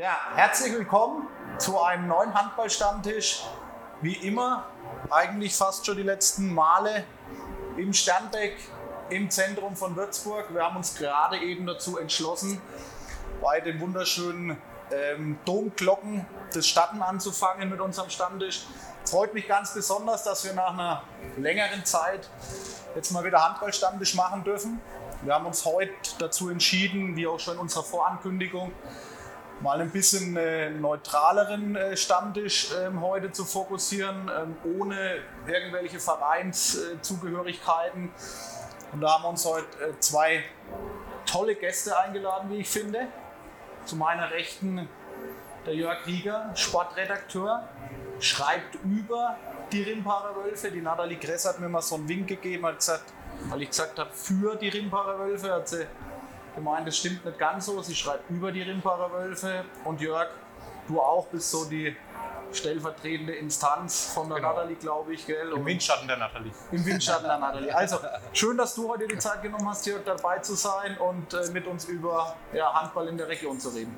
Ja, herzlich willkommen zu einem neuen Handballstammtisch. Wie immer, eigentlich fast schon die letzten Male im Sternbeck im Zentrum von Würzburg. Wir haben uns gerade eben dazu entschlossen, bei den wunderschönen ähm, Domglocken des Statten anzufangen mit unserem Stammtisch. Freut mich ganz besonders, dass wir nach einer längeren Zeit jetzt mal wieder Handballstammtisch machen dürfen. Wir haben uns heute dazu entschieden, wie auch schon in unserer Vorankündigung, mal ein bisschen äh, neutraleren äh, Stammtisch ähm, heute zu fokussieren, ähm, ohne irgendwelche Vereinszugehörigkeiten. Und da haben wir uns heute äh, zwei tolle Gäste eingeladen, wie ich finde. Zu meiner Rechten der Jörg Rieger, Sportredakteur, schreibt über die Rimparer Wölfe. Die Nathalie Gress hat mir mal so einen Wink gegeben, hat gesagt, weil ich gesagt habe, für die Rimparer Wölfe, hat sie gemeint, das stimmt nicht ganz so. Sie schreibt über die Rimparer Wölfe. Und Jörg, du auch bist so die stellvertretende Instanz von der Genau. Nathalie, glaube ich. Gell? Im Windschatten der Nathalie. Im Windschatten der Nathalie. Also, schön, dass du heute die Zeit genommen hast, Jörg, dabei zu sein und äh, mit uns über ja, Handball in der Region zu reden.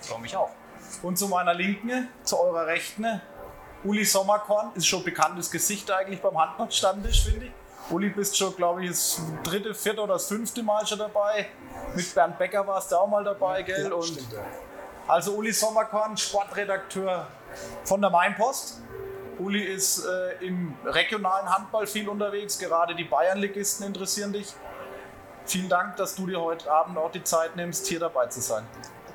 Freue mich auch. Und zu meiner Linken, zu eurer Rechten, Uli Sommerkorn, ist schon bekanntes Gesicht eigentlich beim Handballstammtisch, finde ich. Uli, bist schon, glaube ich, das dritte, vierte oder das fünfte Mal schon dabei. Mit Bernd Becker warst du auch mal dabei, gell? Ja, Und stimmt, ja. also Uli Sommerkorn, Sportredakteur von der Mainpost. Uli ist äh, im regionalen Handball viel unterwegs, gerade die Bayernligisten interessieren dich. Vielen Dank, dass du dir heute Abend auch die Zeit nimmst, hier dabei zu sein.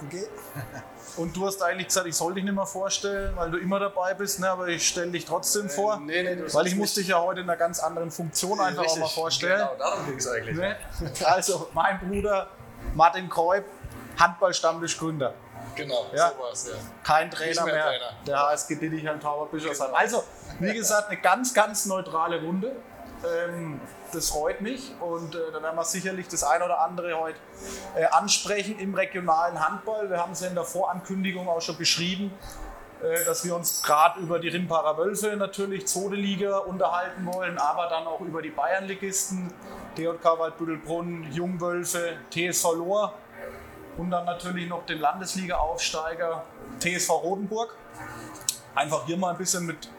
Okay. Und du hast eigentlich gesagt, ich soll dich nicht mehr vorstellen, weil du immer dabei bist, ne? aber ich stelle dich trotzdem vor. Äh, nee, nee, du weil ich muss mich- dich ja heute in einer ganz anderen Funktion einfach auch mal vorstellen. Genau, darum ging es eigentlich. Ne? Also mein Bruder Martin Kreub, Handballstammtischgründer. Genau, Ja. so war es, ja. Kein Trainer mehr, mehr Trainer. der HSG Dittichheim Tauber Bischofsheim. Genau. Also, wie gesagt, eine ganz, ganz neutrale Runde. Ähm, das freut mich und äh, da werden wir sicherlich das ein oder andere heute äh, ansprechen im regionalen Handball. Wir haben es ja in der Vorankündigung auch schon beschrieben, äh, dass wir uns gerade über die Rimparer Wölfe natürlich, zweite Liga, unterhalten wollen, aber dann auch über die Bayernligisten, DJK Waldbüttelbrunn, Jungwölfe, TSV Lohr und dann natürlich noch den Landesliga-Aufsteiger TSV Rodenburg. Einfach hier mal ein bisschen mit,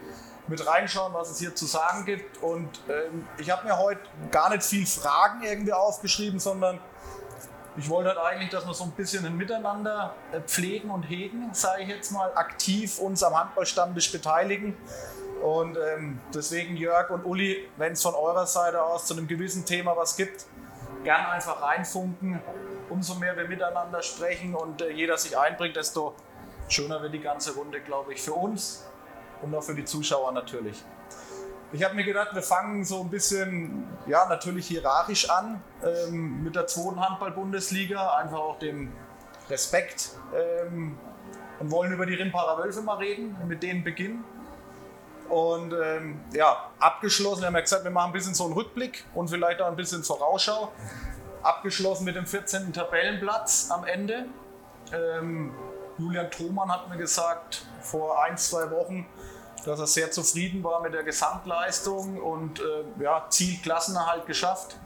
mit reinschauen, was es hier zu sagen gibt. Und ähm, ich habe mir heute gar nicht viel Fragen irgendwie aufgeschrieben, sondern ich wollte halt eigentlich, dass wir so ein bisschen ein Miteinander äh, pflegen und hegen, sage ich jetzt mal, aktiv uns am Handballstammtisch beteiligen. Und ähm, deswegen Jörg und Uli, wenn es von eurer Seite aus zu einem gewissen Thema was gibt, gern einfach reinfunken. Umso mehr wir miteinander sprechen und äh, jeder sich einbringt, desto schöner wird die ganze Runde, glaube ich, für uns und auch für die Zuschauer natürlich. Ich habe mir gedacht, wir fangen so ein bisschen, ja, natürlich hierarchisch an ähm, mit der zweiten Handball-Bundesliga, einfach auch dem Respekt ähm, und wollen über die Rimparer Wölfe mal reden, mit denen beginnen. Und ähm, ja, abgeschlossen, wir haben ja gesagt, wir machen ein bisschen so einen Rückblick und vielleicht auch ein bisschen Vorausschau. Abgeschlossen mit dem 14. Tabellenplatz am Ende. Ähm, Julian Thoman hat mir gesagt vor ein, zwei Wochen, dass er sehr zufrieden war mit der Gesamtleistung und äh, ja, Ziel geschafft.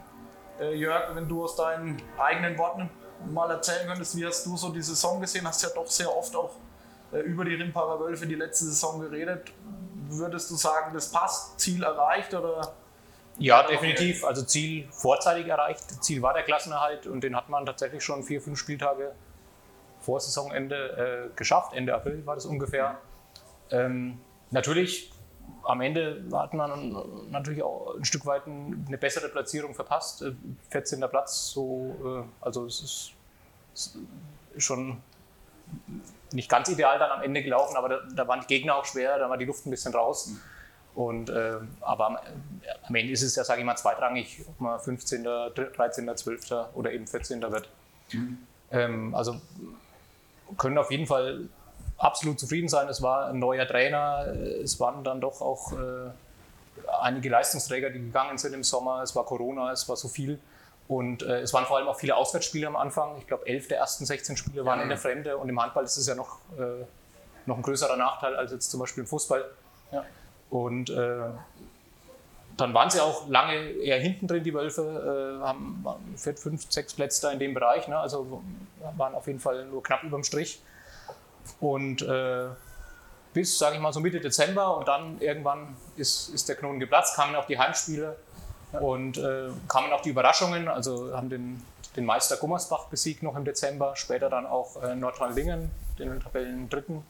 Äh, Jörg, wenn du aus deinen eigenen Worten mal erzählen könntest, wie hast du so die Saison gesehen? Hast ja doch sehr oft auch äh, über die Rimparer Wölfe die letzte Saison geredet. Würdest du sagen, das passt, Ziel erreicht oder? Ja, definitiv. Also Ziel vorzeitig erreicht. Ziel war der Klassenerhalt und den hat man tatsächlich schon vier, fünf Spieltage vor Saisonende äh, geschafft. Ende April war das ungefähr. Ähm, natürlich, am Ende hat man natürlich auch ein Stück weit ein- eine bessere Platzierung verpasst. Äh, 14. Platz, so, äh, also es ist, schon nicht ganz ideal dann am Ende gelaufen, aber da, da waren die Gegner auch schwer, da war die Luft ein bisschen raus. Und, äh, aber am, am Ende ist es ja, sage ich mal, zweitrangig, ob man 15., 13., 12. oder eben 14. wird. Ähm, also können auf jeden Fall absolut zufrieden sein. Es war ein neuer Trainer, äh, es waren dann doch auch äh, einige Leistungsträger, die gegangen sind im Sommer. Es war Corona, es war so viel. Und äh, es waren vor allem auch viele Auswärtsspiele am Anfang. Ich glaube, elf der ersten 16 Spiele waren in der Fremde. Und im Handball ist es ja noch, äh, noch ein größerer Nachteil als jetzt zum Beispiel im Fußball. Ja. Und äh, dann waren sie auch lange eher hinten drin, die Wölfe, äh, haben vier, fünf, sechs Plätze da in dem Bereich. Ne? Also waren auf jeden Fall nur knapp über dem Strich. Und äh, bis, sage ich mal, so Mitte Dezember und dann irgendwann ist, ist der Knoten geplatzt, kamen auch die Heimspiele und äh, kamen auch die Überraschungen, also haben den, den Meister Gummersbach besiegt noch im Dezember, später dann auch äh, Nordrhein-Lingen, den Tabellen dritten.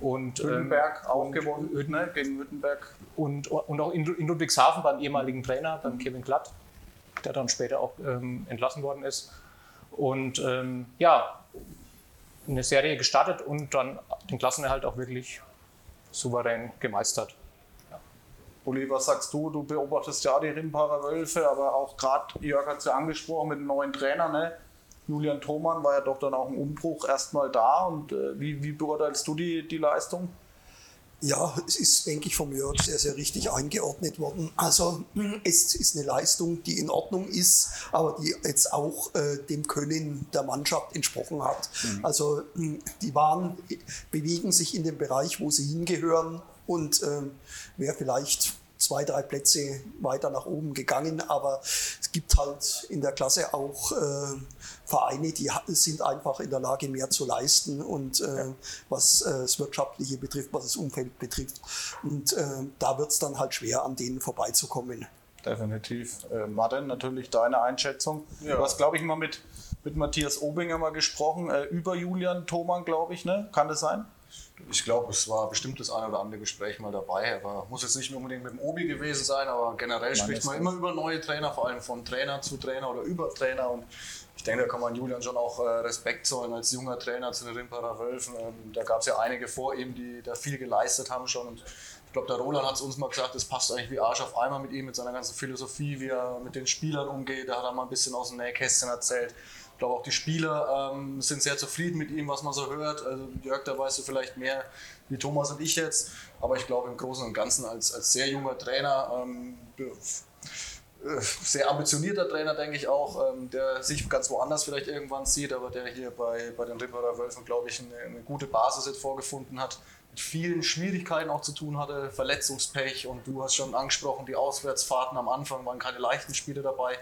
Und Hüttenberg ähm, auch gewonnen Hütten, ne, gegen Hüttenberg. Und, und auch in, in Ludwigshafen beim ehemaligen Trainer, beim Kevin Glatt, der dann später auch ähm, entlassen worden ist. Und ähm, ja, eine Serie gestartet und dann den Klassenerhalt auch wirklich souverän gemeistert. Ja. Uli, was sagst du? Du beobachtest ja die Rimparer Wölfe, aber auch gerade, Jörg hat es ja angesprochen, mit dem neuen Trainer, ne? Julian Thomann war ja doch dann auch ein Umbruch erstmal da. Und äh, wie, wie beurteilst du die, die Leistung? Ja, es ist, denke ich, vom Jörg sehr, sehr richtig eingeordnet worden. Also es ist eine Leistung, die in Ordnung ist, aber die jetzt auch äh, dem Können der Mannschaft entsprochen hat. Mhm. Also die waren, bewegen sich in dem Bereich, wo sie hingehören und äh, wer vielleicht zwei, drei Plätze weiter nach oben gegangen. Aber es gibt halt in der Klasse auch äh, Vereine, die sind einfach in der Lage, mehr zu leisten und äh, was äh, das Wirtschaftliche betrifft, was das Umfeld betrifft. Und äh, da wird es dann halt schwer, an denen vorbeizukommen. Definitiv. Äh, Martin, natürlich deine Einschätzung. Ja. Du hast, glaube ich, mal mit, mit Matthias Obinger mal gesprochen, äh, über Julian Thoman, glaube ich, ne? Kann das sein? Ich glaube, es war bestimmt das eine oder andere Gespräch mal dabei. Aber muss jetzt nicht unbedingt mit dem Obi gewesen sein, aber generell Mann, spricht man immer über neue Trainer, vor allem von Trainer zu Trainer oder über Trainer. Und ich denke, da kann man Julian schon auch äh, Respekt zollen als junger Trainer zu den Rimperer Wölfen. Ähm, da gab es ja einige vor ihm, die da viel geleistet haben schon. Und ich glaube, der Roland hat es uns mal gesagt, es passt eigentlich wie Arsch auf einmal mit ihm, mit seiner ganzen Philosophie, wie er mit den Spielern umgeht. Da hat er mal ein bisschen aus dem Nähkästchen erzählt. Ich glaube auch die Spieler ähm, sind sehr zufrieden mit ihm, was man so hört. Also Jörg, da weißt du vielleicht mehr wie Thomas und ich jetzt. Aber ich glaube im Großen und Ganzen als, als sehr junger Trainer, ähm, äh, sehr ambitionierter Trainer, denke ich auch, ähm, der sich ganz woanders vielleicht irgendwann sieht, aber der hier bei, bei den Ripperer Wölfen, glaube ich, eine, eine gute Basis vorgefunden hat mit vielen Schwierigkeiten auch zu tun hatte, Verletzungspech und du hast schon angesprochen, die Auswärtsfahrten am Anfang waren keine leichten Spiele dabei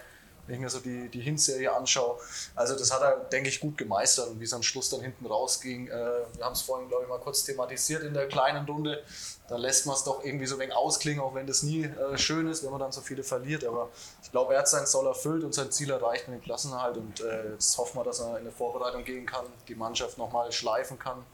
wenn ich mir so die, die Hinserie anschaue. Also das hat er, denke ich, gut gemeistert und wie es am Schluss dann hinten rausging. Äh, wir haben es vorhin, glaube ich, mal kurz thematisiert in der kleinen Runde dann lässt man es doch irgendwie so ein wenig ausklingen, auch wenn das nie äh, schön ist, wenn man dann so viele verliert. Aber ich glaube, er hat sein Soll erfüllt und sein Ziel erreicht mit dem Klassenhalt. Und äh, jetzt hoffen wir, dass er in der Vorbereitung gehen kann, die Mannschaft nochmal schleifen kann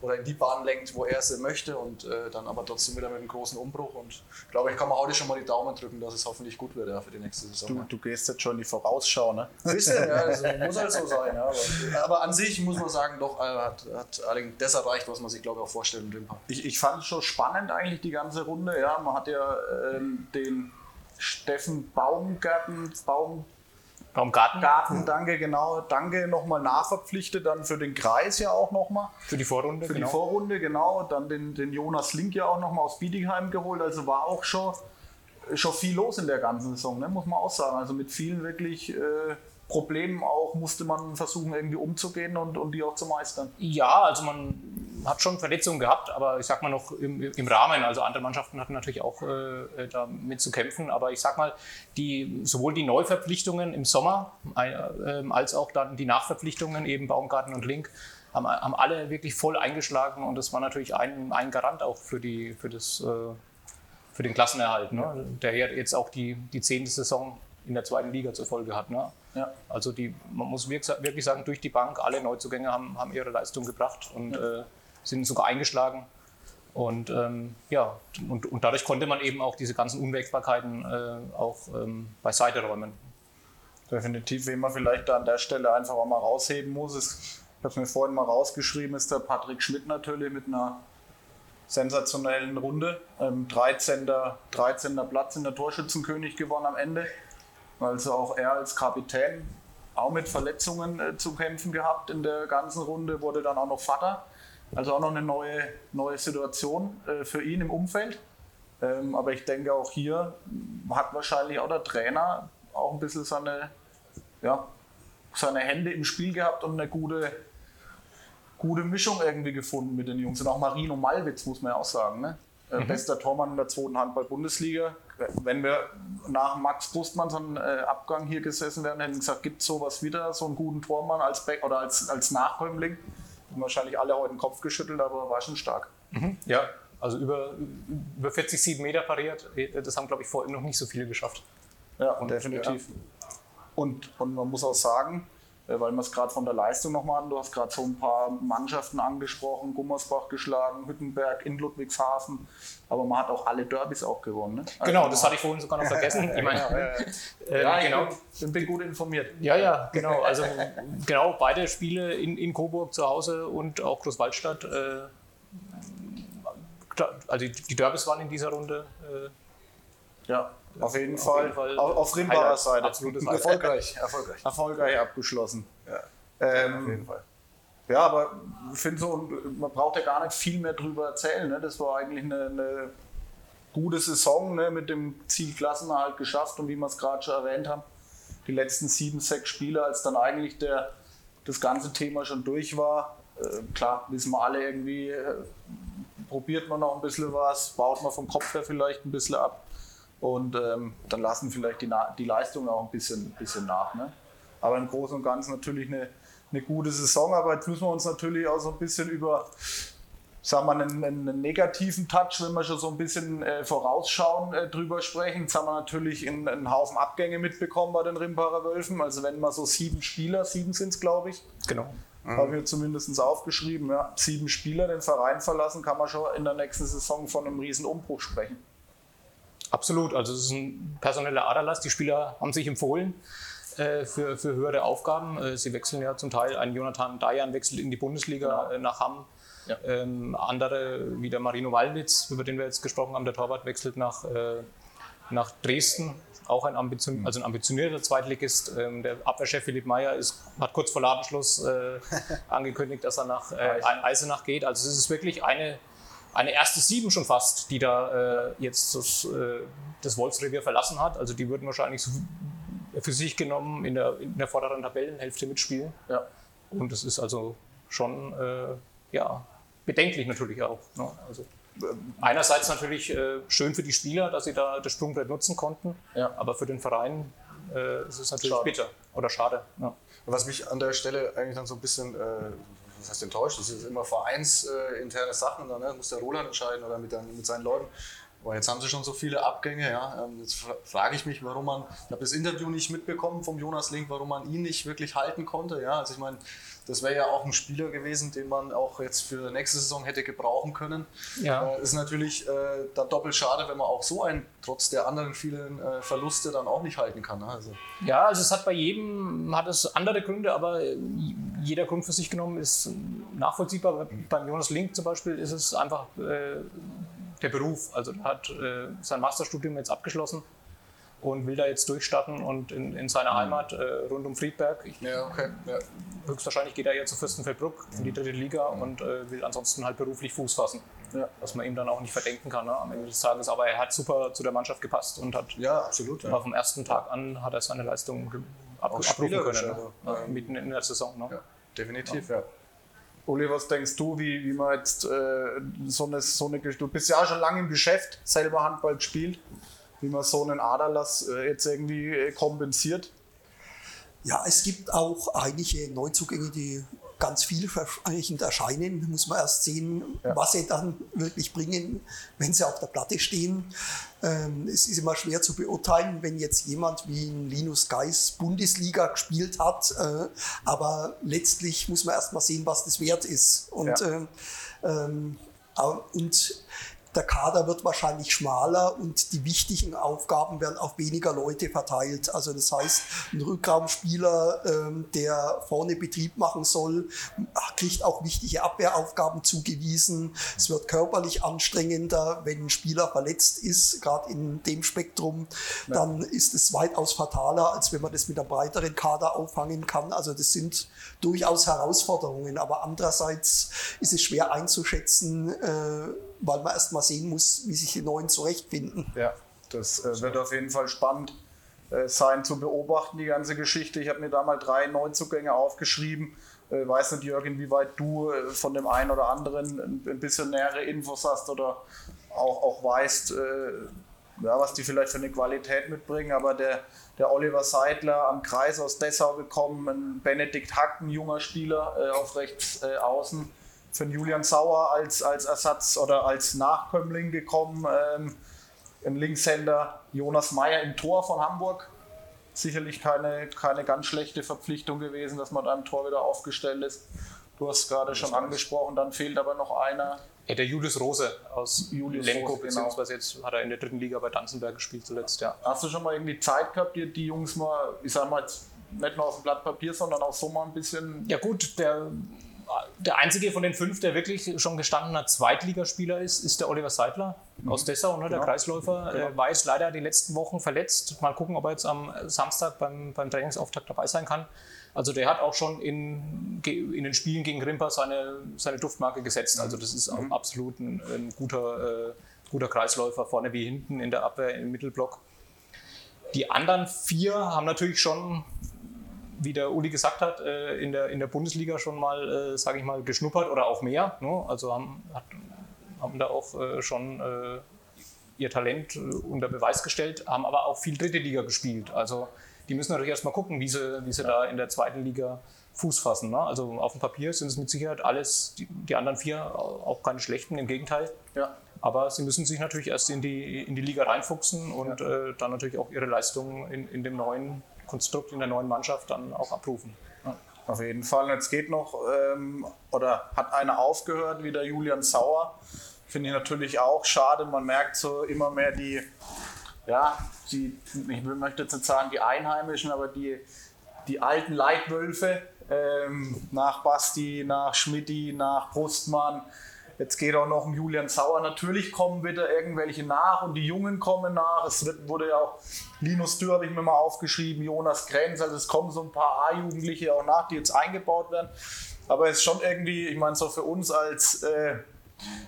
oder in die Bahn lenkt, wo er sie möchte und äh, dann aber trotzdem wieder mit einem großen Umbruch. Und ich glaube, ich kann mir heute schon mal die Daumen drücken, dass es hoffentlich gut wird ja, für die nächste Saison. Du, du gehst jetzt schon in die Vorausschau, ne? Ein bisschen, ja, also muss halt so sein. Ja, aber, aber, an sich muss man sagen, doch, hat, hat allerdings das erreicht, was man sich, glaube ich, auch vorstellen will. Ich, ich fand es schon spannend spannend eigentlich die ganze Runde. Ja, man hat ja ähm, den Steffen Baumgarten, Baum, Baumgarten. Garten, danke, genau. Danke nochmal nachverpflichtet, dann für den Kreis ja auch nochmal. Für die Vorrunde, Für genau. die Vorrunde, genau. Dann den, den Jonas Link ja auch nochmal aus Bietigheim geholt. Also war auch schon, schon viel los in der ganzen Saison, ne? muss man auch sagen. Also mit vielen wirklich äh, Problemen auch musste man versuchen, irgendwie umzugehen und, und die auch zu meistern. Ja, also man hat schon Verletzungen gehabt, aber ich sag mal noch im, im Rahmen. Also andere Mannschaften hatten natürlich auch äh, damit zu kämpfen. Aber ich sag mal, die, sowohl die Neuverpflichtungen im Sommer äh, als auch dann die Nachverpflichtungen, eben Baumgarten und Link, haben, haben alle wirklich voll eingeschlagen und das war natürlich ein, ein Garant auch für, die, für, das, äh, für den Klassenerhalt, ne? der jetzt auch die, die zehnte Saison in der zweiten Liga zur Folge hat. Ne? Ja. Also die, man muss wirklich sagen, durch die Bank, alle Neuzugänge haben, haben ihre Leistung gebracht und ja. äh, sind sogar eingeschlagen. Und ähm, ja, und, und, dadurch konnte man eben auch diese ganzen Unwägbarkeiten äh, auch ähm, beiseite räumen. Definitiv, wen man vielleicht da an der Stelle einfach auch mal rausheben muss, ist, ich habe es mir vorhin mal rausgeschrieben, ist der Patrick Schmidt natürlich mit einer sensationellen Runde. Ähm, 13. 13. Platz in der Torschützenkönig gewonnen am Ende. Also auch er als Kapitän auch mit Verletzungen äh, zu kämpfen gehabt in der ganzen Runde, wurde dann auch noch Vater. Also auch noch eine neue, neue Situation äh, für ihn im Umfeld. Ähm, aber ich denke auch hier hat wahrscheinlich auch der Trainer auch ein bisschen seine, ja, seine Hände im Spiel gehabt und eine gute, gute Mischung irgendwie gefunden mit den Jungs. Und auch Marino Malwitz, muss man ja auch sagen. Ne? Äh, mhm. Bester Tormann in der zweiten Handball-Bundesliga. Wenn wir nach Max Brustmann so einen äh, Abgang hier gesessen wären, hätten wir gesagt, gibt es sowas wieder, so einen guten Tormann als Back oder als, als Nachkömmling? wahrscheinlich alle heute den Kopf geschüttelt, aber war schon stark. Mhm. Ja, also über, über 40, 7 Meter pariert. Das haben, glaube ich, vorhin noch nicht so viele geschafft. Ja, und, definitiv. Ja. Und, und man muss auch sagen, äh, weil wir es gerade von der Leistung nochmal an, du hast gerade so ein paar Mannschaften angesprochen, Gummersbach geschlagen, Hüttenberg in Ludwigshafen, aber man hat auch alle Derbys auch gewonnen. Ne? Also genau, das hatte ich vorhin sogar noch vergessen. ich meine, äh, ja, genau. ich bin gut informiert. Ja, ja, genau. Also genau, beide Spiele in, in Coburg zu Hause und auch Großwaldstadt. Äh, also die Derbys waren in dieser Runde. Äh, ja. Auf jeden, auf Fall, jeden Fall. Auf, auf Rimbacher Seite. Absolutes erfolgreich, erfolgreich. Erfolgreich abgeschlossen. Ja, ähm, auf jeden Fall. Ja, aber ich finde so, man braucht ja gar nicht viel mehr drüber erzählen. Ne? Das war eigentlich eine, eine gute Saison ne? mit dem Ziel Klassenerhalt geschafft und wie wir es gerade schon erwähnt haben, die letzten sieben, sechs Spiele, als dann eigentlich der, das ganze Thema schon durch war. Äh, klar, wissen wir alle irgendwie, äh, probiert man noch ein bisschen was, baut man vom Kopf her vielleicht ein bisschen ab. Und ähm, dann lassen vielleicht die, die Leistungen auch ein bisschen, bisschen nach. Ne? Aber im Großen und Ganzen natürlich eine, eine gute Saison. Aber jetzt müssen wir uns natürlich auch so ein bisschen über sagen wir, einen, einen, negativen Touch, wenn wir schon so ein bisschen äh, vorausschauen, äh, drüber sprechen. Jetzt haben wir natürlich einen, einen Haufen Abgänge mitbekommen bei den Rimparer Wölfen. Also wenn man so sieben Spieler, sieben sind es glaube ich. Genau. Mhm. Habe ich zumindest aufgeschrieben. Ja. Sieben Spieler den Verein verlassen, kann man schon in der nächsten Saison von einem riesen Umbruch sprechen. Absolut, also es ist ein personeller Aderlass. Die Spieler haben sich empfohlen für, für höhere Aufgaben. Äh, sie wechseln ja zum Teil. Ein Jonathan Dayan wechselt in die Bundesliga äh, nach Hamm. Ja. Ähm, andere, wie der Marino Wallwitz, über den wir jetzt gesprochen haben, der Torwart wechselt nach, äh, nach Dresden. Auch ein, Ambition, mhm. also ein ambitionierter Zweitligist. Ähm, der Abwehrchef Philipp Meyer ist, hat kurz vor Ladenschluss äh, angekündigt, dass er nach äh, Eisenach geht. Also es ist wirklich eine eine erste Sieben schon fast, die da äh, jetzt das, äh, das Wolfsrevier verlassen hat. Also die würden wahrscheinlich so für sich genommen in der, in der vorderen Tabellenhälfte mitspielen. Ja. Und das ist also schon äh, ja, bedenklich natürlich auch. Ne? Also, einerseits natürlich äh, schön für die Spieler, dass sie da das Sprungbrett nutzen konnten, ja. aber für den Verein äh, ist es natürlich schade. bitter oder schade. Ja. Was mich an der Stelle eigentlich dann so ein bisschen äh, was heißt enttäuscht, das ist immer vereinsinterne Sachen, dann ne? muss der Roland entscheiden oder mit, dann, mit seinen Leuten. Aber jetzt haben sie schon so viele Abgänge, ja. Ähm, jetzt frage ich mich, warum man, ich habe das Interview nicht mitbekommen vom Jonas Link, warum man ihn nicht wirklich halten konnte, ja. Also ich meine, das wäre ja auch ein Spieler gewesen, den man auch jetzt für nächste Saison hätte gebrauchen können. Ja. Äh, ist natürlich äh, dann doppelt schade, wenn man auch so einen, trotz der anderen vielen äh, Verluste, dann auch nicht halten kann. Ne? Also. Ja, also es hat bei jedem, hat es andere Gründe, aber jeder Grund für sich genommen ist nachvollziehbar. Beim Jonas Link zum Beispiel ist es einfach äh, der Beruf. Also er hat äh, sein Masterstudium jetzt abgeschlossen und will da jetzt durchstarten und in, in seiner mhm. Heimat äh, rund um Friedberg. Ich, ja, okay. Ja. Höchstwahrscheinlich geht er jetzt zu Fürstenfeldbruck in die dritte Liga und äh, will ansonsten halt beruflich Fuß fassen. Ja. Was man ihm dann auch nicht verdenken kann ne, am Ende des Tages. Aber er hat super zu der Mannschaft gepasst und hat ja, absolut, ja. vom ersten Tag an hat er seine Leistung ab, abrufen können. Ne? Ja. Mitten in der Saison. Ne? definitiv, ja. Uli, was denkst du, wie, wie man jetzt äh, so, eine, so eine, du bist ja schon lange im Geschäft, selber Handball gespielt wie man so einen Aderlass äh, jetzt irgendwie äh, kompensiert? Ja, es gibt auch einige Neuzugänge, die ganz vielversprechend erscheinen. Muss man erst sehen, ja. was sie dann wirklich bringen, wenn sie auf der Platte stehen. Ähm, es ist immer schwer zu beurteilen, wenn jetzt jemand wie Linus Geis Bundesliga gespielt hat. Äh, aber letztlich muss man erst mal sehen, was das wert ist. Und, ja. ähm, ähm und der Kader wird wahrscheinlich schmaler und die wichtigen Aufgaben werden auf weniger Leute verteilt. Also das heißt, ein Rückraumspieler, ähm, der vorne Betrieb machen soll, kriegt auch wichtige Abwehraufgaben zugewiesen. Es wird körperlich anstrengender, wenn ein Spieler verletzt ist, gerade in dem Spektrum, dann ist es weitaus fataler, als wenn man das mit einem breiteren Kader auffangen kann. Also das sind durchaus Herausforderungen, aber andererseits ist es schwer einzuschätzen, äh, weil man erst mal sehen muss, wie sich die Neuen zurechtfinden. Ja, das äh, wird auf jeden Fall spannend äh, sein zu beobachten, die ganze Geschichte. Ich habe mir da mal drei Neuzugänge aufgeschrieben. Äh, weiß nicht, Jörg, inwieweit du äh, von dem einen oder anderen ein, bisschen nähere Infos hast oder auch, auch weißt, äh, ja, was die vielleicht für eine Qualität mitbringen, aber der, der Oliver Seidler am Kreis aus Dessau gekommen, ein Benedikt Hack, ein junger Spieler äh, auf rechts außen, für den Julian Sauer als, als Ersatz oder als Nachkömmling gekommen, ähm, ein Linkshänder Jonas Meyer im Tor von Hamburg. Sicherlich keine, keine ganz schlechte Verpflichtung gewesen, dass man da im Tor wieder aufgestellt ist. Du hast gerade schon angesprochen, dann fehlt aber noch einer. Ja, der Julius Rose aus Julius Lemko, Rose, genau. beziehungsweise jetzt hat er in der dritten Liga bei Danzenberg gespielt zuletzt, ja. Hast du schon mal irgendwie Zeit gehabt, dir die Jungs mal, ich sag mal nicht nur auf dem Blatt Papier, sondern auch so mal ein bisschen. Ja gut, der, der einzige von den fünf, der wirklich schon gestandener Zweitligaspieler ist, ist der Oliver Seidler aus Dessau, ne, der Genau. Kreisläufer. Genau. War jetzt leider die letzten Wochen verletzt. Mal gucken, ob er jetzt am Samstag beim, beim Trainingsauftakt dabei sein kann. Also der hat auch schon in, in den Spielen gegen Rimper seine, seine Duftmarke gesetzt. Also das ist auch absolut ein, ein guter, äh, guter Kreisläufer, vorne wie hinten in der Abwehr, im Mittelblock. Die anderen vier haben natürlich schon wie der Uli gesagt hat, äh, in der, in der Bundesliga schon mal, äh, sage ich mal, geschnuppert oder auch mehr. Ne? Also haben, hat, haben da auch äh, schon äh, ihr Talent äh, unter Beweis gestellt, haben aber auch viel dritte Liga gespielt. Also die müssen natürlich erstmal gucken, wie sie, wie sie da in der zweiten Liga Fuß fassen. Ne? Also auf dem Papier sind es mit Sicherheit alles, die, die anderen vier auch keine schlechten, im Gegenteil. Ja. Aber sie müssen sich natürlich erst in die, in die Liga reinfuchsen und äh, dann natürlich auch ihre Leistungen in, in dem neuen Konstrukt, in der neuen Mannschaft dann auch abrufen. Auf jeden Fall. Jetzt geht noch, ähm, oder hat einer aufgehört, wie der Julian Sauer. Finde ich natürlich auch schade. Man merkt so immer mehr die, ja, die, ich möchte jetzt nicht sagen die Einheimischen, aber die, die alten Leitwölfe ähm, nach Basti, nach Schmidti, nach Brustmann. Jetzt geht auch noch um Julian Sauer. Natürlich kommen wieder irgendwelche nach und die Jungen kommen nach. Es wird, wurde ja auch Linus Dürr, habe ich mir mal aufgeschrieben, Jonas Grenz. Also es kommen so ein paar A-Jugendliche auch nach, die jetzt eingebaut werden. Aber es ist schon irgendwie, ich meine, so für uns als äh,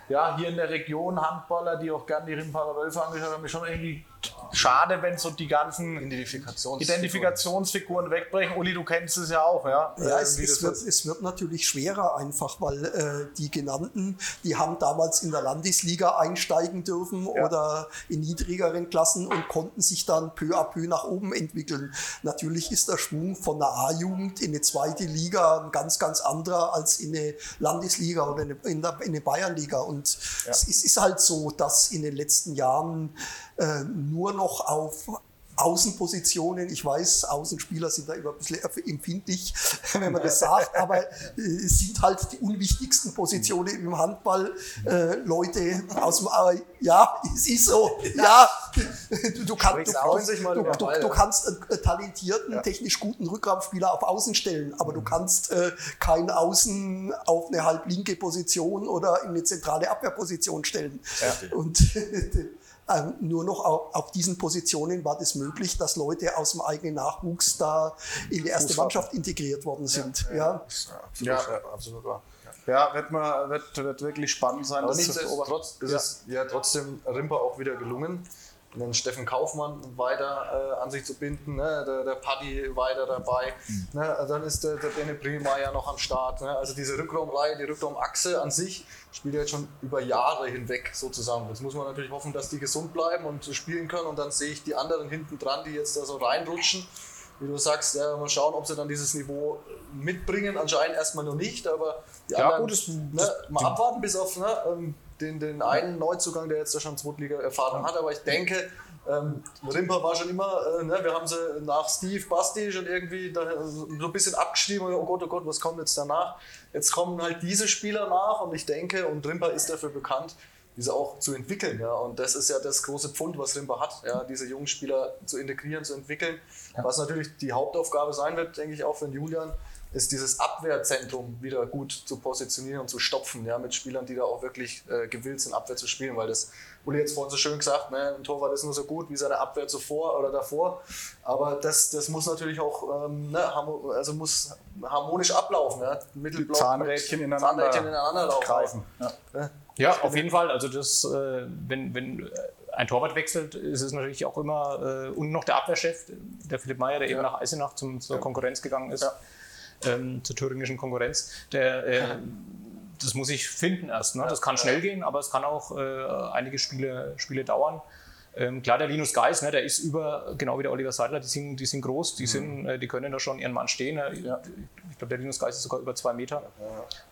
ja, hier in der Region Handballer, die auch gerne die Rimparer Wölfe angeschaut haben, ist schon irgendwie schade, wenn so die ganzen Identifikations Identifikationsfiguren wegbrechen. Uli, du kennst es ja auch, ja? Ja, es, es, wird, es wird natürlich schwerer einfach, weil äh, die genannten, die haben damals in der Landesliga einsteigen dürfen Ja. oder in niedrigeren Klassen und konnten sich dann peu à peu nach oben entwickeln. Natürlich ist der Schwung von der A-Jugend in eine zweite Liga ein ganz, ganz anderer als in eine Landesliga oder in eine, in der, in eine Bayernliga. Und es ist, ist halt so, dass in den letzten Jahren äh, nur noch auf Außenpositionen. Ich weiß, Außenspieler sind da immer ein bisschen empfindlich, wenn man das sagt, aber äh, es sind halt die unwichtigsten Positionen im Handball. Äh, Leute aus dem, äh, ja, es ist so, ja, du, du, kann, du, du, du, kannst einen talentierten, technisch guten Rückraumspieler auf Außen stellen, aber du kannst äh, keinen Außen auf eine halblinke Position oder in eine zentrale Abwehrposition stellen. Und nur noch auf, auf diesen Positionen war das möglich, dass Leute aus dem eigenen Nachwuchs da in die erste Mannschaft integriert worden sind. Ja, Absolut, Ja. ja. absolut wahr. Ja. Ja, wird, mal, wird, wird wirklich spannend sein. Aber nichtsdestotrotz ist es ja trotzdem Rimper auch wieder gelungen, den Steffen Kaufmann weiter äh, an sich zu binden, ne? der, der Paddy weiter dabei, ne? dann ist der, der Bene Primeyer noch am Start. Ne? Also diese Rückraumreihe, die Rückraumachse an sich spielt ja jetzt schon über Jahre hinweg so zusammen. Jetzt muss man natürlich hoffen, dass die gesund bleiben und spielen können und dann sehe ich die anderen hinten dran, die jetzt da so reinrutschen. Wie du sagst, ja, mal schauen, ob sie dann dieses Niveau mitbringen. Anscheinend erstmal noch nicht, aber die Ja, anderen, gut, das- ne, das- mal abwarten bis auf ne, ähm, den, den einen Neuzugang, der jetzt da schon Zweitliga-Erfahrung hat. Aber ich denke, ähm, Rimper war schon immer, äh, ne, wir haben sie nach Steve Basti schon irgendwie da, so ein bisschen abgeschrieben. Oh Gott, oh Gott, was kommt jetzt danach? Jetzt kommen halt diese Spieler nach und ich denke, und Rimper ist dafür bekannt, diese auch zu entwickeln. Ja. Und das ist ja das große Pfund, was Rimper hat, ja, diese jungen Spieler zu integrieren, zu entwickeln. Was natürlich die Hauptaufgabe sein wird, denke ich auch für den Julian, ist dieses Abwehrzentrum wieder gut zu positionieren und zu stopfen, ja, mit Spielern, die da auch wirklich äh, gewillt sind, Abwehr zu spielen, weil das, Uli jetzt vorhin so schön gesagt, ne, ein Torwart ist nur so gut wie seine Abwehr zuvor oder davor, aber das, das muss natürlich auch, ähm, ne, also muss harmonisch ablaufen, ja, Mittelblock, Zahnrädchen ineinander Zahnrädchen ineinander laufen. greifen. Ja. Ja. Ja, auf jeden Fall. Also das, äh, wenn, wenn ein Torwart wechselt, ist es natürlich auch immer äh, und noch der Abwehrchef, der Philipp Meyer, der eben nach Eisenach zum, zur Konkurrenz gegangen ist, ähm, zur thüringischen Konkurrenz, der äh, das muss ich finden erst. Ne? Das kann schnell gehen, aber es kann auch äh, einige Spiele, Spiele dauern. Ähm, klar, der Linus Geis, ne, der ist über, genau wie der Oliver Seidler, die sind, die sind groß, die, sind, äh, die können da schon ihren Mann stehen. Ne? Ja. Ich glaube, der Linus Geis ist sogar über zwei Meter.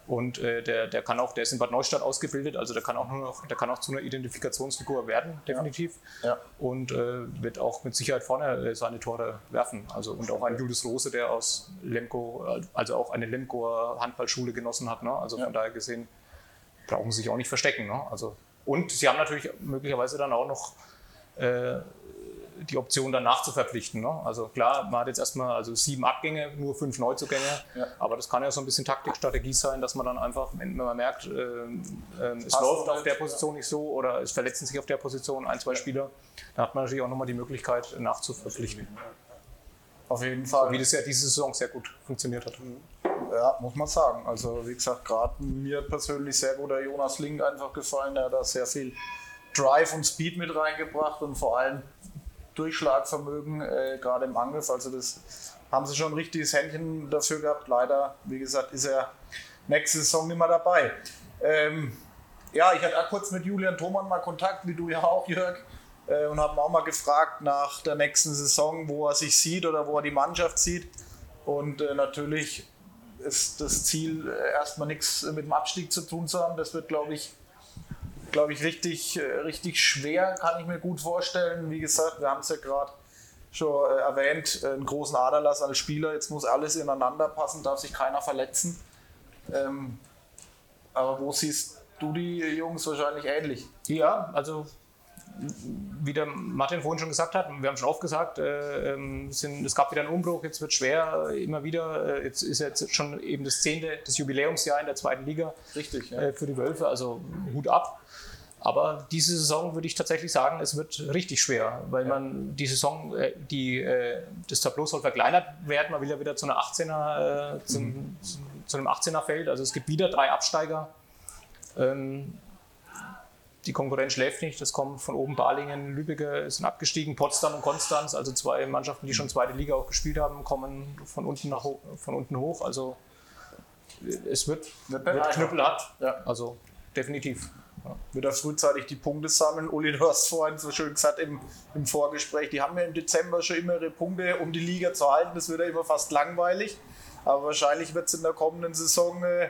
Und äh, der, der kann auch, der ist in Bad Neustadt ausgebildet, also der kann auch nur noch, der kann auch zu einer Identifikationsfigur werden, definitiv. Ja. Und äh, wird auch mit Sicherheit vorne äh, seine Tore werfen. Also und auch ein Julius Rose, der aus Lemko, also auch eine Lemkoer Handballschule genossen hat. Ne? Also von daher gesehen brauchen sie sich auch nicht verstecken. Ne? Also, und sie haben natürlich möglicherweise dann auch noch äh, die Option danach zu verpflichten. Ne? Also klar, man hat jetzt erstmal also sieben Abgänge, nur fünf Neuzugänge, Ja. aber das kann ja so ein bisschen Taktikstrategie sein, dass man dann einfach, wenn man merkt, ähm, ähm, es läuft auf nicht, der ja. Position nicht so oder es verletzen sich auf der Position ein, zwei Spieler, dann hat man natürlich auch nochmal die Möglichkeit nachzuverpflichten. Auf jeden Fall. Wie das ja diese Saison sehr gut funktioniert hat. Ja, muss man sagen. Also wie gesagt, gerade mir persönlich sehr gut der Jonas Link einfach gefallen. Der hat da sehr viel Drive und Speed mit reingebracht und vor allem Durchschlagvermögen, äh, gerade im Angriff. Also das haben sie schon ein richtiges Händchen dafür gehabt. Leider, wie gesagt, ist er nächste Saison nicht mehr dabei. Ähm, ja, ich hatte auch kurz mit Julian Thomann mal Kontakt, wie du ja auch, Jörg, äh, und habe ihn auch mal gefragt nach der nächsten Saison, wo er sich sieht oder wo er die Mannschaft sieht. Und äh, natürlich ist das Ziel, äh, erstmal nichts mit dem Abstieg zu tun zu haben. Das wird, glaube ich, glaube ich, richtig, äh, richtig schwer, kann ich mir gut vorstellen. Wie gesagt, wir haben es ja gerade schon äh, erwähnt, äh, einen großen Aderlass als Spieler. Jetzt muss alles ineinander passen, darf sich keiner verletzen. Ähm, aber wo siehst du die Jungs wahrscheinlich ähnlich? Ja, also wie der Martin vorhin schon gesagt hat, wir haben schon oft gesagt, äh, ähm, sind, es gab wieder einen Umbruch, jetzt wird schwer, äh, immer wieder. Äh, jetzt ist jetzt schon eben das zehnte, das Jubiläumsjahr in der zweiten Liga Richtig, ja. für die Wölfe, also Hut ab. Aber diese Saison würde ich tatsächlich sagen, es wird richtig schwer, weil man die Saison, äh, die, äh, das Tableau soll verkleinert werden. Man will ja wieder zu einer 18er, äh, zum, zu, zu einem 18er Feld. Also es gibt wieder drei Absteiger. Ähm, die Konkurrenz schläft nicht. Das kommt von oben Balingen, Lübeck sind abgestiegen, Potsdam und Konstanz, also zwei Mannschaften, die schon zweite Liga auch gespielt haben, kommen von unten, nach, von unten hoch. Also es wird, Wird wird, knüppelhart. Ja. Also definitiv. Wird er frühzeitig die Punkte sammeln. Uli, du hast vorhin so schön gesagt im, im Vorgespräch, die haben ja im Dezember schon immer ihre Punkte, um die Liga zu halten. Das wird ja immer fast langweilig. Aber wahrscheinlich wird es in der kommenden Saison äh,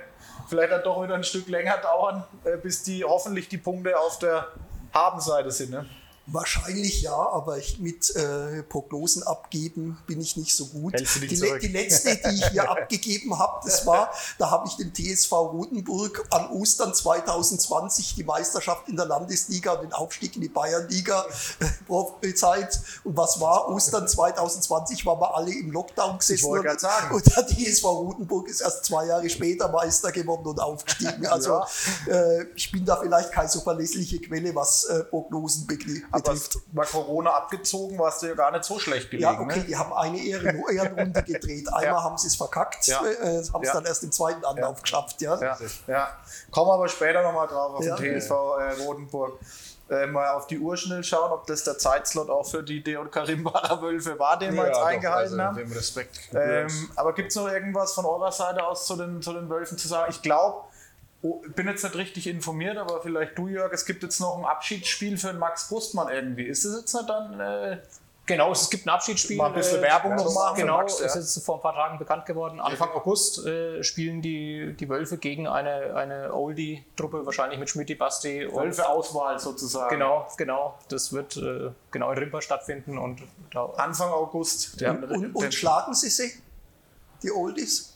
vielleicht dann doch wieder ein Stück länger dauern, äh, bis die hoffentlich die Punkte auf der Habenseite sind. Ne? Wahrscheinlich ja, aber ich, mit äh, Prognosen abgeben bin ich nicht so gut. Die, le- die letzte, die ich hier abgegeben habe, das war, da habe ich dem TSV Rotenburg an Ostern 2020 die Meisterschaft in der Landesliga und den Aufstieg in die Bayernliga äh, prophezeit. Und was war Ostern 2020? Waren wir alle im Lockdown gesessen und, und der TSV Rotenburg ist erst zwei Jahre später Meister geworden und aufgestiegen. Also äh, ich bin da vielleicht keine so verlässliche Quelle, was äh, Prognosen bekli- Aber betrifft. war Corona abgezogen, warst du ja gar nicht so schlecht gelegen. Ja, okay, ne? die haben eine Ehren Ehrenrunde gedreht. Einmal Ja. haben sie es verkackt, Ja. äh, haben es Ja. dann erst im zweiten Anlauf geschafft. Ja. Ja, ja. Kommen aber später nochmal drauf auf Ja. den TSV äh, Rotenburg. Äh, mal auf die Uhr schnell schauen, ob das der Zeitslot auch für die D und Karimbacher Wölfe war, den wir jetzt eingehalten haben. Dem Respekt. Ähm, aber gibt es noch irgendwas von eurer Seite aus zu den, zu den Wölfen zu sagen? Ich glaube, bin jetzt nicht richtig informiert, aber vielleicht du, Jörg, es gibt jetzt noch ein Abschiedsspiel für den Max Brustmann irgendwie. Ist das jetzt nicht dann. Äh, Genau, es gibt ein Abschiedsspiel. Mal ein bisschen äh, Werbung noch machen Genau, Max, ja. es ist vor ein paar Tagen bekannt geworden. Anfang August äh, spielen die, die Wölfe gegen eine, eine Oldie-Truppe, wahrscheinlich mit Schmidt, Basti. und- Wölfe-Auswahl sozusagen. Genau, genau. Das wird äh, genau in Rimper stattfinden und da, Anfang August. Ja. Und, den- und schlagen sie sie, die Oldies?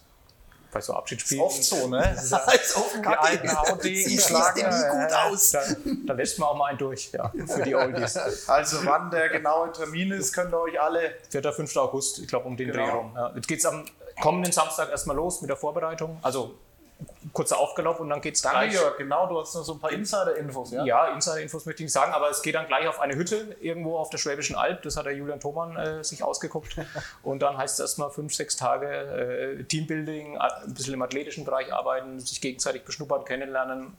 Bei so Abschiedsspielen. Oft so, ne? Als auf Die Kacke. alten Audi Sie schließt schlagen, nie gut ja. aus. Da, da lässt man auch mal einen durch, ja, für die Oldies. Also wann der genaue Termin ist, könnt ihr euch alle 4. 5. August, ich glaube um den Genau. Dreh rum. Ja. Jetzt geht es am kommenden Samstag erstmal los mit der Vorbereitung. Also kurzer Aufgelauf und dann geht es gleich. Jörg. Genau, du hast noch so ein paar Insider-Infos, ja? Ja, Insider-Infos möchte ich nicht sagen, aber es geht dann gleich auf eine Hütte irgendwo auf der Schwäbischen Alb. Das hat der Julian Thomann äh, sich ausgeguckt. Und dann heißt es erstmal fünf, sechs Tage äh, Teambuilding, ein bisschen im athletischen Bereich arbeiten, sich gegenseitig beschnuppern, kennenlernen.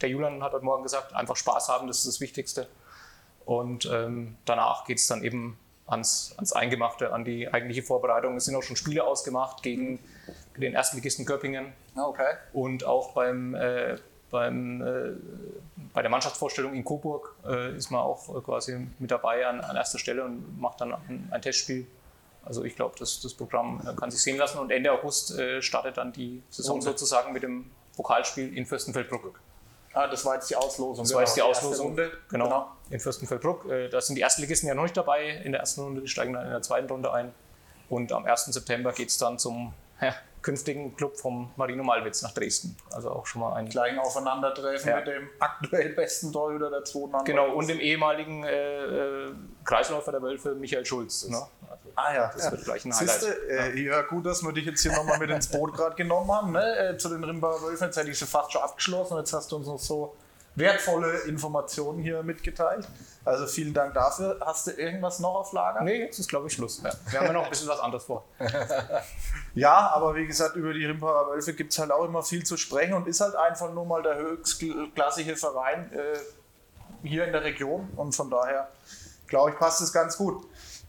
Der Julian hat heute Morgen gesagt, einfach Spaß haben, das ist das Wichtigste. Und ähm, danach geht es dann eben ans, ans Eingemachte, an die eigentliche Vorbereitung. Es sind auch schon Spiele ausgemacht gegen den Erstligisten Göppingen Okay. und auch beim, äh, beim äh, bei der Mannschaftsvorstellung in Coburg äh, ist man auch äh, quasi mit dabei an, an, erster Stelle und macht dann ein, ein Testspiel. Also ich glaube, das, das Programm äh, kann sich sehen lassen und Ende August äh, startet dann die Saison okay. sozusagen mit dem Pokalspiel in Fürstenfeldbruck. Ah, das war jetzt die Auslosung. Das genau, war jetzt die, die Auslosung. Genau, genau, in Fürstenfeldbruck. Da sind die Erstligisten ja noch nicht dabei in der ersten Runde, die steigen dann in der zweiten Runde ein. Und am 1. September geht es dann zum ja, künftigen Club vom Marino Malwitz nach Dresden. Also auch schon mal ein kleinen Aufeinandertreffen ja. mit dem aktuell besten Torhüter der zweiten Hand. Genau, und dem ehemaligen äh, äh, Kreisläufer der Wölfe, Michael Schulz. Ne? Also, ah ja, das ja. wird gleich ein Highlight. Siehste, äh, ja. gut, dass wir dich jetzt hier nochmal mit ins Boot gerade genommen haben. Ne? Äh, zu den Rimbacher Wölfen, jetzt hätte ich sie fast schon abgeschlossen und jetzt hast du uns noch so wertvolle Informationen hier mitgeteilt. Also vielen Dank dafür. Hast du irgendwas noch auf Lager? Nee, jetzt ist glaube ich Schluss. Ja. Wir haben ja noch ein bisschen was anderes vor. ja, aber wie gesagt, über die Rimparer Wölfe gibt es halt auch immer viel zu sprechen und ist halt einfach nur mal der höchstklassige Verein äh, hier in der Region und von daher glaube ich, passt es ganz gut.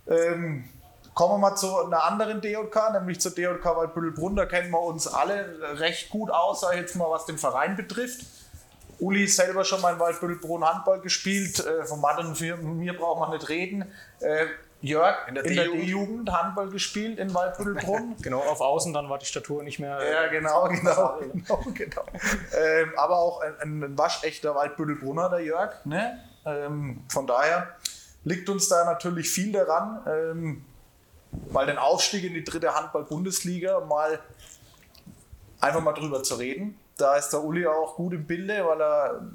Ähm, kommen wir mal zu einer anderen DJK, nämlich zur DJK Waldbüttelbrunn. Da kennen wir uns alle recht gut aus, sag ich jetzt mal, was den Verein betrifft. Uli selber schon mal in Waldbüttelbrunn Handball gespielt. Äh, von Martin und mir braucht man nicht reden. Äh, Jörg in der D-Jugend Handball gespielt in Waldbüttelbrunn. genau, auf Außen, dann war die Statur nicht mehr. Ja, genau, genau, genau, genau. Ähm, aber auch ein, ein waschechter Waldbüttelbrunner, der Jörg. Ne? Ähm, von daher liegt uns da natürlich viel daran, ähm, mal den Aufstieg in die dritte Handball-Bundesliga mal einfach mal drüber zu reden da ist der Uli auch gut im Bilde, weil er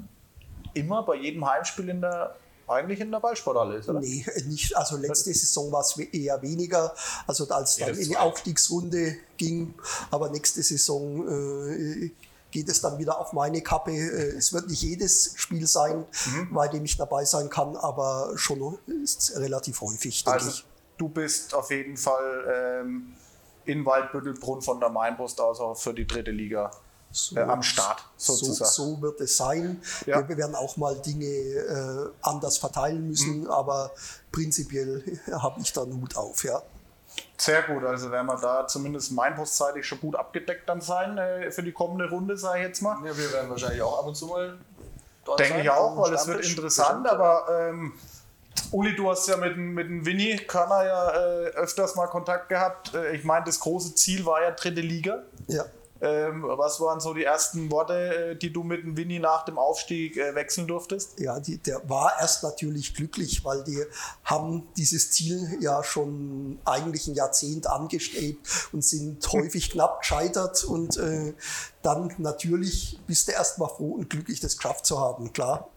immer bei jedem Heimspiel in der eigentlich in der Ballsporthalle ist, oder? Nee, nicht. Also letzte Saison war es eher weniger, also als dann in die Aufstiegsrunde ging. Aber nächste Saison äh, geht es dann wieder auf meine Kappe. Äh, es wird nicht jedes Spiel sein, mhm. bei dem ich dabei sein kann, aber schon ist relativ häufig, denke also, ich. Du bist auf jeden Fall ähm, in Waldbüttelbrunn von der Mainbrust aus auch für die dritte Liga so, äh, am Start sozusagen. So, so, wird es sein. Ja. Wir werden auch mal Dinge äh, anders verteilen müssen, mhm. aber prinzipiell habe ich da einen Hut auf, ja. Sehr gut, also werden wir da zumindest meinpostseitig schon gut abgedeckt dann sein äh, für die kommende Runde, sage ich jetzt mal. Ja, wir werden wahrscheinlich auch ab und zu mal dort Denke sein, ich auch, weil es wird interessant, aber ähm, Uli, du hast ja mit, mit dem Winnie Körner ja äh, öfters mal Kontakt gehabt. Äh, ich meine, das große Ziel war ja dritte Liga. Ja. Ähm, was waren so die ersten Worte, äh, die du mit dem Winnie nach dem Aufstieg äh, wechseln durftest? Ja, die, der war erst natürlich glücklich, weil die haben dieses Ziel ja schon eigentlich ein Jahrzehnt angestrebt und sind häufig knapp gescheitert und äh, dann natürlich bist du erstmal froh und glücklich, das geschafft zu haben, klar.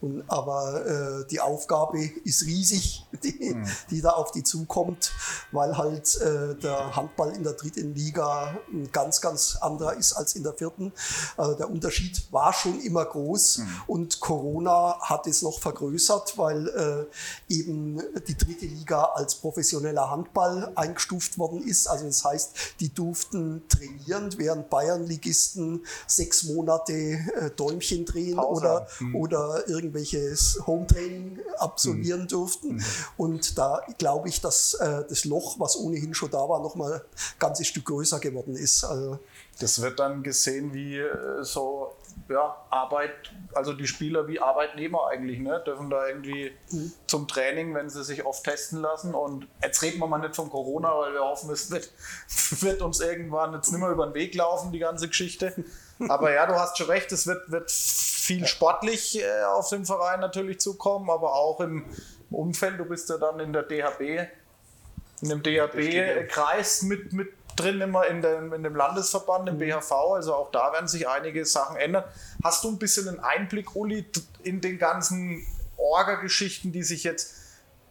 Und, aber äh, die Aufgabe ist riesig, die, mhm. die, da auf die zukommt, weil halt äh, der Handball in der dritten Liga ein ganz, ganz anderer ist als in der vierten. Also der Unterschied war schon immer groß mhm. und Corona hat es noch vergrößert, weil äh, eben die dritte Liga als professioneller Handball eingestuft worden ist. Also das heißt, die durften trainieren, während Bayernligisten sechs Monate äh, Däumchen drehen Pause. oder, mhm. oder irgendwelches Hometraining absolvieren mhm. durften. Mhm. Und da glaube ich, dass äh, das Loch, was ohnehin schon da war, nochmal ein ganzes Stück größer geworden ist. Also, das wird dann gesehen wie äh, so ja, Arbeit, also die Spieler wie Arbeitnehmer eigentlich, ne? dürfen da irgendwie mhm. zum Training, wenn sie sich oft testen lassen. Und jetzt reden wir mal nicht von Corona, weil wir hoffen, es wird, wird uns irgendwann jetzt nicht mehr über den Weg laufen, die ganze Geschichte. Aber ja, du hast schon recht, es wird, wird viel sportlich äh, auf den Verein natürlich zukommen, aber auch im, im Umfeld. Du bist ja dann in der DHB, in dem DHB-Kreis mit, mit drin immer in dem, in dem Landesverband, im BHV. Also auch da werden sich einige Sachen ändern. Hast du ein bisschen einen Einblick, Uli, in den ganzen Orga-Geschichten, die sich jetzt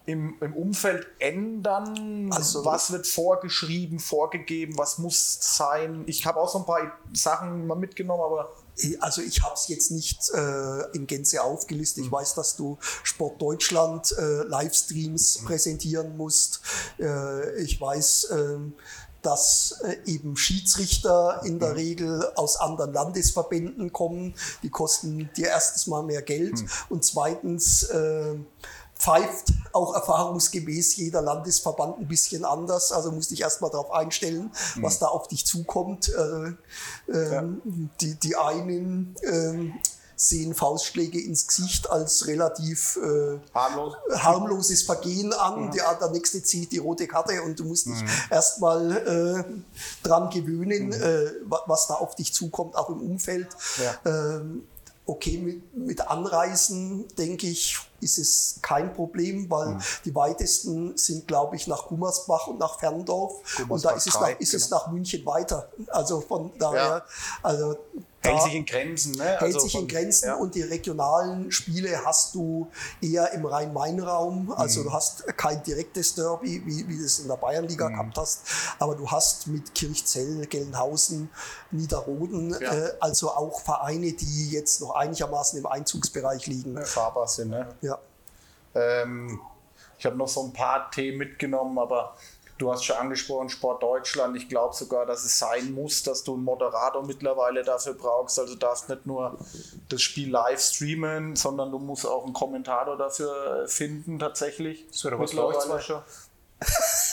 im, im Umfeld ändern? Also, was wird vorgeschrieben, vorgegeben? Was muss sein? Ich habe auch so ein paar Sachen mal mitgenommen, aber. Also ich habe es jetzt nicht äh, in Gänze aufgelistet. Ich mhm. weiß, dass du Sport Deutschland äh, Livestreams mhm. präsentieren musst. Äh, ich weiß, ähm, dass äh, eben Schiedsrichter in der mhm. Regel aus anderen Landesverbänden kommen. Die kosten dir erstens mal mehr Geld und zweitens äh, pfeift auch erfahrungsgemäß jeder Landesverband ein bisschen anders. Also musst dich erstmal darauf einstellen, mhm. was da auf dich zukommt. Äh, äh, ja. die, die einen äh, sehen Faustschläge ins Gesicht als relativ äh, Harmlos. harmloses Vergehen an. Der, der nächste zieht die rote Karte und du musst dich erstmal äh, dran gewöhnen, äh, wa- was da auf dich zukommt, auch im Umfeld. Ähm, okay, mit, mit Anreisen, denke ich, ist es kein Problem, weil die weitesten sind, glaube ich, nach Gummersbach und nach Ferndorf. und da ist, es nach, ist es genau. nach München weiter. Also von daher, also Hält sich in Grenzen, ne? hält Also sich in von- Grenzen ja. und die regionalen Spiele hast du eher im Rhein-Main-Raum. Also Mhm. du hast kein direktes Derby, wie, wie du es in der Bayernliga Mhm. gehabt hast, aber du hast mit Kirchzell, Gelnhausen, Niederroden, Ja. äh, also auch Vereine, die jetzt noch einigermaßen im Einzugsbereich liegen. fahrbar sind. Ne? Ja. Ähm, ich habe noch so ein paar Themen mitgenommen, aber du hast schon angesprochen, Sport Deutschland. Ich glaube sogar, dass es sein muss, dass du einen Moderator mittlerweile dafür brauchst. Also du darfst nicht nur das Spiel live streamen, sondern du musst auch einen Kommentator dafür finden tatsächlich. Das wäre zwei schon.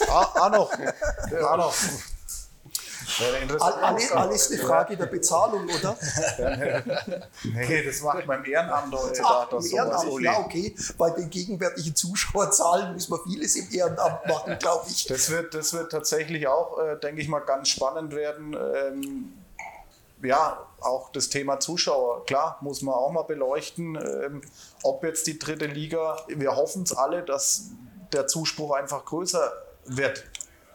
ah, ah noch. Ja, noch. All, alles eine Frage der Bezahlung, oder? Nee, das macht beim Ehrenamt heute Ach, da im Ehrenamt, ja okay. Bei den gegenwärtigen Zuschauerzahlen muss man vieles im Ehrenamt machen, glaube ich. Das wird, das wird tatsächlich auch, äh, denke ich mal, ganz spannend werden. Ähm, ja, auch das Thema Zuschauer, klar, muss man auch mal beleuchten. Ähm, ob jetzt die dritte Liga, wir hoffen es alle, dass der Zuspruch einfach größer wird.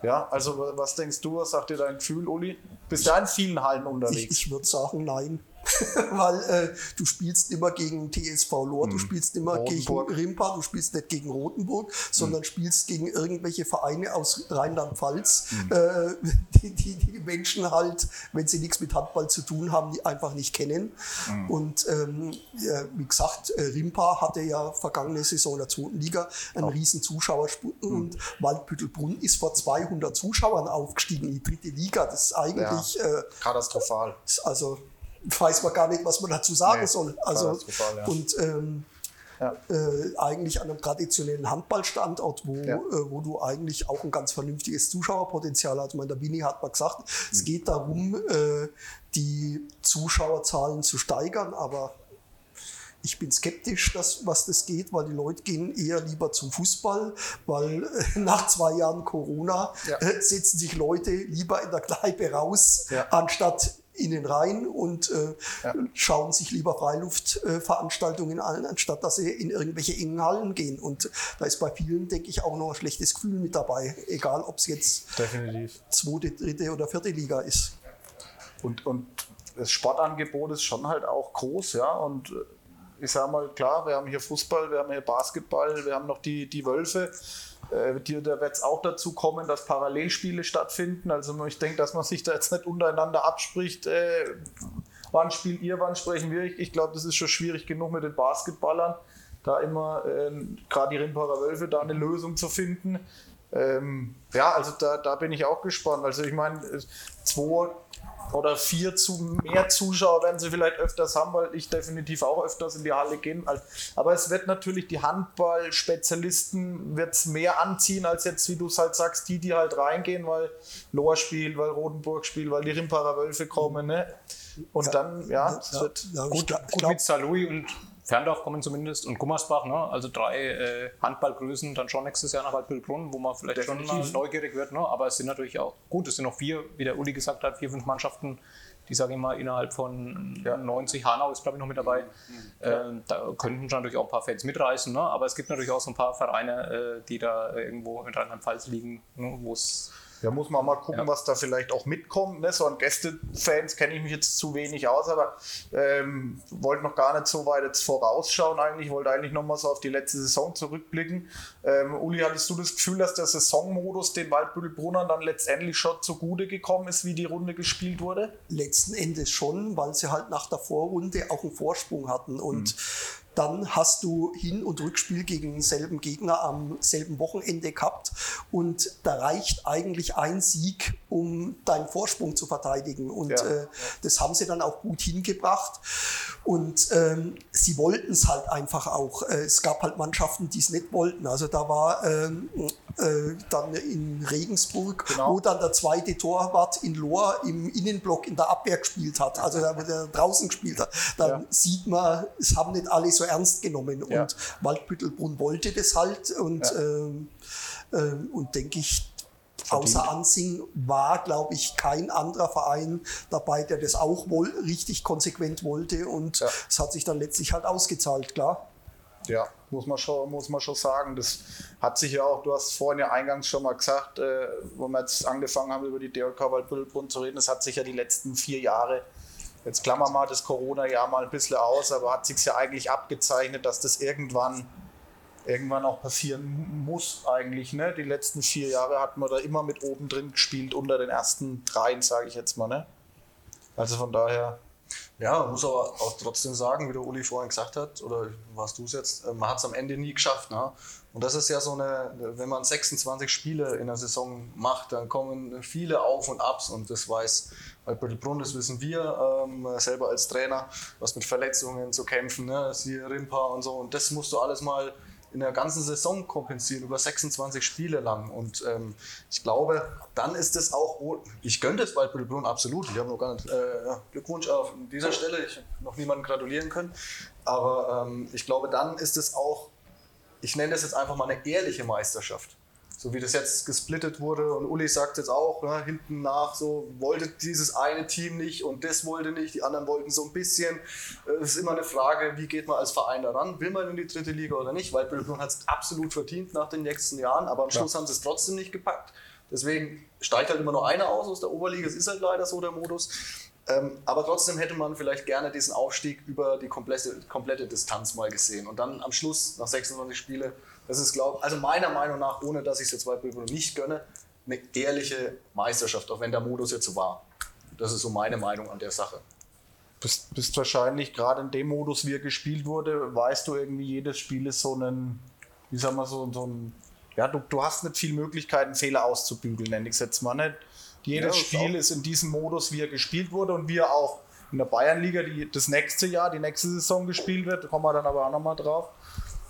Ja, also was denkst du, was sagt dir dein Gefühl, Uli? Bist du in vielen Hallen Ich, unterwegs? ich würde sagen, nein. Weil äh, du spielst immer gegen TSV Lohr, du spielst immer Rotenburg. gegen Rimpa, du spielst nicht gegen Rotenburg, sondern spielst gegen irgendwelche Vereine aus Rheinland-Pfalz, äh, die, die die Menschen halt, wenn sie nichts mit Handball zu tun haben, die einfach nicht kennen. Und ähm, ja, wie gesagt, äh, Rimpa hatte ja vergangene Saison in der zweiten Liga einen riesen Zuschauerspur und Waldbüttelbrunn ist vor 200 Zuschauern aufgestiegen in die dritte Liga. Das ist eigentlich... Äh, Katastrophal. also weiß man gar nicht, was man dazu sagen Nee, soll. Also, ja. Und ähm, Ja. äh, eigentlich an einem traditionellen Handballstandort, wo, Ja. äh, wo du eigentlich auch ein ganz vernünftiges Zuschauerpotenzial hast. Ich meine, der Winnie hat mal gesagt, es geht darum, äh, die Zuschauerzahlen zu steigern, aber ich bin skeptisch, dass, was das geht, weil die Leute gehen eher lieber zum Fußball, weil äh, nach zwei Jahren Corona Ja. äh, setzen sich Leute lieber in der Kneipe raus, Ja. anstatt in den Rhein und äh, Ja. schauen sich lieber Freiluftveranstaltungen an, anstatt dass sie in irgendwelche engen Hallen gehen. Und da ist bei vielen, denke ich, auch noch ein schlechtes Gefühl mit dabei, egal ob es jetzt Definitiv. zweite, dritte oder vierte Liga ist. Und, und das Sportangebot ist schon halt auch groß, ja. Und äh, ich sage mal, klar, wir haben hier Fußball, wir haben hier Basketball, wir haben noch die, die Wölfe. Äh, da wird es auch dazu kommen, dass Parallelspiele stattfinden. Also ich denke, dass man sich da jetzt nicht untereinander abspricht, äh, wann spielt ihr, wann sprechen wir. Ich, glaube, das ist schon schwierig genug mit den Basketballern, da immer äh, gerade die Rimparer Wölfe da eine Lösung zu finden. Ähm, ja, also da, da bin ich auch gespannt. Also ich meine, äh, zwei oder vier zu mehr Zuschauer werden sie vielleicht öfters haben, weil ich definitiv auch öfters in die Halle gehen. Aber es wird natürlich die Handball-Spezialisten wird's mehr anziehen, als jetzt, wie du es halt sagst, die, die halt reingehen, weil Lohr spielt, weil Rotenburg spielt, weil die Rimparer Wölfe kommen. Ne? Und dann, ja, es Ja, wird ja, ich Gut, glaub- ich gut glaub- mit Saarlouis und Ferndorf kommen zumindest und Gummersbach, ne? also drei äh, Handballgrößen dann schon nächstes Jahr nach Waldbüttelbrunn, wo man vielleicht schon mal neugierig wird. Ne? Aber es sind natürlich auch, gut, es sind noch vier, wie der Uli gesagt hat, vier, fünf Mannschaften, die, sage ich mal, innerhalb von 90, Hanau ist glaube ich noch mit dabei, äh, da könnten schon natürlich auch ein paar Fans mitreißen. Ne? Aber es gibt natürlich auch so ein paar Vereine, äh, die da irgendwo in Rheinland-Pfalz liegen, ne? wo es Ja, muss man mal gucken, Ja. was da vielleicht auch mitkommt. Ne? So an Gästefans kenne ich mich jetzt zu wenig aus, aber ähm, wollte noch gar nicht so weit jetzt vorausschauen eigentlich. Wollte eigentlich noch mal so auf die letzte Saison zurückblicken. Ähm, Uli, hattest du das Gefühl, dass der Saisonmodus den Waldbüttelbrunnern dann letztendlich schon zugute gekommen ist, wie die Runde gespielt wurde? letzten Endes schon, weil sie halt nach der Vorrunde auch einen Vorsprung hatten. Und Mhm. Dann hast du Hin- und Rückspiel gegen denselben Gegner am selben Wochenende gehabt. Und da reicht eigentlich ein Sieg um deinen Vorsprung zu verteidigen. Und Ja. äh, das haben sie dann auch gut hingebracht. Und ähm, sie wollten es halt einfach auch. Äh, es gab halt Mannschaften, die es nicht wollten. Also da war ähm, äh, dann in Regensburg, Genau. wo dann der zweite Torwart in Lohr im Innenblock in der Abwehr gespielt hat, also da, wo der draußen gespielt hat. Dann Ja. sieht man, es haben nicht alle so ernst genommen. Ja. Und Waldbüttelbrunn wollte das halt. Und, Ja. ähm, ähm, und denke ich, Außer Ansing war, glaube ich, kein anderer Verein dabei, der das auch wohl richtig konsequent wollte. Und Ja. es hat sich dann letztlich halt ausgezahlt, klar. Ja, muss man schon, muss man schon sagen. Das hat sich ja auch, du hast vorhin ja eingangs schon mal gesagt, äh, wo wir jetzt angefangen haben, über die DRK Waldbüttelbrunn zu reden, es hat sich ja die letzten vier Jahre, jetzt klammern wir das Corona-Jahr mal ein bisschen aus, aber hat sich ja eigentlich abgezeichnet, dass das irgendwann, irgendwann auch passieren muss eigentlich. Ne? Die letzten vier Jahre hat man da immer mit oben drin gespielt, unter den ersten dreien, sage ich jetzt mal. Ne? Also von daher, Ja, man muss aber auch trotzdem sagen, wie der Uli vorhin gesagt hat, oder warst du es jetzt, äh, man hat es am Ende nie geschafft. Ne? Und das ist ja so eine, wenn man 26 Spiele in der Saison macht, dann kommen viele Auf und Abs und das weiß Brunn, das wissen wir ähm, selber als Trainer, was mit Verletzungen zu kämpfen, ne? siehe Rimpa und so. Und das musst du alles mal in der ganzen Saison kompensieren, über 26 Spiele lang. Und ähm, ich glaube, dann ist es auch, ich gönne das Waldbüttelbrunn absolut. Ich habe noch gar nicht, äh, Glückwunsch auf dieser Stelle, ich habe noch niemanden gratulieren können. Aber ähm, ich glaube, dann ist es auch, ich nenne das jetzt einfach mal eine ehrliche Meisterschaft. So wie das jetzt gesplittet wurde und Uli sagt jetzt auch, ne, hinten nach, so wollte dieses eine Team nicht und das wollte nicht, die anderen wollten so ein bisschen. Äh, Es ist immer eine Frage, wie geht man als Verein daran? Will man in die dritte Liga oder nicht? Weil Bülbrunn hat es absolut verdient nach den nächsten Jahren, aber am Schluss haben sie es trotzdem nicht gepackt. Deswegen steigt halt immer nur einer aus aus der Oberliga, es ist halt leider so der Modus. Ähm, aber trotzdem hätte man vielleicht gerne diesen Aufstieg über die komplette, komplette Distanz mal gesehen. Und dann am Schluss, nach 26 Spiele, das ist, glaube also meiner Meinung nach, ohne dass ich es jetzt Waldbüttel nicht gönne, eine ehrliche Meisterschaft, auch wenn der Modus jetzt so war. Das ist so meine Meinung an der Sache. bist, bist wahrscheinlich gerade in dem Modus, wie er gespielt wurde, weißt du irgendwie, jedes Spiel ist so ein, wie sagen wir so, so ein, ja, du, du hast nicht viel Möglichkeiten, Fehler auszubügeln, nenne ich es jetzt mal nicht. Jedes Ja, Spiel ist in diesem Modus, wie er gespielt wurde und wie er auch in der Bayernliga die, das nächste Jahr, die nächste Saison gespielt wird, da kommen wir dann aber auch nochmal drauf,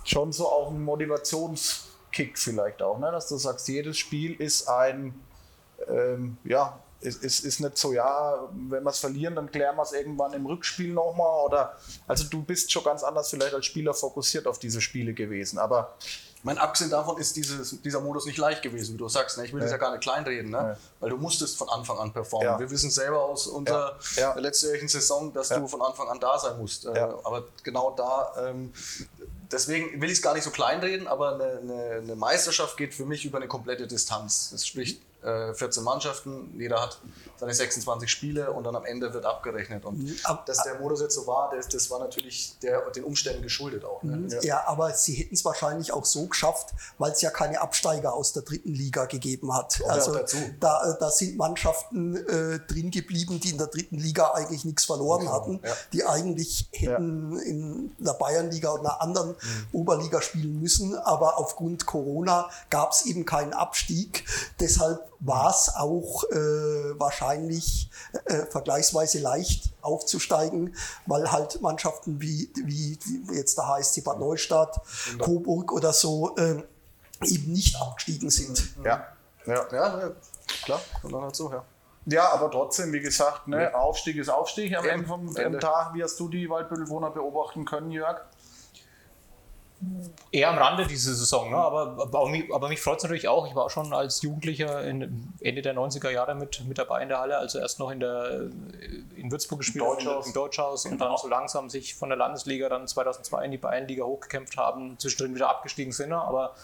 schon so auch ein Motivationskick vielleicht auch, ne? dass du sagst, jedes Spiel ist ein, ähm, ja, es ist, ist, ist nicht so, ja, wenn wir es verlieren, dann klären wir es irgendwann im Rückspiel nochmal. Oder also du bist schon ganz anders vielleicht als Spieler fokussiert auf diese Spiele gewesen. Aber Ich meine, abgesehen davon ist dieses, dieser Modus nicht leicht gewesen, wie du sagst. Ne? Ich will das Nee. ja gar nicht kleinreden, ne? Nee. weil du musstest von Anfang an performen. Ja. Wir wissen selber aus unserer Ja. Ja. letztjährigen Saison, dass Ja. du von Anfang an da sein musst. Äh, Ja. Aber genau da, ähm, deswegen will ich es gar nicht so kleinreden, aber eine, eine, eine Meisterschaft geht für mich über eine komplette Distanz. Das spricht äh, 14 Mannschaften, jeder hat seine 26 Spiele und dann am Ende wird abgerechnet. Und Ab- dass der Modus jetzt so war, das, das war natürlich der, den Umständen geschuldet auch. Ne? Mhm. Ja. aber sie hätten es wahrscheinlich auch so geschafft, weil es ja keine Absteiger aus der dritten Liga gegeben hat. Kommt also auch dazu. Da, da sind Mannschaften äh, drin geblieben, die in der dritten Liga eigentlich nichts verloren hatten, ja. die eigentlich hätten in der Bayernliga oder einer anderen Mhm. Oberliga spielen müssen. Aber aufgrund Corona gab es eben keinen Abstieg. Deshalb war es auch äh, wahrscheinlich äh, vergleichsweise leicht aufzusteigen, weil halt Mannschaften wie, wie, jetzt der HSC Bad Neustadt, Coburg oder so äh, eben nicht abgestiegen sind. ja, ja. Ja, ja, klar, und dann so, ja. Ja, aber trotzdem, wie gesagt, ne, Aufstieg ist Aufstieg am. Ende vom Ende. Tag. Wie hast du die Waldbüttelwohner beobachten können, Jörg? Eher am Rande diese Saison, ne? aber, aber, mich, mich freut es natürlich auch. Ich war auch schon als Jugendlicher in, Ende der 90er Jahre mit, mit dabei in der Halle, also erst noch in, der, in Würzburg gespielt, Deutschhaus. im Deutschhaus und dann so langsam sich von der Landesliga dann 2002 in die Bayernliga hochgekämpft haben, zwischendrin wieder abgestiegen sind. ne? Aber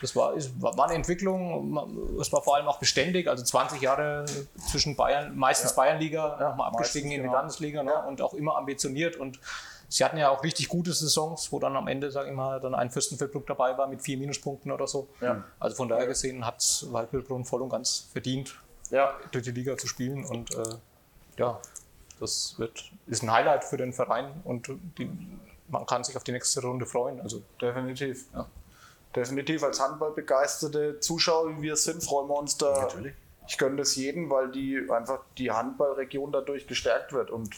das war, ist, war eine Entwicklung, es war vor allem auch beständig, also 20 Jahre zwischen Bayern, meistens Bayernliga, nochmal abgestiegen meistens, in die genau. Landesliga ne? und auch immer ambitioniert und Sie hatten ja auch richtig gute Saisons, wo dann am Ende, sage ich mal, dann ein Fürstenfeldbruck dabei war mit vier Minuspunkten oder so. Ja. Also von daher gesehen hat Waldbildbrunn voll und ganz verdient, Ja, durch die Liga zu spielen. Und äh, ja, das wird, ist ein Highlight für den Verein und die, man kann sich auf die nächste Runde freuen. Also definitiv. Ja. Definitiv als handballbegeisterte Zuschauer, wie wir sind, freuen wir uns da Natürlich. ich gönne das jedem, weil die einfach die Handballregion dadurch gestärkt wird. Und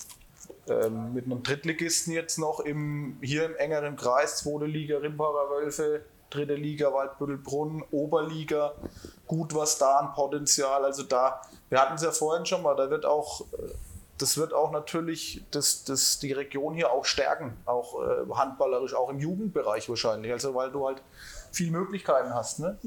ähm, mit einem Drittligisten jetzt noch im, hier im engeren Kreis, zweite Liga Rimparer Wölfe, dritte Liga Waldbüttelbrunn, Oberliga, gut was da an Potenzial. Also da, wir hatten es ja vorhin schon mal, da wird auch, das wird auch natürlich das, das, die Region hier auch stärken, auch äh, handballerisch, auch im Jugendbereich wahrscheinlich. Also weil du halt viel Möglichkeiten hast. Ne?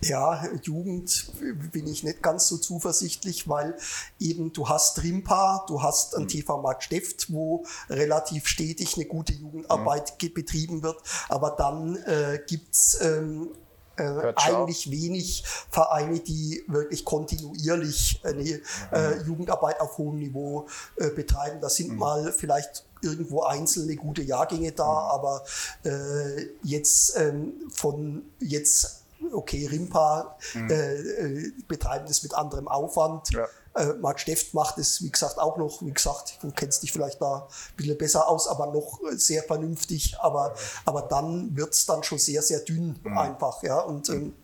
Ja, Jugend bin ich nicht ganz so zuversichtlich, weil eben du hast Rimpa, du hast ein mhm. TV Markt Steft, wo relativ stetig eine gute Jugendarbeit mhm. betrieben wird, aber dann äh, gibt es ähm, äh, eigentlich wenig Vereine, die wirklich kontinuierlich eine äh, Jugendarbeit auf hohem Niveau äh, betreiben. Da sind mhm. mal vielleicht irgendwo einzelne gute Jahrgänge da, mhm. aber äh, jetzt ähm, von jetzt okay, Rimpa mhm. äh, äh betreiben das mit anderem Aufwand. Ja. Äh, Marc Steft macht es, wie gesagt, auch noch, wie gesagt, du kennst dich vielleicht da ein bisschen besser aus, aber noch sehr vernünftig. Aber, aber dann wird es dann schon sehr, sehr dünn mhm. einfach. Ja? Und ähm,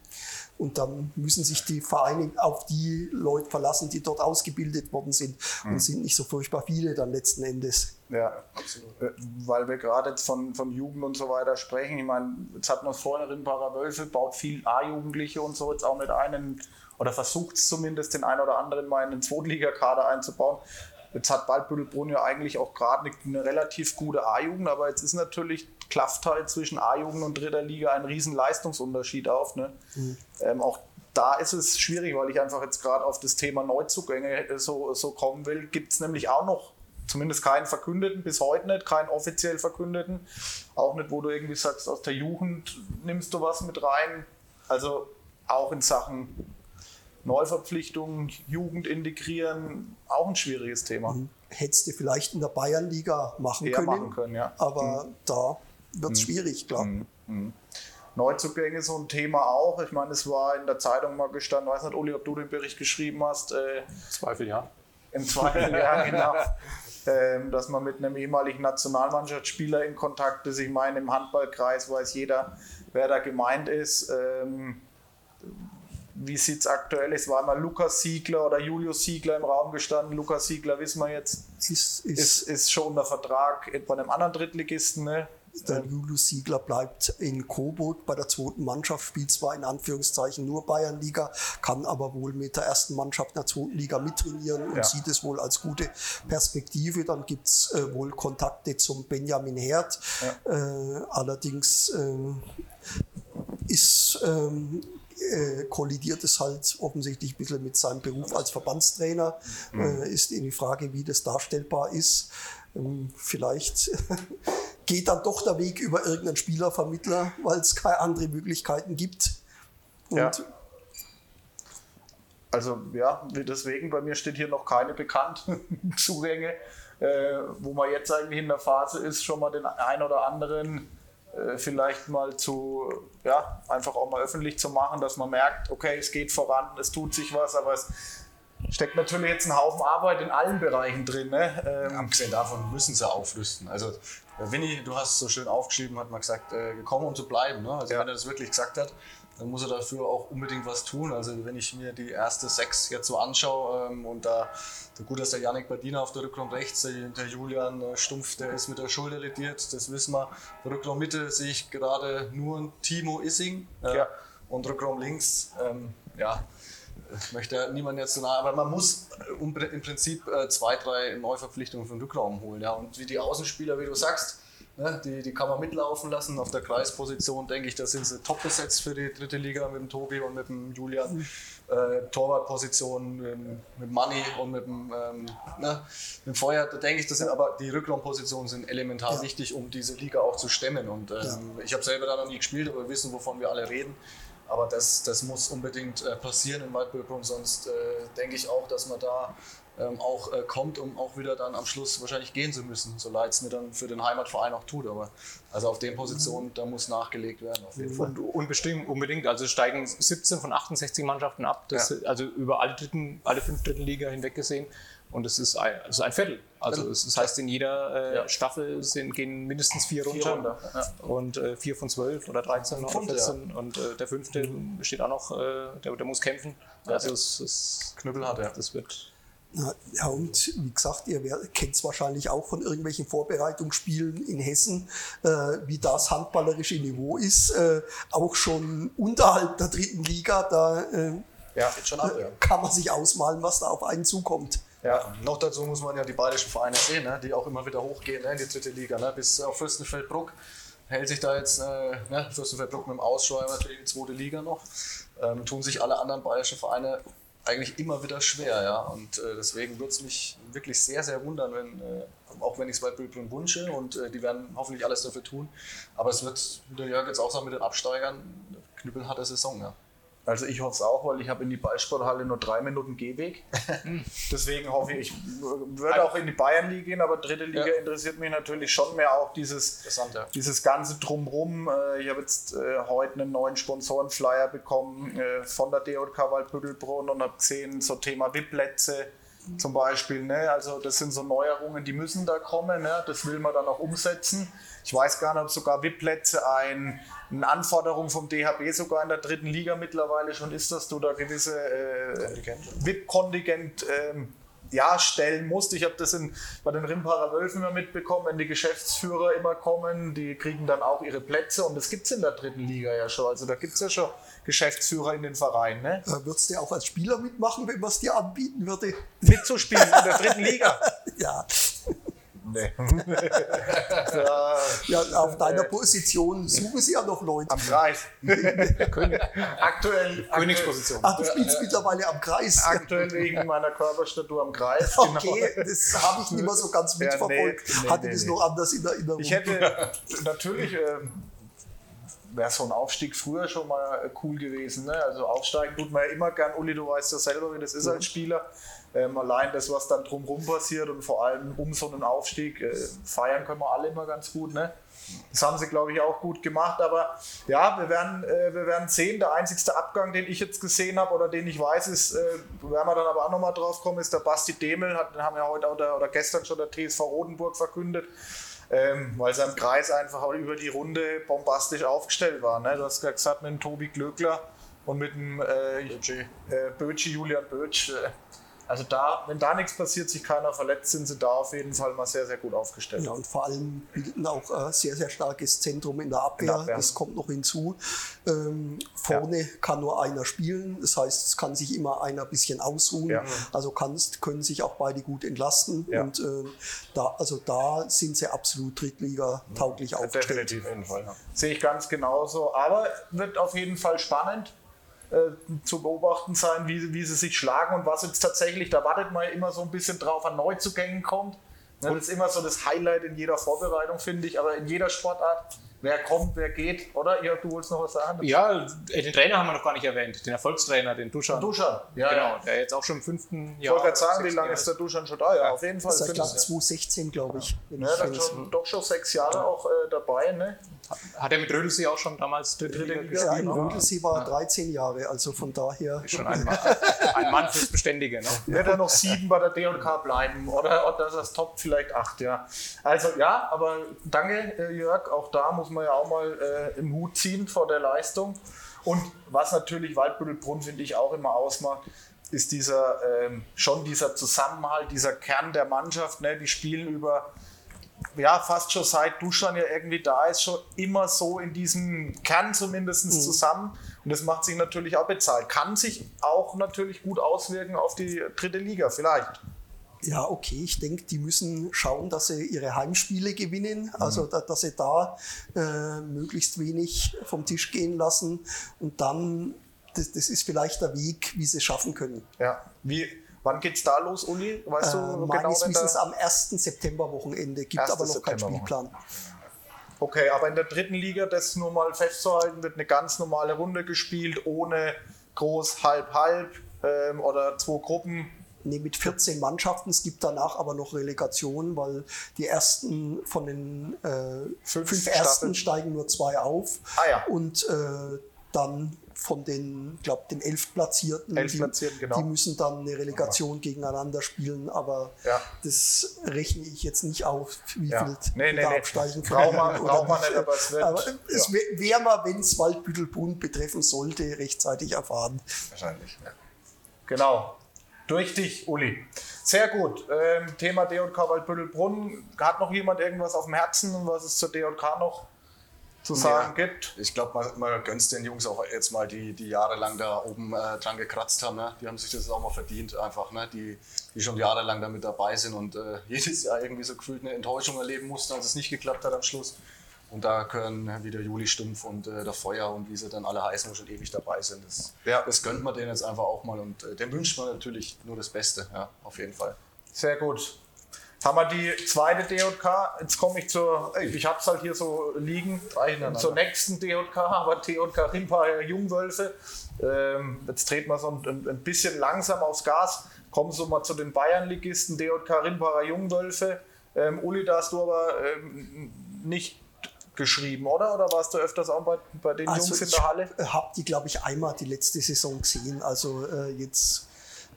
und dann müssen sich die Vereine auf die Leute verlassen, die dort ausgebildet worden sind. Mhm. Und sind nicht so furchtbar viele dann letzten Endes. Ja, absolut. Äh, weil wir gerade von, von Jugend und so weiter sprechen. Ich meine, jetzt hat man vorhin in Parawölfe, baut viel A-Jugendliche und so jetzt auch mit einem, oder versucht es zumindest, den einen oder anderen mal in den Zweitligakader einzubauen. Jetzt hat Waldbüttelbrunn ja eigentlich auch gerade eine, eine, relativ gute A-Jugend, aber jetzt ist natürlich klafft halt zwischen A-Jugend und dritter Liga ein riesen Leistungsunterschied auf. Ne? Mhm. Ähm, auch da ist es schwierig, weil ich einfach jetzt gerade auf das Thema Neuzugänge so, so kommen will. Gibt es nämlich auch noch zumindest keinen Verkündeten, bis heute nicht, keinen offiziell Verkündeten. Auch nicht, wo du irgendwie sagst, aus der Jugend nimmst du was mit rein. Also auch in Sachen Neuverpflichtungen, Jugend integrieren, auch ein schwieriges Thema. Mhm. Hättest du vielleicht in der Bayernliga machen Eher können, machen können ja. aber mhm. da wird es mhm. schwierig, klar. Mhm. mhm. Neuzugänge so ein Thema auch. Ich meine, es war in der Zeitung mal gestanden, weiß nicht, Uli, ob du den Bericht geschrieben hast. Äh, Zweifel ja. Im Zweifel ja, genau. ähm, dass man mit einem ehemaligen Nationalmannschaftsspieler in Kontakt ist. Ich meine, im Handballkreis weiß jeder, wer da gemeint ist. Ähm, wie sieht es aktuell aus? War mal Lukas Siegler oder Julius Siegler im Raum gestanden? Lukas Siegler, wissen wir jetzt, ist, ist, ist, ist schon unter Vertrag etwa einem anderen Drittligisten. Ne? Der Julius Siegler bleibt in Coburg bei der zweiten Mannschaft, spielt zwar in Anführungszeichen nur Bayernliga, kann aber wohl mit der ersten Mannschaft in der zweiten Liga mittrainieren und ja. sieht es wohl als gute Perspektive. Dann gibt es äh, wohl Kontakte zum Benjamin Herd. Ja. Äh, allerdings äh, ist ähm, äh, kollidiert es halt offensichtlich ein bisschen mit seinem Beruf als Verbandstrainer. Mhm. Äh, ist die Frage, wie das darstellbar ist. Ähm, vielleicht geht dann doch der Weg über irgendeinen Spielervermittler, weil es keine anderen Möglichkeiten gibt. Und ja. Also ja, deswegen bei mir steht hier noch keine bekannten Zugänge, äh, wo man jetzt eigentlich in der Phase ist, schon mal den ein oder anderen vielleicht mal zu, ja, einfach auch mal öffentlich zu machen, dass man merkt, okay, es geht voran, es tut sich was, aber es steckt natürlich jetzt ein Haufen Arbeit in allen Bereichen drin. Ne? Ähm, Abgesehen davon müssen sie aufrüsten. Also äh, Winnie, du hast es so schön aufgeschrieben, hat mal gesagt, äh, gekommen um zu bleiben. Ne? Also ja. wenn er das wirklich gesagt hat, dann muss er dafür auch unbedingt was tun. Also wenn ich mir die erste Sechs jetzt so anschaue ähm, und da, gut, dass der Janik Badina auf der Rückraum rechts, der, Julian äh, Stumpf, der ist mit der Schulter lediert, das wissen wir. Der Rückraum Mitte sehe ich gerade nur Timo Issing äh, ja. und Rückraum links, ähm, ja, ich möchte niemanden jetzt so nah, aber man muss äh, im Prinzip äh, zwei, drei Neuverpflichtungen für den Rückraum holen. Ja. Und wie die Außenspieler, wie du sagst, Ne, die, die kann man mitlaufen lassen. Auf der Kreisposition denke ich, da sind sie top besetzt für die dritte Liga mit dem Tobi und mit dem Julian. Mhm. Äh, Torwartposition ähm, mit Money und mit dem, ähm, ne, mit Feuer, da denke ich, das sind aber die Rückraumpositionen sind elementar ja. wichtig, um diese Liga auch zu stemmen. Und ähm, ja. ich habe selber da noch nie gespielt, aber wir wissen, wovon wir alle reden. Aber das, das muss unbedingt äh, passieren in Waldbürger und sonst äh, denke ich auch, dass man da ähm, auch äh, kommt, um auch wieder dann am Schluss wahrscheinlich gehen zu müssen, so leid es mir dann für den Heimatverein auch tut. Aber also auf den Positionen, da muss nachgelegt werden, auf jeden Fall. Und unbestimmt, unbedingt, also steigen 17 von 68 Mannschaften ab, das, ja. also über alle, dritten, alle fünf Drittelliga hinweg gesehen. Und es ist ein, es ist ein Viertel. Also es das heißt, in jeder äh, Ja. Staffel sind, gehen mindestens vier runter. runter, ja. Und äh, vier von zwölf oder 13 oder Fünfte, 14. Und äh, der fünfte steht auch noch, äh, der, der muss kämpfen. Also es, es, Knüppel hat er. das wird Ja, und wie gesagt, ihr kennt es wahrscheinlich auch von irgendwelchen Vorbereitungsspielen in Hessen, äh, wie das handballerische Niveau ist. Äh, auch schon unterhalb der dritten Liga, da äh, Ja, ab, ja. kann man sich ausmalen, was da auf einen zukommt. ja. Noch dazu muss man ja die bayerischen Vereine sehen, ne, die auch immer wieder hochgehen ne, in die dritte Liga. Ne, bis auf Fürstenfeldbruck hält sich da jetzt äh, ne, Fürstenfeldbruck mit dem Ausschreiber natürlich die zweite Liga noch. Ähm, tun sich alle anderen bayerischen Vereine eigentlich immer wieder schwer. Ja? Und äh, deswegen würde es mich wirklich sehr, sehr wundern, wenn, äh, auch wenn ich es bei Bülbrunn wünsche und äh, die werden hoffentlich alles dafür tun. Aber es wird, wie der Jörg jetzt auch sagt, mit den Absteigern knüppelharte Saison. Ja. Also ich hoffe es auch, weil ich habe in die Ballsporthalle nur drei Minuten Gehweg. Deswegen hoffe ich, ich würde auch in die Bayernliga gehen, aber dritte Liga Ja. interessiert mich natürlich schon mehr auch dieses, ja. dieses ganze Drumrum. Äh, Ich habe jetzt äh, heute einen neuen Sponsorenflyer bekommen äh, von der DJK Waldbüttelbrunn und habe gesehen, so Thema VIP-Plätze zum Beispiel. Ne? Also das sind so Neuerungen, die müssen da kommen. Ne? Das will man dann auch umsetzen. Ich weiß gar nicht, ob sogar VIP-Plätze ein, eine Anforderung vom DHB sogar in der dritten Liga mittlerweile schon ist, dass du da gewisse äh, VIP-Kontingent ähm, ja, stellen musst. Ich habe das in, bei den Rimparer Wölfen immer mitbekommen, wenn die Geschäftsführer immer kommen, die kriegen dann auch ihre Plätze und das gibt es in der dritten Liga ja schon. Also da gibt es ja schon Geschäftsführer in den Vereinen. Ne? Äh, Würdest du auch als Spieler mitmachen, wenn man es dir anbieten würde? Mitzuspielen in der dritten Liga. Ja, Nee. ja, ja auf deiner Position suchen sie ja noch Leute. am Kreis. aktuell, Königsposition. Ach, du spielst mittlerweile am Kreis. aktuell wegen meiner Körperstatur am Kreis. Okay, das habe ich nicht mehr so ganz Ja, mitverfolgt. nee, nee, Hatte nee, das nee. noch anders in Erinnerung. Ich hätte natürlich, ähm, wäre so ein Aufstieg früher schon mal äh, cool gewesen. Ne? Also aufsteigen tut man ja immer gern. Uli, du weißt ja selber, wie das ist als Spieler. Ähm, allein das, was dann drumherum passiert und vor allem um so einen Aufstieg, äh, feiern können wir alle immer ganz gut. Ne? Das haben sie, glaube ich, auch gut gemacht. Aber ja, wir werden, äh, wir werden sehen. Der einzigste Abgang, den ich jetzt gesehen habe oder den ich weiß, ist, äh, werden wir dann aber auch nochmal drauf kommen, ist der Basti Demel. Hat, den haben ja heute oder, oder gestern schon der TSV Rodenburg verkündet. Ähm, weil sein Kreis einfach auch über die Runde bombastisch aufgestellt war. Ne? Du hast gesagt, mit dem Tobi Glöckler und mit dem äh, äh, Bötschi, Julian Bötsch. Äh, also da, wenn da nichts passiert, sich keiner verletzt, sind sie da auf jeden Fall mal sehr, sehr gut aufgestellt. Ja, und vor allem bilden auch ein sehr, sehr starkes Zentrum in der Abwehr. In der Abwehr. Das kommt noch hinzu. Ähm, vorne kann nur einer spielen. Das heißt, es kann sich immer einer ein bisschen ausruhen. Ja. Also kannst, können sich auch beide gut entlasten. Ja. Und ähm, da, also da sind sie absolut Drittliga-tauglich aufgestellt. Definitiv. Sehe ich ganz genauso. Aber wird auf jeden Fall spannend äh, zu beobachten sein, wie, wie sie sich schlagen und was jetzt tatsächlich, da wartet man ja immer so ein bisschen drauf, an Neuzugängen kommt. Ne, das ist immer so das Highlight in jeder Vorbereitung, finde ich, aber in jeder Sportart. Wer kommt, wer geht, oder? Jörg, du wolltest noch was sagen? Ja, äh, den Trainer haben wir noch gar nicht erwähnt, den Erfolgstrainer, den Duschan. Duschan. Ja, genau, ja. der jetzt auch schon im fünften Ich Jahr. wollte gerade sagen, wie lange ist der Duschan schon da? Ja, auf jeden Fall. Seit fünf- Jahr 2016, glaube ich. Ja, ich dann das- schon, doch schon sechs Jahre auch äh, dabei. Ne? Hat er mit Rödelsee auch schon damals dritte Liga gespielt? Ja, in. Rödelsee war er 13 Jahre, also von daher. Ist schon ein Mann, ein Mann fürs Beständige. Ne? Wird er noch sieben bei der D&K bleiben oder, oder das Top vielleicht acht, ja. Also ja, aber danke äh, Jörg, auch da muss man ja auch mal äh, im Hut ziehen vor der Leistung. Und was natürlich Waldbüttelbrunn, finde ich, auch immer ausmacht, ist dieser, ähm, schon dieser Zusammenhalt, dieser Kern der Mannschaft. Ne? Die spielen über, ja, fast schon seit Duschan ja irgendwie da ist, schon immer so in diesem Kern zumindest zusammen. Und das macht sich natürlich auch bezahlt. Kann sich auch natürlich gut auswirken auf die dritte Liga, vielleicht. Ja, okay, ich denke, die müssen schauen, dass sie ihre Heimspiele gewinnen, Mhm. also da, dass sie da äh, möglichst wenig vom Tisch gehen lassen und dann, das, das ist vielleicht der Weg, wie sie es schaffen können. Ja. Wie, wann geht's da los, Uli? Weißt Äh, du genau, meines Wissens am 1. Septemberwochenende, gibt Erstes aber noch keinen Spielplan. Okay, aber in der dritten Liga, das nur mal festzuhalten, wird eine ganz normale Runde gespielt, ohne groß halb-halb ähm, oder zwei Gruppen. Nee, mit 14 Mannschaften. Es gibt danach aber noch Relegation, weil die ersten von den äh, Fünf fünf, ersten steigen nur zwei auf. Ah ja. Und äh, dann von den, glaube den Elfplatzierten. Elfplatzierten, die, genau. die müssen dann eine Relegation gegeneinander spielen, aber Ja. das rechne ich jetzt nicht auf, wie Ja. viel Nee, nee, da nee. absteigen Braucht man- braucht man nicht, aber es wird- es ja. wär- wäre mal, wenn es Waldbüttelbrunn betreffen sollte, rechtzeitig erfahren. Wahrscheinlich. Ja. Genau. Durch dich, Uli. Sehr gut. Ähm, Thema DJK Waldbüttelbrunn. Hat noch jemand irgendwas auf dem Herzen, was es zur DJK noch zu sagen Ja. gibt? Ich glaube, man, man gönnt den Jungs auch jetzt mal, die, die jahrelang da oben äh, dran gekratzt haben. Ne? Die haben sich das auch mal verdient, einfach. Ne? Die, die schon jahrelang damit dabei sind und äh, jedes Jahr irgendwie so gefühlt eine Enttäuschung erleben mussten, als es nicht geklappt hat am Schluss. Und da können wieder Juli Stumpf und äh, der Feuer und wie sie dann alle heißen, wo schon ewig dabei sind. Das, Ja. das gönnt man denen jetzt einfach auch mal und äh, dem wünscht man natürlich nur das Beste, ja, auf jeden Fall. Sehr gut. Jetzt haben wir die zweite DJK. Jetzt komme ich zur, ich habe es halt hier so liegen, zur nächsten DJK, aber DJK Rimparer Jungwölfe. Ähm, jetzt dreht man so ein, ein- bisschen langsam aufs Gas. Kommen so mal zu den Bayernligisten, DJK Rimparer Jungwölfe. Ähm, Uli, da hast du aber ähm, nicht geschrieben, oder? Oder warst du öfters auch bei, bei den Jungs in ich der Halle? habe die, glaube ich, einmal die letzte Saison gesehen. Also äh, jetzt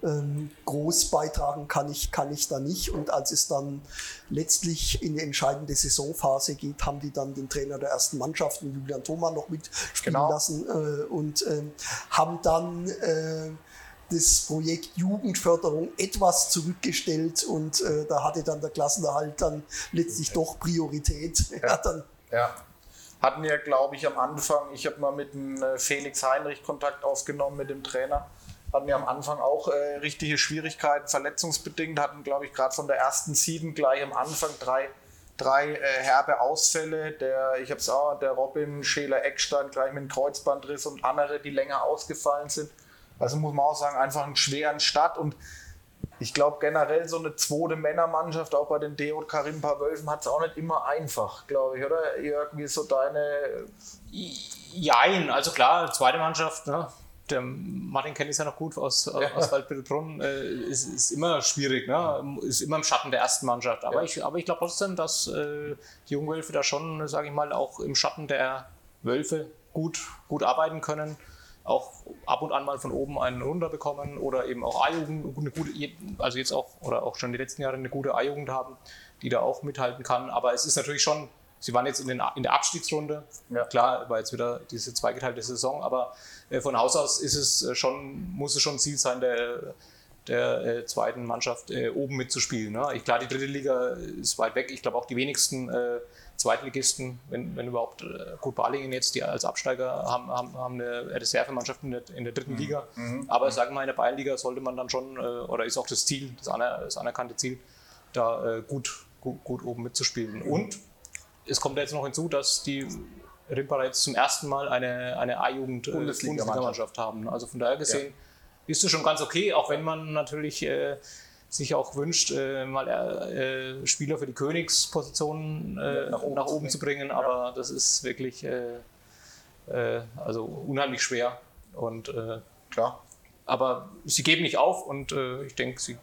ähm, groß beitragen kann ich, kann ich da nicht. Und als es dann letztlich in die entscheidende Saisonphase geht, haben die dann den Trainer der ersten Mannschaft, Julian Thoma, noch mitspielen Genau. lassen äh, und ähm, haben dann äh, das Projekt Jugendförderung etwas zurückgestellt und äh, da hatte dann der Klassenerhalt dann letztlich doch Priorität. Ja. dann Ja. Hatten wir, glaube ich, am Anfang, ich habe mal mit dem äh, Felix Heinrich Kontakt aufgenommen mit dem Trainer. Hatten wir am Anfang auch äh, richtige Schwierigkeiten, verletzungsbedingt, hatten, glaube ich, gerade von der ersten Sieben gleich am Anfang drei, drei äh, herbe Ausfälle. Der, ich habe es auch, der Robin Scheler Eckstein gleich mit einem Kreuzbandriss und andere, die länger ausgefallen sind. Also muss man auch sagen, einfach einen schweren Start und ich glaube generell so eine zweite Männermannschaft, auch bei den DJK Rimpa Wölfen, hat es auch nicht immer einfach, glaube ich, oder? Irgendwie so deine. Jein, also klar, zweite Mannschaft, ne? Der Martin kennt es ja noch gut aus, aus Waldbüttelbrunn, äh, ist, ist immer schwierig, ne? ist immer im Schatten der ersten Mannschaft. Aber Ja. ich, aber ich glaube trotzdem, dass äh, die Jungwölfe da schon, sage ich mal, auch im Schatten der Wölfe gut, gut arbeiten können. Auch ab und an mal von oben einen runterbekommen oder eben auch A-Jugend, eine gute, also jetzt auch, oder auch schon die letzten Jahre eine gute A-Jugend haben, die da auch mithalten kann. Aber es ist natürlich schon, sie waren jetzt in, den, in der Abstiegsrunde. Ja. Klar, war jetzt wieder diese zweigeteilte Saison, aber äh, von Haus aus ist es äh, schon, muss es schon ein Ziel sein, der, der äh, zweiten Mannschaft äh, oben mitzuspielen. Ne? Ich, klar, die dritte Liga ist weit weg. Ich glaube auch die wenigsten äh, Zweitligisten, wenn, wenn überhaupt, äh, gut Balingen jetzt, die als Absteiger haben, haben, haben eine Reservemannschaft in der, in der dritten Liga. Aber sagen wir mal, in der Bayernliga sollte man dann schon, oder ist auch das Ziel, das, aner, das anerkannte Ziel, da gut, gut, gut oben mitzuspielen. Und es kommt jetzt noch hinzu, dass die Rimperer jetzt zum ersten Mal eine, eine A-Jugend äh, haben. Also von daher gesehen ist es schon ganz okay, auch wenn man natürlich äh, sich auch wünscht, äh, mal äh, Spieler für die Königsposition äh, nach, oben, zu bringen. Aber das ist wirklich äh, also unheimlich schwer. Und, Klar. aber sie geben nicht auf und ich denke, sie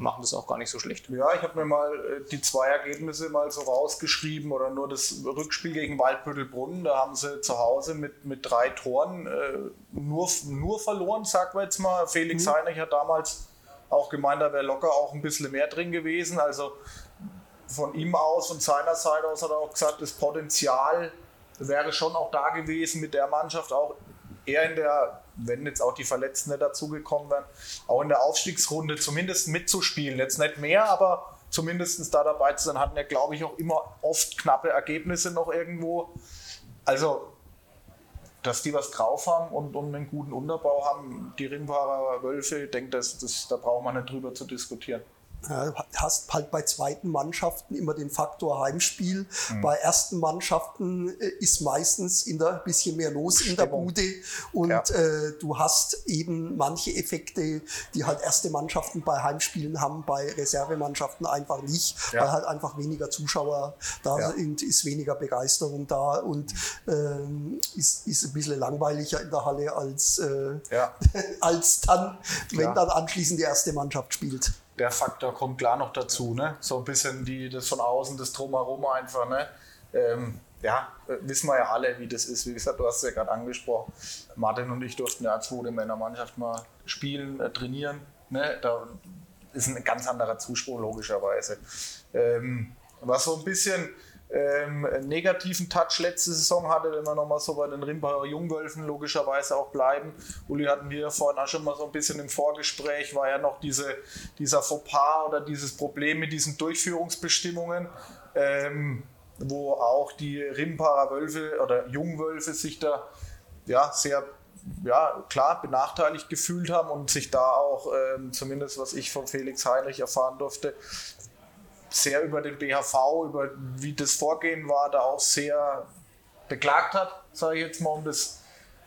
machen das auch gar nicht so schlecht. Ja, ich habe mir mal äh, die zwei Ergebnisse mal so rausgeschrieben oder nur das Rückspiel gegen Waldbüttelbrunn. Da haben sie zu Hause mit, mit drei Toren äh, nur, nur verloren, sagen wir jetzt mal. Felix Heinrich hat damals auch gemeint, da wäre locker auch ein bisschen mehr drin gewesen. Also von ihm aus, von seiner Seite aus hat er auch gesagt, das Potenzial wäre schon auch da gewesen mit der Mannschaft, auch eher in der, wenn jetzt auch die Verletzten dazugekommen wären, auch in der Aufstiegsrunde zumindest mitzuspielen. Jetzt nicht mehr, aber zumindest da dabei zu sein, hatten ja, glaube ich, auch immer oft knappe Ergebnisse noch irgendwo. Also, dass die was drauf haben und, und einen guten Unterbau haben, die Rimbacher Wölfe, ich denke, das, das, da braucht man nicht drüber zu diskutieren. Hast halt bei zweiten Mannschaften immer den Faktor Heimspiel. Mhm. Bei ersten Mannschaften äh, ist meistens in der bisschen mehr los in der. Bude und Ja. äh, du hast eben manche Effekte, die halt erste Mannschaften bei Heimspielen haben, bei Reservemannschaften einfach nicht, Ja. weil halt einfach weniger Zuschauer da Ja. sind, ist weniger Begeisterung da und ähm, ist, ist ein bisschen langweiliger in der Halle als, äh, als dann, wenn dann anschließend die erste Mannschaft spielt. Der Faktor kommt klar noch dazu, ne? So ein bisschen die, das von außen, das Drumherum einfach, ne? Ähm, ja, äh, wissen wir ja alle, wie das ist. Wie gesagt, du hast es ja gerade angesprochen. Martin und ich durften ja als zweite Männermannschaft mal spielen, äh, trainieren. Ne? Da ist ein ganz anderer Zuspruch, logischerweise. Ähm, was so ein bisschen ähm, negativen Touch letzte Saison hatte, wenn wir nochmal so bei den Rimbacher Jungwölfen logischerweise auch bleiben. Uli hatten wir vorhin auch schon mal so ein bisschen im Vorgespräch, war ja noch diese, dieser Fauxpas oder dieses Problem mit diesen Durchführungsbestimmungen. Ähm, wo auch die Rimbacher Wölfe oder Jungwölfe sich da ja, sehr ja, klar benachteiligt gefühlt haben und sich da auch, ähm, zumindest was ich von Felix Heinrich erfahren durfte, sehr über den BHV, über wie das Vorgehen war, da auch sehr beklagt hat, sage ich jetzt mal, um das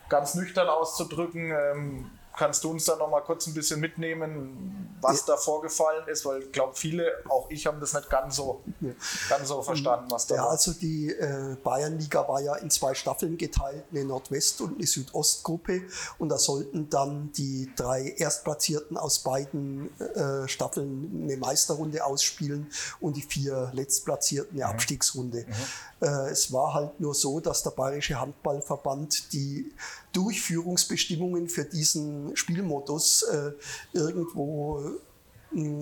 ganz nüchtern auszudrücken. Ähm, Kannst du uns da noch mal kurz ein bisschen mitnehmen, was da vorgefallen ist? Weil ich glaube, viele, auch ich, haben das nicht ganz so, ja. ganz so verstanden, was da ja, war. Also die äh, Bayernliga war ja in zwei Staffeln geteilt, eine Nordwest- und eine Südostgruppe. Und da sollten dann die drei Erstplatzierten aus beiden äh, Staffeln eine Meisterrunde ausspielen und die vier Letztplatzierten eine mhm. Abstiegsrunde. Mhm. Äh, es war halt nur so, dass der Bayerische Handballverband die Durchführungsbestimmungen für diesen Spielmodus äh, irgendwo äh,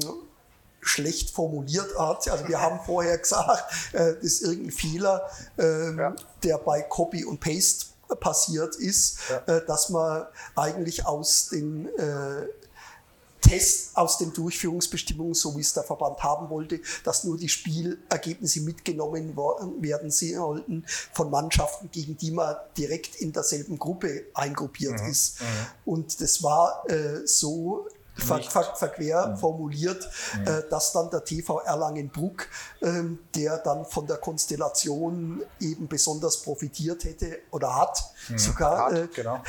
schlecht formuliert hat. Also wir haben vorher gesagt, äh, das ist irgendein Fehler, äh, ja. der bei Copy und Paste passiert ist, ja. Äh, dass man eigentlich aus den äh, Test aus den Durchführungsbestimmungen, so wie es der Verband haben wollte, dass nur die Spielergebnisse mitgenommen werden sollten von Mannschaften, gegen die man direkt in derselben Gruppe eingruppiert mhm. ist. Mhm. Und das war äh, so ver, ver, verquer mhm. formuliert, mhm. Äh, dass dann der TV Erlangen-Bruck, äh, der dann von der Konstellation eben besonders profitiert hätte oder hat, mhm. sogar hat, äh, genau.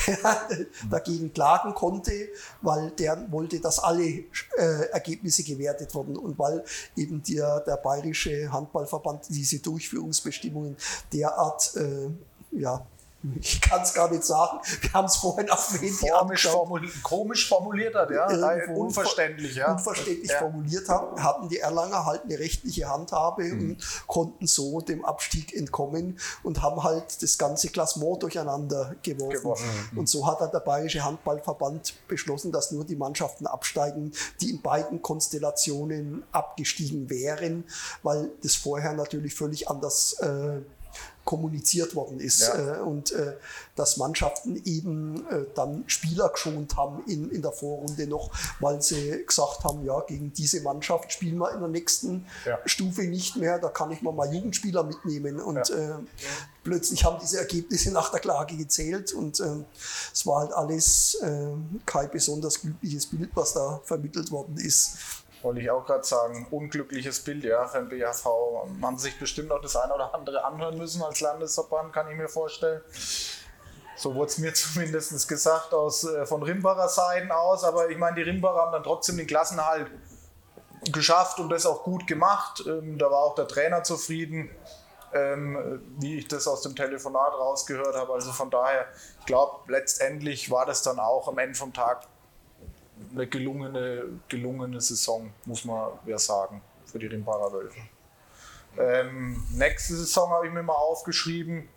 dagegen klagen konnte, weil der wollte, dass alle äh, Ergebnisse gewertet wurden und weil eben der, der Bayerische Handballverband diese Durchführungsbestimmungen derart äh, ja, ich kann es gar nicht sagen. Wir haben es vorhin auf dem Handy komisch, formul komisch formuliert hat, ja. Irgendwo unverständlich, ja. Unverständlich ja. formuliert haben, hatten die Erlanger halt eine rechtliche Handhabe mhm. und konnten so dem Abstieg entkommen und haben halt das ganze Klassement durcheinander geworfen. geworfen. Mhm. Und so hat dann der Bayerische Handballverband beschlossen, dass nur die Mannschaften absteigen, die in beiden Konstellationen abgestiegen wären, weil das vorher natürlich völlig anders äh, kommuniziert worden ist ja. äh, und äh, dass Mannschaften eben äh, dann Spieler geschont haben in, in der Vorrunde noch, weil sie gesagt haben, ja, gegen diese Mannschaft spielen wir in der nächsten ja. Stufe nicht mehr, da kann ich mal mal Jugendspieler mitnehmen und ja. Äh, plötzlich haben diese Ergebnisse nach der Klage gezählt und äh, es war halt alles äh, kein besonders glückliches Bild, was da vermittelt worden ist wollte ich auch gerade sagen, unglückliches Bild, ja, für den BHV. Man sich bestimmt auch das eine oder andere anhören müssen als Landesverband, kann ich mir vorstellen. So wurde es mir zumindest gesagt aus, äh, von Rimbacher Seiten aus. Aber ich meine, die Rimbacher haben dann trotzdem den Klassenhalt geschafft und das auch gut gemacht. Ähm, da war auch der Trainer zufrieden, ähm, wie ich das aus dem Telefonat rausgehört habe. Also von daher, ich glaube, letztendlich war das dann auch am Ende vom Tag eine gelungene, gelungene Saison, muss man ja sagen, für die Rimbacher Wölfe. Ähm, nächste Saison habe ich mir mal aufgeschrieben.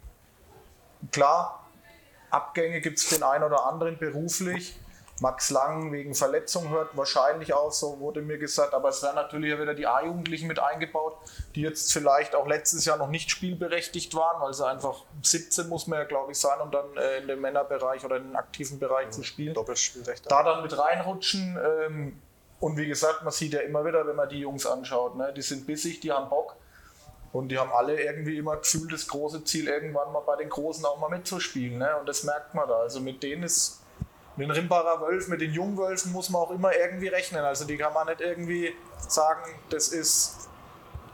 Klar, Abgänge gibt es den einen oder anderen beruflich. Max Lang wegen Verletzung hört wahrscheinlich auf, so wurde mir gesagt. Aber es werden natürlich wieder die A-Jugendlichen mit eingebaut, die jetzt vielleicht auch letztes Jahr noch nicht spielberechtigt waren, weil sie einfach 17 muss man ja, glaube ich, sein, um dann äh, in dem Männerbereich oder in den aktiven Bereich mhm. zu spielen. Doppelspielrecht. Da dann mit reinrutschen. Ähm, und wie gesagt, man sieht ja immer wieder, wenn man die Jungs anschaut, ne, die sind bissig, die haben Bock. Und die haben alle irgendwie immer gefühlt das große Ziel, irgendwann mal bei den Großen auch mal mitzuspielen. Ne? Und das merkt man da. Also mit denen ist mit den Rimbacher Wölfen, mit den Jungwölfen muss man auch immer irgendwie rechnen. Also die kann man nicht irgendwie sagen, das ist,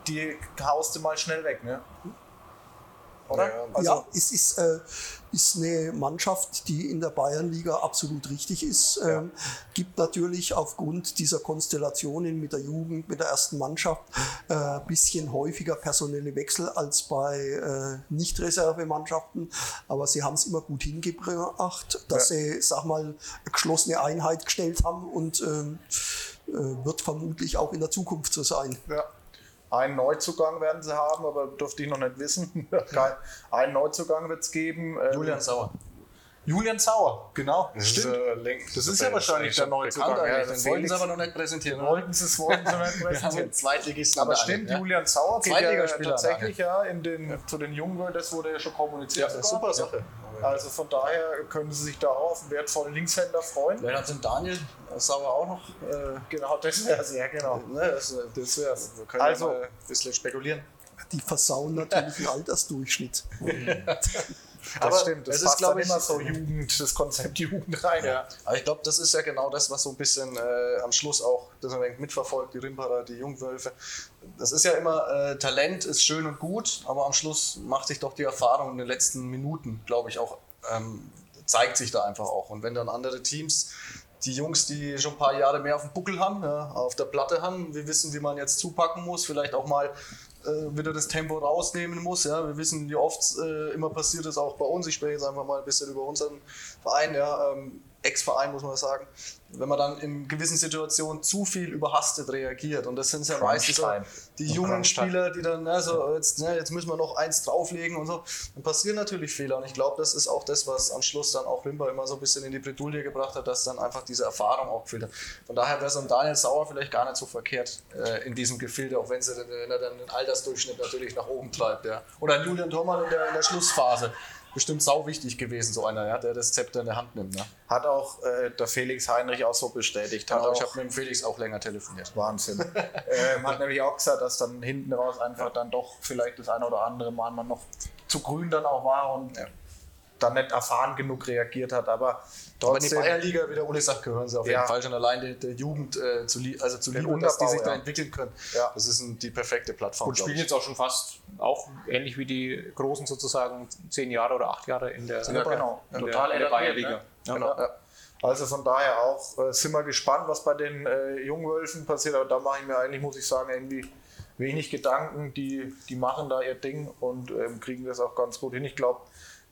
die haust du mal schnell weg. Ne? Oder? Ja, also ja es ist, äh, ist eine Mannschaft, die in der Bayernliga absolut richtig ist. Ja. Ähm, gibt natürlich aufgrund dieser Konstellationen mit der Jugend, mit der ersten Mannschaft, ein äh, bisschen häufiger personelle Wechsel als bei äh, Nicht-Reservemannschaften. Aber sie haben es immer gut hingebracht, dass ja. sie, sag mal, eine geschlossene Einheit gestellt haben und ähm, äh, wird vermutlich auch in der Zukunft so sein. Ja. Einen Neuzugang werden sie haben, aber durfte ich noch nicht wissen. Einen Neuzugang wird es geben. Ähm, Julian Sauer. Julian Sauer, genau. Das Stimmt. Ist, äh, Link- Das ist ja wahrscheinlich der Neuzugang. Ja, eigentlich. das wollten sie aber noch nicht präsentieren. Wollten sie es wollten sie nicht präsentieren. Zweitligisten. Aber stimmt, ja. Julian Sauer geht ja tatsächlich ja in den, zu den Jungen, das wurde ja schon kommuniziert. Ja, super Sache. Also von daher können sie sich da auch auf einen wertvollen Linkshänder freuen. Hat den Daniel Sauer auch noch. Äh, Genau, das wäre es, ja genau. ne, das, äh, Das wär's. wir können Also- ja mal ein bisschen spekulieren. Die versauen natürlich den Altersdurchschnitt. Das Aber stimmt, das es ist, passt glaub dann ich, immer so Jugend, das Konzept Jugend rein. Ja. Aber ich glaube, das ist ja genau das, was so ein bisschen äh, am Schluss auch das man denkt, mitverfolgt, die Rimperer, die Jungwölfe. Das ist ja immer, äh, Talent ist schön und gut, aber am Schluss macht sich doch die Erfahrung in den letzten Minuten, glaube ich, auch, ähm, zeigt sich da einfach auch. Und wenn dann andere Teams, die Jungs, die schon ein paar Jahre mehr auf dem Buckel haben, ja, auf der Platte haben, wir wissen, wie man jetzt zupacken muss, vielleicht auch mal äh, wieder das Tempo rausnehmen muss. Ja. Wir wissen, wie oft äh, immer passiert ist, auch bei uns. Ich spreche jetzt einfach mal ein bisschen über unseren Verein, ja, ähm, Ex-Verein muss man sagen. Wenn man dann in gewissen Situationen zu viel überhastet reagiert und das sind ja meistens so die jungen. Spieler, die dann, ne, so, jetzt, ne, jetzt müssen wir noch eins drauflegen und so, dann passieren natürlich Fehler und ich glaube, das ist auch das, was am Schluss dann auch Limber immer so ein bisschen in die Bredouille gebracht hat, dass dann einfach diese Erfahrung auch gefehlt hat. Von daher wäre so ein Daniel Sauer vielleicht gar nicht so verkehrt äh, in diesem Gefilde, auch wenn, sie, dann- wenn er dann den Altersdurchschnitt natürlich nach oben treibt. Ja. Oder Julian Thormann in der, in der Schlussphase. Bestimmt sau wichtig gewesen, so einer, ja, der das Zepter in der Hand nimmt. Ne? Hat auch äh, der Felix Heinrich auch so bestätigt. Hat Genau, ich auch, habe mit dem Felix auch länger telefoniert. Wahnsinn. ähm, hat nämlich auch gesagt, dass dann hinten raus einfach dann doch vielleicht das eine oder andere Mal man noch zu grün dann auch war und Ja. Dann nicht erfahren genug reagiert hat. Aber Aber in die trotzdem, Bayernliga, wie der Uli sagt, gehören sie auf Ja. jeden Fall schon allein der, der Jugend äh, zu, also zu lieben, dass die sich da ja. entwickeln können. Ja. Das ist ein, die perfekte Plattform. Und spielen ich. jetzt auch schon fast, auch ähnlich wie die Großen sozusagen, zehn Jahre oder acht Jahre in der, ja, genau, in total der, in der Bayernliga. ne? Ja. Genau. Ja. Also von daher auch äh, sind wir gespannt, was bei den äh, Jungwölfen passiert. Aber da mache ich mir eigentlich, muss ich sagen, irgendwie wenig Gedanken. Die, die machen da ihr Ding und ähm, kriegen das auch ganz gut hin. Ich glaube,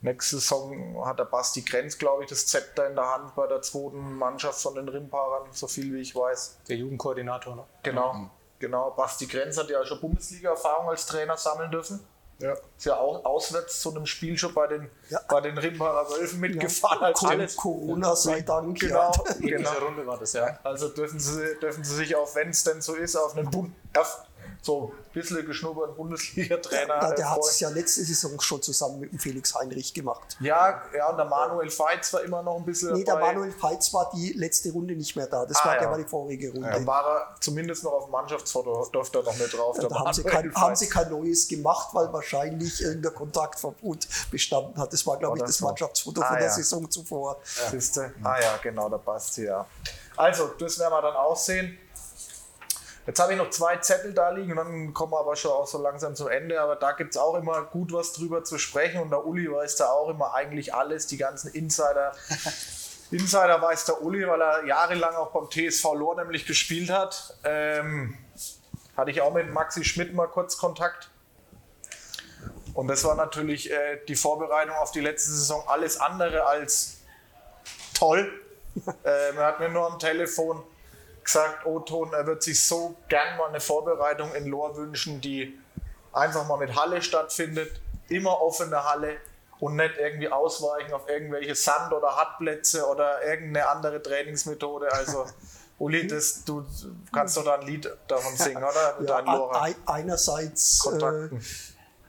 nächste Saison hat der Basti Grenz, glaube ich, das Zepter in der Hand bei der zweiten Mannschaft von den Rimparern, so viel wie ich weiß. Der Jugendkoordinator. Ne? Genau. Genau, Basti Grenz hat ja schon Bundesliga-Erfahrung als Trainer sammeln dürfen. Ja. Ist ja auch auswärts zu einem Spiel schon bei den, Ja. bei den Rimbacher Wölfen mitgefahren. als Co- alles. Corona sei Dank. Genau, Ja. In genau. dieser Runde war das, ja. Also dürfen sie, dürfen sie sich auch, wenn es denn so ist, auf einen Bund, auf so ein bisschen geschnubberten Bundesliga-Trainer äh, der hat es ja letzte Saison schon zusammen mit dem Felix Heinrich gemacht. Ja, ja, und der Manuel Feitz war immer noch ein bisschen Nee, der dabei. Manuel Feitz war die letzte Runde nicht mehr da. Das Ah, war, ja. der war die vorige Runde. Dann war er zumindest noch auf dem Mannschaftsfoto, durfte er noch mit drauf. der da haben sie, kein, haben sie kein neues gemacht, weil wahrscheinlich irgendein Kontaktverbot bestanden hat. Das war, glaube ich, das so. Mannschaftsfoto Ah, von der ja. Saison zuvor. Siehste? Ah ja, genau, da passt sie ja. Also, das werden wir dann auch sehen. Jetzt habe ich noch zwei Zettel da liegen und dann kommen wir aber schon auch so langsam zum Ende. Aber da gibt es auch immer gut was drüber zu sprechen und der Uli weiß da auch immer eigentlich alles, die ganzen Insider. Insider weiß der Uli, weil er jahrelang auch beim TSV Lohr nämlich gespielt hat. Ähm, hatte ich auch mit Maxi Schmidt mal kurz Kontakt. Und das war natürlich äh, die Vorbereitung auf die letzte Saison alles andere als toll. ähm, er hat mir nur am Telefon gesagt, Oton, er wird sich so gern mal eine Vorbereitung in Lohr wünschen, die einfach mal mit Halle stattfindet, immer offene Halle und nicht irgendwie ausweichen auf irgendwelche Sand- oder Hartplätze oder irgendeine andere Trainingsmethode. Also Uli, das, du kannst doch da ein Lied davon singen, oder? Mit Ja, ein, einerseits äh, Kontakten.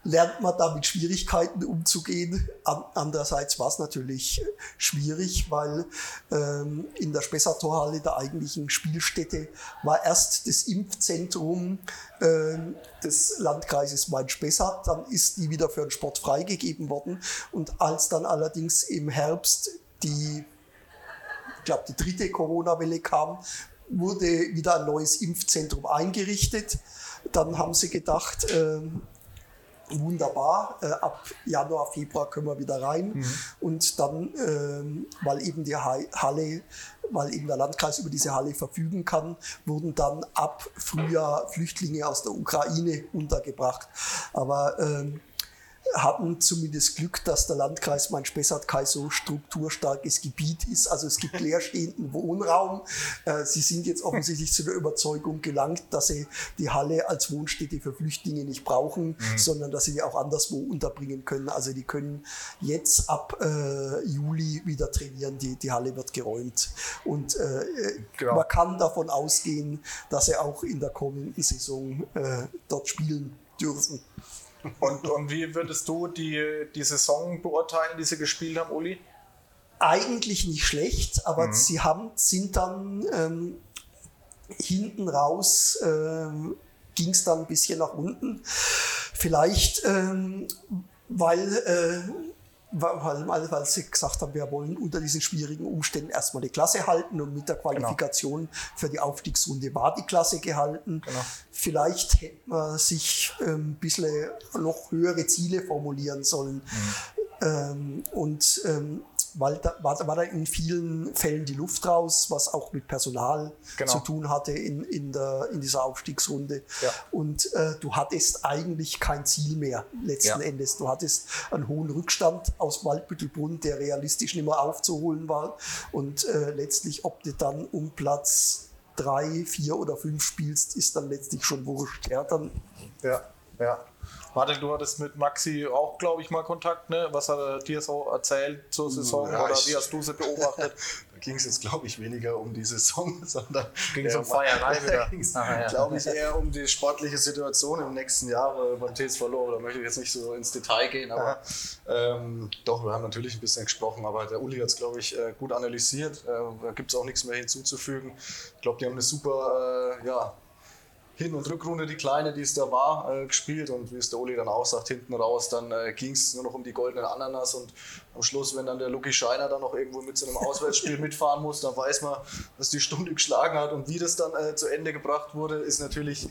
Lernt man da mit Schwierigkeiten umzugehen. An, andererseits war es natürlich schwierig, weil ähm, in der Spessartorhalle, der eigentlichen Spielstätte, war erst das Impfzentrum ähm, des Landkreises Main-Spessart. Dann ist die wieder für den Sport freigegeben worden. Und als dann allerdings im Herbst die ich glaube, die dritte Corona-Welle kam, wurde wieder ein neues Impfzentrum eingerichtet. Dann haben sie gedacht, ähm, wunderbar, äh, ab Januar, Februar können wir wieder rein. Und dann, ähm, weil eben die Ha- Halle, weil eben der Landkreis über diese Halle verfügen kann, wurden dann ab Frühjahr Flüchtlinge aus der Ukraine untergebracht. Aber ähm, hatten zumindest Glück, dass der Landkreis Main-Spessart kein so strukturstarkes Gebiet ist. Also es gibt leerstehenden Wohnraum. Äh, sie sind jetzt offensichtlich zu der Überzeugung gelangt, dass sie die Halle als Wohnstätte für Flüchtlinge nicht brauchen, mhm. sondern dass sie die auch anderswo unterbringen können. Also die können jetzt ab äh, Juli wieder trainieren. Die, die Halle wird geräumt. Und äh, genau. man kann davon ausgehen, dass sie auch in der kommenden Saison äh, dort spielen dürfen. Und, und wie würdest du die, die Saison beurteilen, die sie gespielt haben, Uli? Eigentlich nicht schlecht, aber mhm. sie haben, sind dann ähm, hinten raus, ähm, ging es dann ein bisschen nach unten. Vielleicht, ähm, weil äh, weil, weil sie gesagt haben, wir wollen unter diesen schwierigen Umständen erstmal die Klasse halten und mit der genau. Qualifikation genau. für die Aufstiegsrunde war die Klasse gehalten. Genau. Vielleicht hätte man sich ein ähm, bisschen noch höhere Ziele formulieren sollen. Mhm. Ähm, und weil da war, war da in vielen Fällen die Luft raus, was auch mit Personal genau. zu tun hatte in, in, der, in dieser Aufstiegsrunde. Ja. Und äh, du hattest eigentlich kein Ziel mehr letzten ja. Endes. Du hattest einen hohen Rückstand aus Waldbüttelbrunn, der realistisch nicht mehr aufzuholen war. Und äh, letztlich, ob du dann um Platz drei, vier oder fünf spielst, ist dann letztlich schon wurscht. Ja, dann ja, ja. Martin, du hattest mit Maxi auch, glaube ich, mal Kontakt. Ne? Was hat er dir so erzählt zur Saison ja, oder wie hast du sie beobachtet? da ging es jetzt, glaube ich, weniger um die Saison, sondern ging es um Feierei wieder. ja. glaube ich, eher um die sportliche Situation im nächsten Jahr beim TSV Lohr. Da möchte ich jetzt nicht so ins Detail gehen, aber ähm, doch, wir haben natürlich ein bisschen gesprochen, aber der Uli hat es, glaube ich, äh, gut analysiert. Äh, da gibt es auch nichts mehr hinzuzufügen. Ich glaube, die haben eine super, äh, ja, hin- und Rückrunde, die kleine, die es da war, äh, gespielt. Und wie es der Oli dann auch sagt, hinten raus, dann äh, ging es nur noch um die goldenen Ananas. Und am Schluss, wenn dann der Lucky Scheiner dann noch irgendwo mit so einem Auswärtsspiel mitfahren muss, dann weiß man, dass die Stunde geschlagen hat. Und wie das dann äh, zu Ende gebracht wurde, ist natürlich,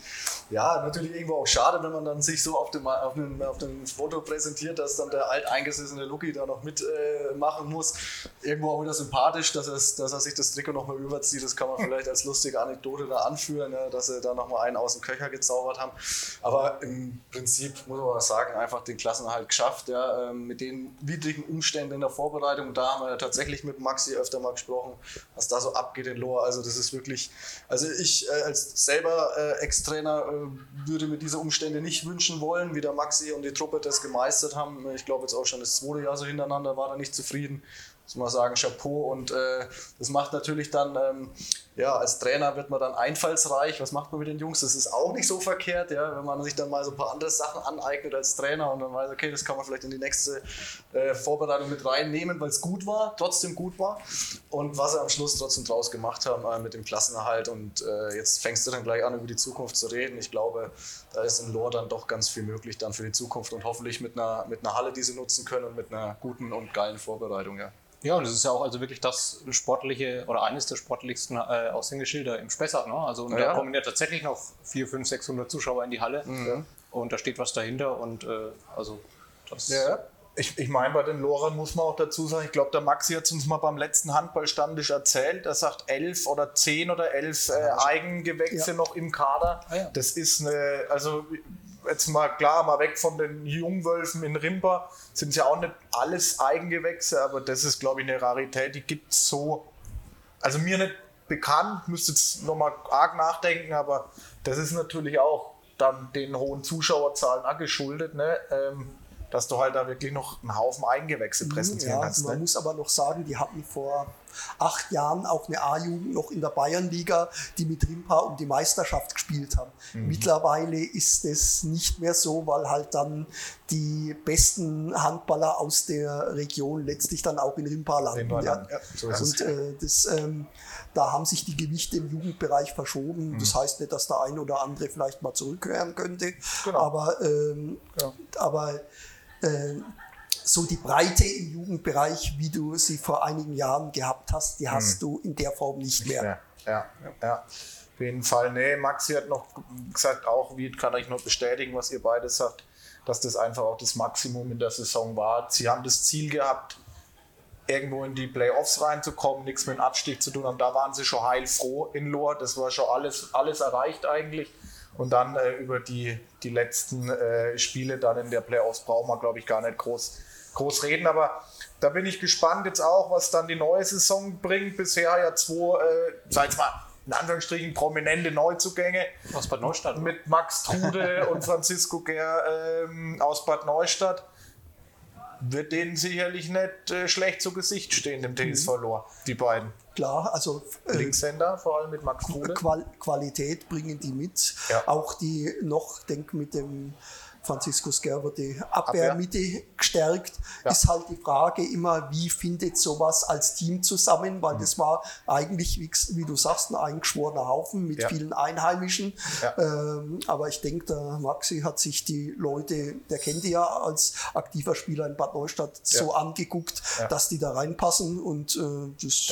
ja, natürlich irgendwo auch schade, wenn man dann sich so auf dem, auf dem, auf dem Foto präsentiert, dass dann der alteingesessene Lucky da noch mitmachen äh, muss. Irgendwo auch wieder sympathisch, dass, dass er sich das Trikot nochmal überzieht. Das kann man vielleicht als lustige Anekdote da anführen, ja, dass er da nochmal einen aus dem Köcher gezaubert haben. Aber im Prinzip muss man sagen, einfach den Klassenerhalt geschafft, ja, ähm, mit den widrigen Umständen in der Vorbereitung. Da haben wir ja tatsächlich mit Maxi öfter mal gesprochen, was da so abgeht in Lohr. Also das ist wirklich, also ich äh, als selber äh, Ex-Trainer äh, würde mir diese Umstände nicht wünschen wollen, wie der Maxi und die Truppe das gemeistert haben. Ich glaube jetzt auch schon das zweite Jahr so hintereinander war er nicht zufrieden muss man sagen, Chapeau. Und äh, das macht natürlich dann, ähm, ja, als Trainer wird man dann einfallsreich. Was macht man mit den Jungs? Das ist auch nicht so verkehrt, ja, wenn man sich dann mal so ein paar andere Sachen aneignet als Trainer und dann weiß, okay, das kann man vielleicht in die nächste äh, Vorbereitung mit reinnehmen, weil es gut war, trotzdem gut war. Und was sie am Schluss trotzdem draus gemacht haben äh, mit dem Klassenerhalt. Und äh, jetzt fängst du dann gleich an, über die Zukunft zu reden. Ich glaube, da ist in Lohr dann doch ganz viel möglich dann für die Zukunft und hoffentlich mit einer, mit einer Halle, die sie nutzen können und mit einer guten und geilen Vorbereitung, ja. Ja, und es ist ja auch also wirklich das sportliche oder eines der sportlichsten äh, Aushängeschilder im Spessart. Ne? Also und ja. da kommen ja tatsächlich noch 400, 500, 600 Zuschauer in die Halle mhm. und da steht was dahinter und äh, also das. Ja. Ich, ich meine, bei den Lorern muss man auch dazu sagen, ich glaube, der Maxi hat uns mal beim letzten Handballstandisch erzählt, er sagt elf oder zehn oder elf äh, Eigengewächse ja. noch im Kader. Ah. Das ist eine, also jetzt mal klar, mal weg von den Jungwölfen in Rimper, sind es ja auch nicht alles Eigengewächse, aber das ist, glaube ich, eine Rarität, die gibt es so, also mir nicht bekannt, müsste jetzt nochmal arg nachdenken, aber das ist natürlich auch dann den hohen Zuschauerzahlen angeschuldet. Ne? Ähm, dass du halt da wirklich noch einen Haufen Eigengewächse mhm, präsentieren ja, kannst. Man ne? muss aber noch sagen, die hatten vor acht Jahren auch eine A-Jugend noch in der Bayernliga, die mit Rimpa um die Meisterschaft gespielt haben. Mhm. Mittlerweile ist es nicht mehr so, weil halt dann die besten Handballer aus der Region letztlich dann auch in Rimpa landen. Ja. Ja, so Und äh, das, ähm, da haben sich die Gewichte im Jugendbereich verschoben. Mhm. Das heißt nicht, dass der ein oder andere vielleicht mal zurückhören könnte, genau. aber, ähm, ja. aber so die Breite im Jugendbereich, wie du sie vor einigen Jahren gehabt hast, die hast hm. du in der Form nicht mehr. Ja, ja, ja. Auf jeden Fall. Nee, Maxi hat noch gesagt, auch, wie kann ich nur bestätigen, was ihr beide sagt, dass das einfach auch das Maximum in der Saison war. Sie haben das Ziel gehabt, irgendwo in die Playoffs reinzukommen, nichts mit dem Abstieg zu tun haben. Da waren sie schon heilfroh in Lohr. Das war schon alles, alles erreicht eigentlich. Und dann äh, über die, die letzten äh, Spiele dann in der Playoffs brauchen wir, glaube ich, gar nicht groß, groß reden. Aber da bin ich gespannt jetzt auch, was dann die neue Saison bringt. Bisher ja zwei, äh, sag ich mal, in Anführungsstrichen prominente Neuzugänge. Aus Bad Neustadt. Mit Max Trude und Francisco Ger ähm, aus Bad Neustadt. Wird denen sicherlich nicht äh, schlecht zu Gesicht stehen, dem TSV Lohr, die beiden. Klar, also äh, Linkshänder, vor allem mit Max. Qual Qualität bringen die mit. Ja. Auch die noch, denk mit dem Franziskus Gerber die Abwehrmitte gestärkt. Ja. Ist halt die Frage immer, wie findet sowas als Team zusammen, Mhm. weil das war eigentlich, wie, wie du sagst, ein eingeschworener Haufen mit Ja. vielen Einheimischen. Ja. Ähm, aber ich denke, der Maxi hat sich die Leute, der kennt die ja als aktiver Spieler in Bad Neustadt, so angeguckt, dass die da reinpassen und äh, das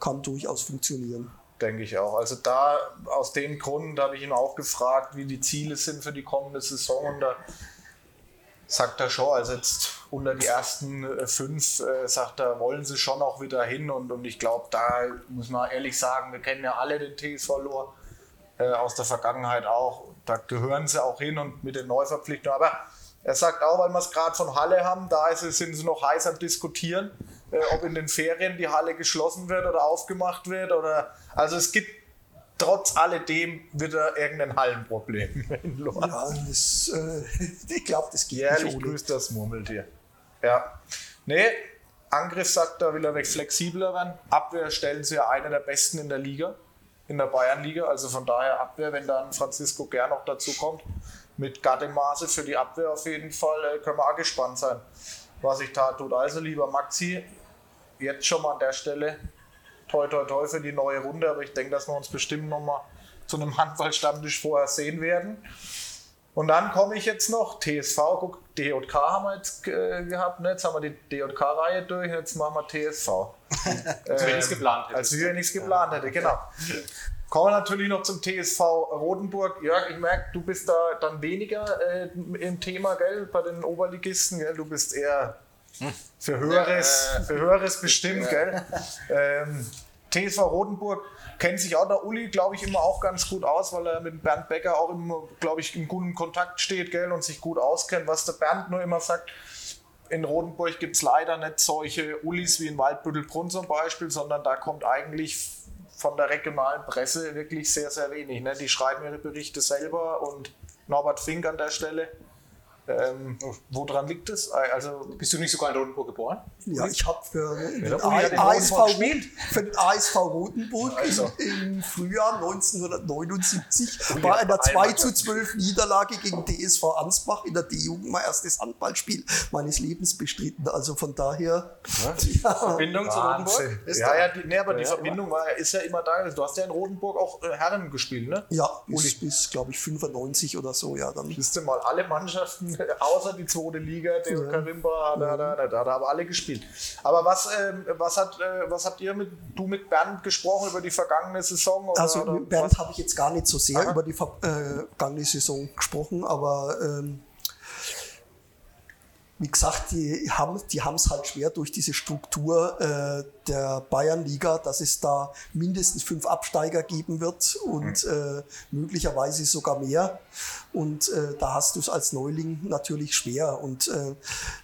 kann durchaus funktionieren. Denke ich auch. Also da, aus dem Grund habe ich ihn auch gefragt, wie die Ziele sind für die kommende Saison. Und da sagt er schon, also jetzt unter die ersten äh, fünf, äh, sagt er, wollen sie schon auch wieder hin. Und, und ich glaube, da muss man ehrlich sagen, wir kennen ja alle den TSV Lohr äh, aus der Vergangenheit auch. Da gehören sie auch hin und mit den Neuverpflichtungen. Aber er sagt auch, weil wir es gerade von Halle haben, da ist, sind sie noch heiß am Diskutieren, äh, ob in den Ferien die Halle geschlossen wird oder aufgemacht wird. Oder, also es gibt trotz alledem wieder irgendein Hallenproblem in Lohr. Ja, das, äh, ich glaube, das geht Jährlich nicht ohne. grüßt das Murmeltier. Ja. Nee, Angriff sagt er, will er weg flexibler werden. Abwehr stellen sie ja eine der besten in der Liga, in der Bayernliga. Also von daher Abwehr, wenn dann Francisco Gern noch dazu kommt, mit Gatemaße für die Abwehr auf jeden Fall, äh, können wir auch gespannt sein, was sich da tut. Also lieber Maxi, jetzt schon mal an der Stelle toi toi toi für die neue Runde, aber ich denke, dass wir uns bestimmt noch mal zu einem Handballstammtisch vorher sehen werden. Und dann komme ich jetzt noch, TSV, guck, DJK haben wir jetzt äh, gehabt, ne? jetzt haben wir die DJK-Reihe durch, jetzt machen wir TSV. Als wenn ich es geplant hätte. Als wenn ich es geplant hätte, genau. Kommen wir natürlich noch zum TSV Rotenburg. Jörg, ich merke, du bist da dann weniger äh, im Thema, gell, bei den Oberligisten, gell? Du bist eher für Höheres, für Höheres bestimmt, gell? Ähm, TSV Rotenburg kennt sich auch der Uli, glaube ich, immer auch ganz gut aus, weil er mit Bernd Becker auch immer, glaube ich, in gutem Kontakt steht, gell, und sich gut auskennt. Was der Bernd nur immer sagt, in Rotenburg gibt es leider nicht solche Ulis wie in Waldbüttelbrunn zum Beispiel, sondern da kommt eigentlich von der regionalen Presse wirklich sehr, sehr wenig. Ne? Die schreiben ihre Berichte selber und Norbert Fink an der Stelle. Ähm, woran liegt es? Also, Bist du nicht sogar in Rotenburg geboren? Ja, ich habe für, gespielt. für den ASV Rotenburg Also. im, im Frühjahr 1979 Uli bei einer bei 2 einem zu 12 Niederlage gegen DSV Ansbach in der D-Jugend mein erstes Handballspiel meines Lebens bestritten. Also von daher, Verbindung zu. Rotenburg? Ja, ja, die, nee, aber die Ja, Verbindung war, ist ja immer da. Du hast ja in Rotenburg auch äh, Herren gespielt, ne? ja, bis, bis glaube ich 95 oder so, ja dann. Siehst du mal, alle Mannschaften, außer die zweite Liga, der Ja. Karimba, hat, hat, hat, hat, hat aber alle gespielt. Aber was, ähm, was, hat, äh, was habt ihr mit, du mit Bernd gesprochen über die vergangene Saison? Oder, Also mit Bernd habe ich jetzt gar nicht so sehr Aha. über die äh, vergangene Saison gesprochen, aber ähm, wie gesagt, die haben die es halt schwer durch diese Struktur äh, der Bayernliga, dass es da mindestens fünf Absteiger geben wird und äh, möglicherweise sogar mehr. Und äh, da hast du es als Neuling natürlich schwer. Und äh,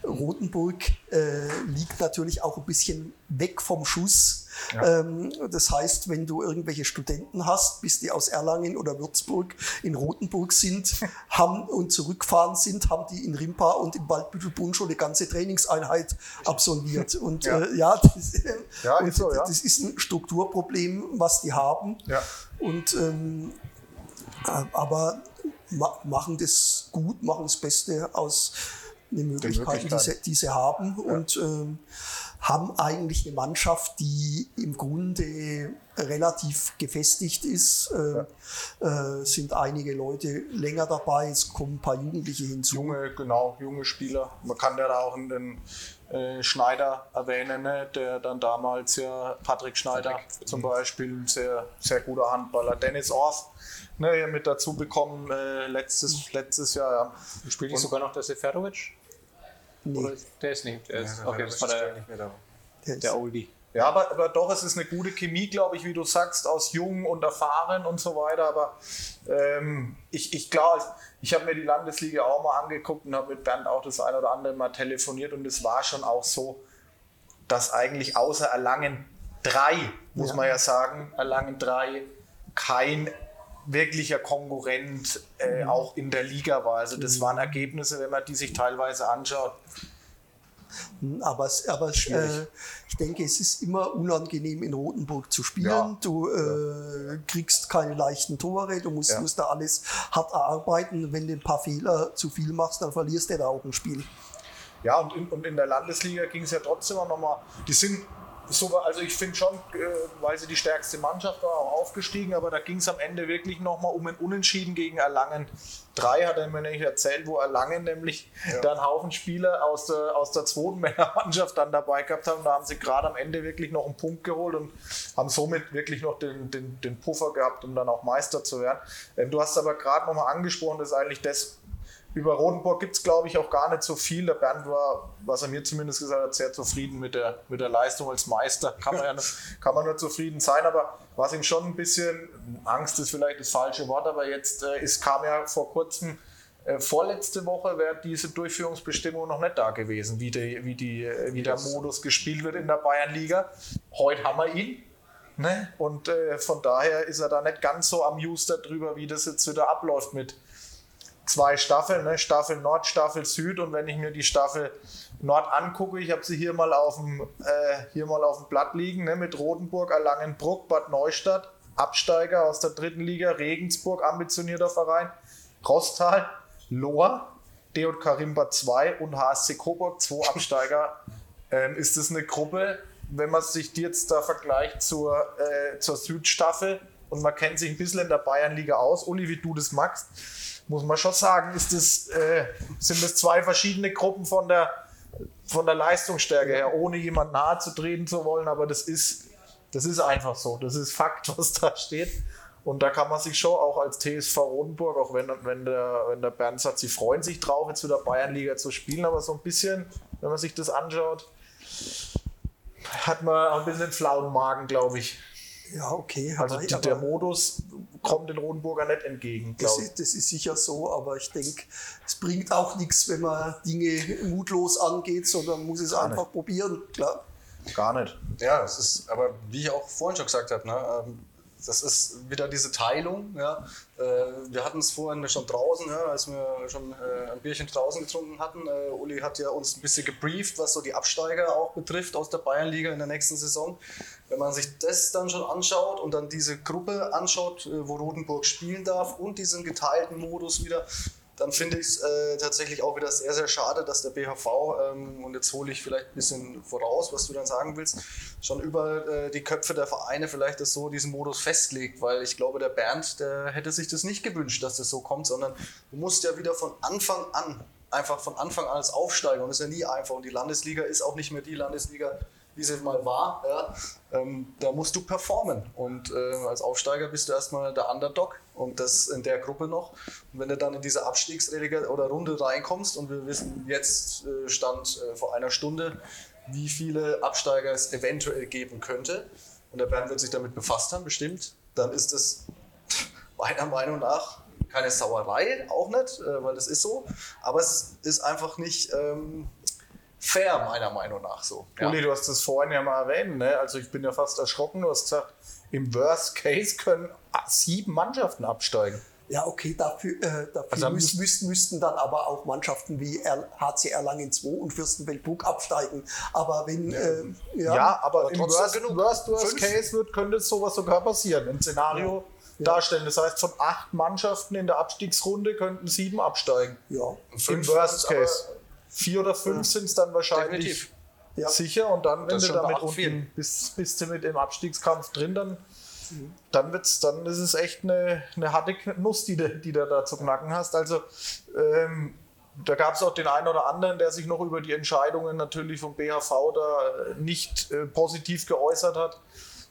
Rothenburg äh, liegt natürlich auch ein bisschen weg vom Schuss. Ähm, das heißt, wenn du irgendwelche Studenten hast, bis die aus Erlangen oder Würzburg in Rothenburg sind haben und zurückfahren sind, haben die in Rimpa und im Waldbüttelbund schon eine ganze Trainingseinheit absolviert. Und Ja. ja, äh, ja, das, Ja, und ist so, ja. das ist ein Strukturproblem, was die haben. Ja. Und ähm, äh, aber ma machen das gut, machen das Beste aus den Möglichkeiten, die sie, die sie haben und ähm, haben eigentlich eine Mannschaft, die im Grunde relativ gefestigt ist. Äh, äh, sind einige Leute länger dabei, es kommen ein paar Jugendliche hinzu. Junge, genau, junge Spieler. Man kann ja da auch den äh, Schneider erwähnen, ne? der dann damals ja, Patrick Schneider zum Beispiel, ein sehr, sehr guter Handballer. Dennis Orth ne, hier mit dazu bekommen äh, letztes, letztes Jahr. Ja. Spielt sogar noch der Seferovic? Nee, Oder der ist nicht. Der ist, Ja, okay, das war der, nicht mehr da. der ist- der Oldie. Ja, aber, aber doch, es ist eine gute Chemie, glaube ich, wie du sagst, aus jung und erfahren und so weiter. Aber ähm, ich, ich glaube, ich habe mir die Landesliga auch mal angeguckt und habe mit Bernd auch das ein oder andere Mal telefoniert und es war schon auch so, dass eigentlich außer Erlangen drei, muss Ja. man ja sagen, Erlangen drei kein wirklicher Konkurrent äh, auch in der Liga war. Also das waren Ergebnisse, wenn man die sich teilweise anschaut. Aber, es- aber es, äh, ich denke, es ist immer unangenehm, in Rothenburg zu spielen. Ja. Du äh, kriegst keine leichten Tore, du musst, Ja. musst da alles hart erarbeiten. Wenn du ein paar Fehler zu viel machst, dann verlierst du da auch ein Spiel. Ja, und in, und in der Landesliga ging es ja trotzdem auch nochmal. Die sind sogar, also ich finde schon, äh, weil sie die stärkste Mannschaft war, auch aufgestiegen, aber da ging es am Ende wirklich nochmal um ein Unentschieden gegen Erlangen. Drei hat er mir nämlich erzählt, wo Erlangen nämlich da einen Haufen Spieler aus der, aus der zweiten Männermannschaft dann dabei gehabt haben. Da haben sie gerade am Ende wirklich noch einen Punkt geholt und haben somit wirklich noch den, den, den Puffer gehabt, um dann auch Meister zu werden. Ähm, du hast aber gerade nochmal angesprochen, das ist eigentlich das, über Rodenburg gibt es, glaube ich, auch gar nicht so viel. Der Bernd war, was er mir zumindest gesagt hat, sehr zufrieden mit der, mit der Leistung als Meister. Kann man, ja nur, kann man nur zufrieden sein, aber was ihm schon ein bisschen, Angst ist vielleicht das falsche Wort, aber jetzt äh, ist, kam ja vor kurzem, äh, vorletzte Woche wäre diese Durchführungsbestimmung noch nicht da gewesen, wie, die, wie, die, äh, wie der Modus gespielt wird in der Bayernliga. Heute haben wir ihn. Ne? Und äh, von daher ist er da nicht ganz so amused darüber, wie das jetzt wieder abläuft mit zwei Staffeln, ne? Staffel Nord, Staffel Süd. Und wenn ich mir die Staffel Nord angucke, ich habe sie hier mal auf dem, äh, hier mal auf dem Blatt liegen, ne? mit Rotenburg, Erlangenbruck, Bad Neustadt, Absteiger aus der dritten Liga, Regensburg, ambitionierter Verein, Rostal, Lohr, DJK Rimba 2 und HSC Coburg, zwei Absteiger. ähm, ist das eine Gruppe, wenn man sich die jetzt da vergleicht zur, äh, zur Südstaffel und man kennt sich ein bisschen in der Bayernliga aus, Uli, wie du das magst, muss man schon sagen, ist das, äh, sind das zwei verschiedene Gruppen von der, von der Leistungsstärke her, ohne jemand nahe zu treten zu wollen, aber das ist, das ist einfach so. Das ist Fakt, was da steht. Und da kann man sich schon auch als TSV Rodenburg, auch wenn, wenn, der, wenn der Bernd sagt, sie freuen sich drauf, jetzt wieder Bayernliga zu spielen, aber so ein bisschen, wenn man sich das anschaut, hat man ein bisschen flauen Magen, glaube ich. Ja, okay. Also aber- die, aber der Modus kommt den Rodenburger nicht entgegen, das, ist, das ist sicher so, aber ich denke, es bringt auch nichts, wenn man Dinge mutlos angeht, sondern man muss es Gar einfach nicht. probieren. Klar. Gar nicht. Ja, es ist, aber wie ich auch vorhin schon gesagt habe, ne, ähm, das ist wieder diese Teilung. Ja. Äh, Wir hatten es vorhin schon draußen, ja, als wir schon äh, ein Bierchen draußen getrunken hatten. Äh, Uli hat ja uns ein bisschen gebrieft, was so die Absteiger auch betrifft aus der Bayernliga in der nächsten Saison. Wenn man sich das dann schon anschaut und dann diese Gruppe anschaut, wo Rotenburg spielen darf und diesen geteilten Modus wieder, dann finde ich es äh, tatsächlich auch wieder sehr, sehr schade, dass der BHV, ähm, und jetzt hole ich vielleicht ein bisschen voraus, was du dann sagen willst, schon über äh, die Köpfe der Vereine vielleicht das so diesen Modus festlegt, weil ich glaube, der Bernd, der hätte sich das nicht gewünscht, dass das so kommt, sondern du musst ja wieder von Anfang an, einfach von Anfang an als Aufsteiger, und das ist ja nie einfach, und die Landesliga ist auch nicht mehr die Landesliga, wie sie mal war, ja, ähm, da musst du performen. Und äh, als Aufsteiger bist du erstmal der Underdog und das in der Gruppe noch. Und wenn du dann in diese Abstiegsrelega oder Runde reinkommst und wir wissen jetzt äh, Stand äh, vor einer Stunde, wie viele Absteiger es eventuell geben könnte, und der Bernd wird sich damit befasst haben, bestimmt, dann ist es meiner Meinung nach keine Sauerei, auch nicht, äh, weil das ist so, aber es ist einfach nicht ähm, fair, meiner Meinung nach so. Ja. Uli, du hast das vorhin ja mal erwähnt, ne? also ich bin ja fast erschrocken, du hast gesagt, im Worst Case können sieben Mannschaften absteigen. Ja, okay, dafür, äh, dafür Also müß, müsst- müssten, dann aber auch Mannschaften wie HC Erlangen 2 und Fürstenfeldbruck absteigen. Aber wenn, äh, ja, Ja, aber, aber im Worst, genug. Worst, Worst Fünf. Case wird, könnte sowas sogar passieren, ein Szenario darstellen. Das heißt, von acht Mannschaften in der Abstiegsrunde könnten sieben absteigen. ja, Im Worst aber- Case. Vier oder fünf sind es dann wahrscheinlich Definitiv. ja. sicher und dann, wenn du damit unten bist, bist du mit im Abstiegskampf drin, dann, dann, wird's, dann ist es echt eine, eine harte Nuss, die du, die du da zu knacken hast. Also ähm, da gab es auch den einen oder anderen, der sich noch über die Entscheidungen natürlich vom BHV da äh, nicht äh, positiv geäußert hat.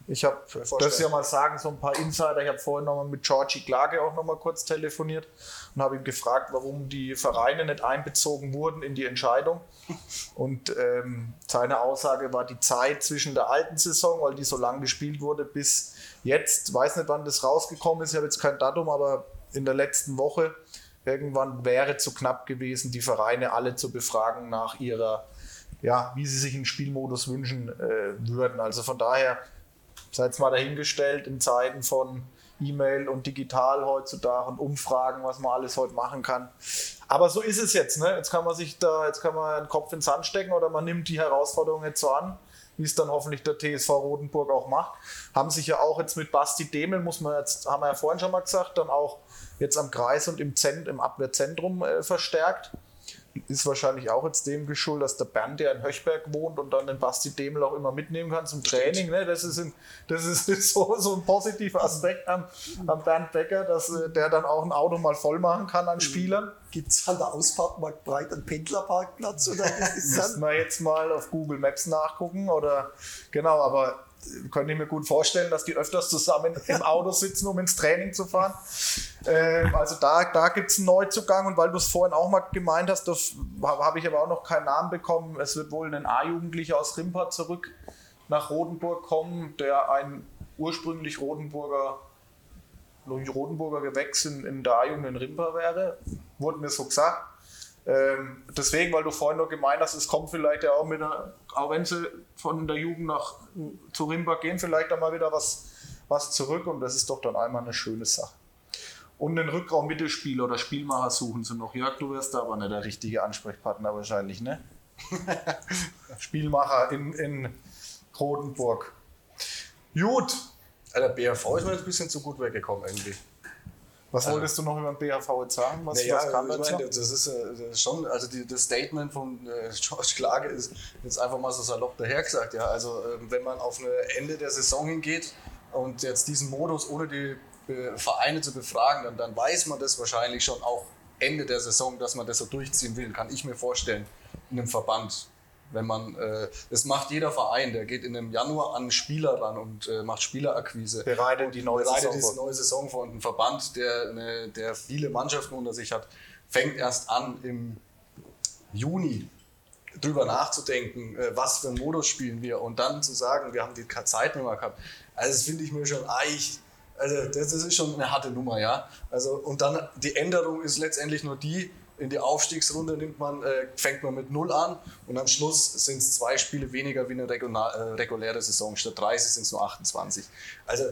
Ich habe, das ja mal sagen, so ein paar Insider. Ich habe vorhin nochmal mit Georgie Klage auch nochmal kurz telefoniert und habe ihn gefragt, warum die Vereine nicht einbezogen wurden in die Entscheidung. Und ähm, seine Aussage war die Zeit zwischen der alten Saison, weil die so lang gespielt wurde, bis jetzt. Weiß nicht, wann das rausgekommen ist. Ich habe jetzt kein Datum, aber in der letzten Woche irgendwann wäre zu knapp gewesen, die Vereine alle zu befragen nach ihrer, ja, wie sie sich einen Spielmodus wünschen äh, würden. Also von daher sei es mal dahingestellt in Zeiten von E-Mail und digital heutzutage und Umfragen, was man alles heute machen kann. Aber so ist es jetzt. Ne? Jetzt kann man sich da, jetzt kann man einen Kopf ins Sand stecken oder man nimmt die Herausforderung jetzt so an, wie es dann hoffentlich der TSV Rotenburg auch macht. Haben sich ja auch jetzt mit Basti Demel, muss man jetzt, haben wir ja vorhin schon mal gesagt, dann auch jetzt am Kreis und im, Zent, im Abwehrzentrum äh, verstärkt ist wahrscheinlich auch jetzt dem geschuldet, dass der Bernd, der in Höchberg wohnt und dann den Basti Demel auch immer mitnehmen kann zum Training. Ne? Das, ist ein, das ist so, so ein positiver Aspekt am, am Bernd Becker, dass äh, der dann auch ein Auto mal voll machen kann an Spielern. Gibt es an der Ausfahrt mal breit einen Pendlerparkplatz? Oder ist das Müssen wir jetzt mal auf Google Maps nachgucken oder genau, aber könnte ich mir gut vorstellen, dass die öfters zusammen im Auto sitzen, um ins Training zu fahren. Ähm, also da, da gibt es einen Neuzugang und weil du es vorhin auch mal gemeint hast, habe ich aber auch noch keinen Namen bekommen. Es wird wohl ein A-Jugendlicher aus Rimpa zurück nach Rodenburg kommen, der ein ursprünglich Rodenburger Rodenburger Gewächs in, in der A-Jugend in Rimpa wäre. Wurde mir so gesagt. Ähm, deswegen, weil du vorhin noch gemeint hast, es kommt vielleicht ja auch mit einer, auch wenn sie von der Jugend nach zu Rimba gehen, vielleicht auch mal wieder was, was zurück und das ist doch dann einmal eine schöne Sache. Und den Rückraum Mittelspiel oder Spielmacher suchen sie noch. Jörg, du wirst da aber nicht der richtige Ansprechpartner wahrscheinlich, ne? Spielmacher in, in Rotenburg. Gut. Der BRV ist mir jetzt ein bisschen zu gut weggekommen irgendwie. Was wolltest du noch über den BHV jetzt sagen? Was, naja, was kam ich meine, das ist äh, schon, also die, das Statement von äh, George Klage ist jetzt einfach mal so salopp dahergesagt. Ja, also äh, wenn man auf ein Ende der Saison hingeht und jetzt diesen Modus ohne die Vereine zu befragen, dann, dann weiß man das wahrscheinlich schon auch Ende der Saison, dass man das so durchziehen will, kann ich mir vorstellen, in einem Verband. Wenn man, äh, das macht jeder Verein, der geht in einem Januar an Spieler ran und äh, macht Spielerakquise. Bereitet die neue bereitet Saison, die neue Saison vor. Und ein Verband, der, eine, der viele Mannschaften unter sich hat, fängt erst an im Juni drüber nachzudenken, äh, was für einen Modus spielen wir und dann zu sagen, wir haben die Zeit nicht mehr gehabt. Also das finde ich mir schon eigentlich, also das, das ist schon eine harte Nummer, ja. Also und dann die Änderung ist letztendlich nur die, in die Aufstiegsrunde nimmt man, äh, fängt man mit 0 an und am Schluss sind es zwei Spiele weniger wie eine regional, äh, reguläre Saison. Statt 30 sind es nur 28. Also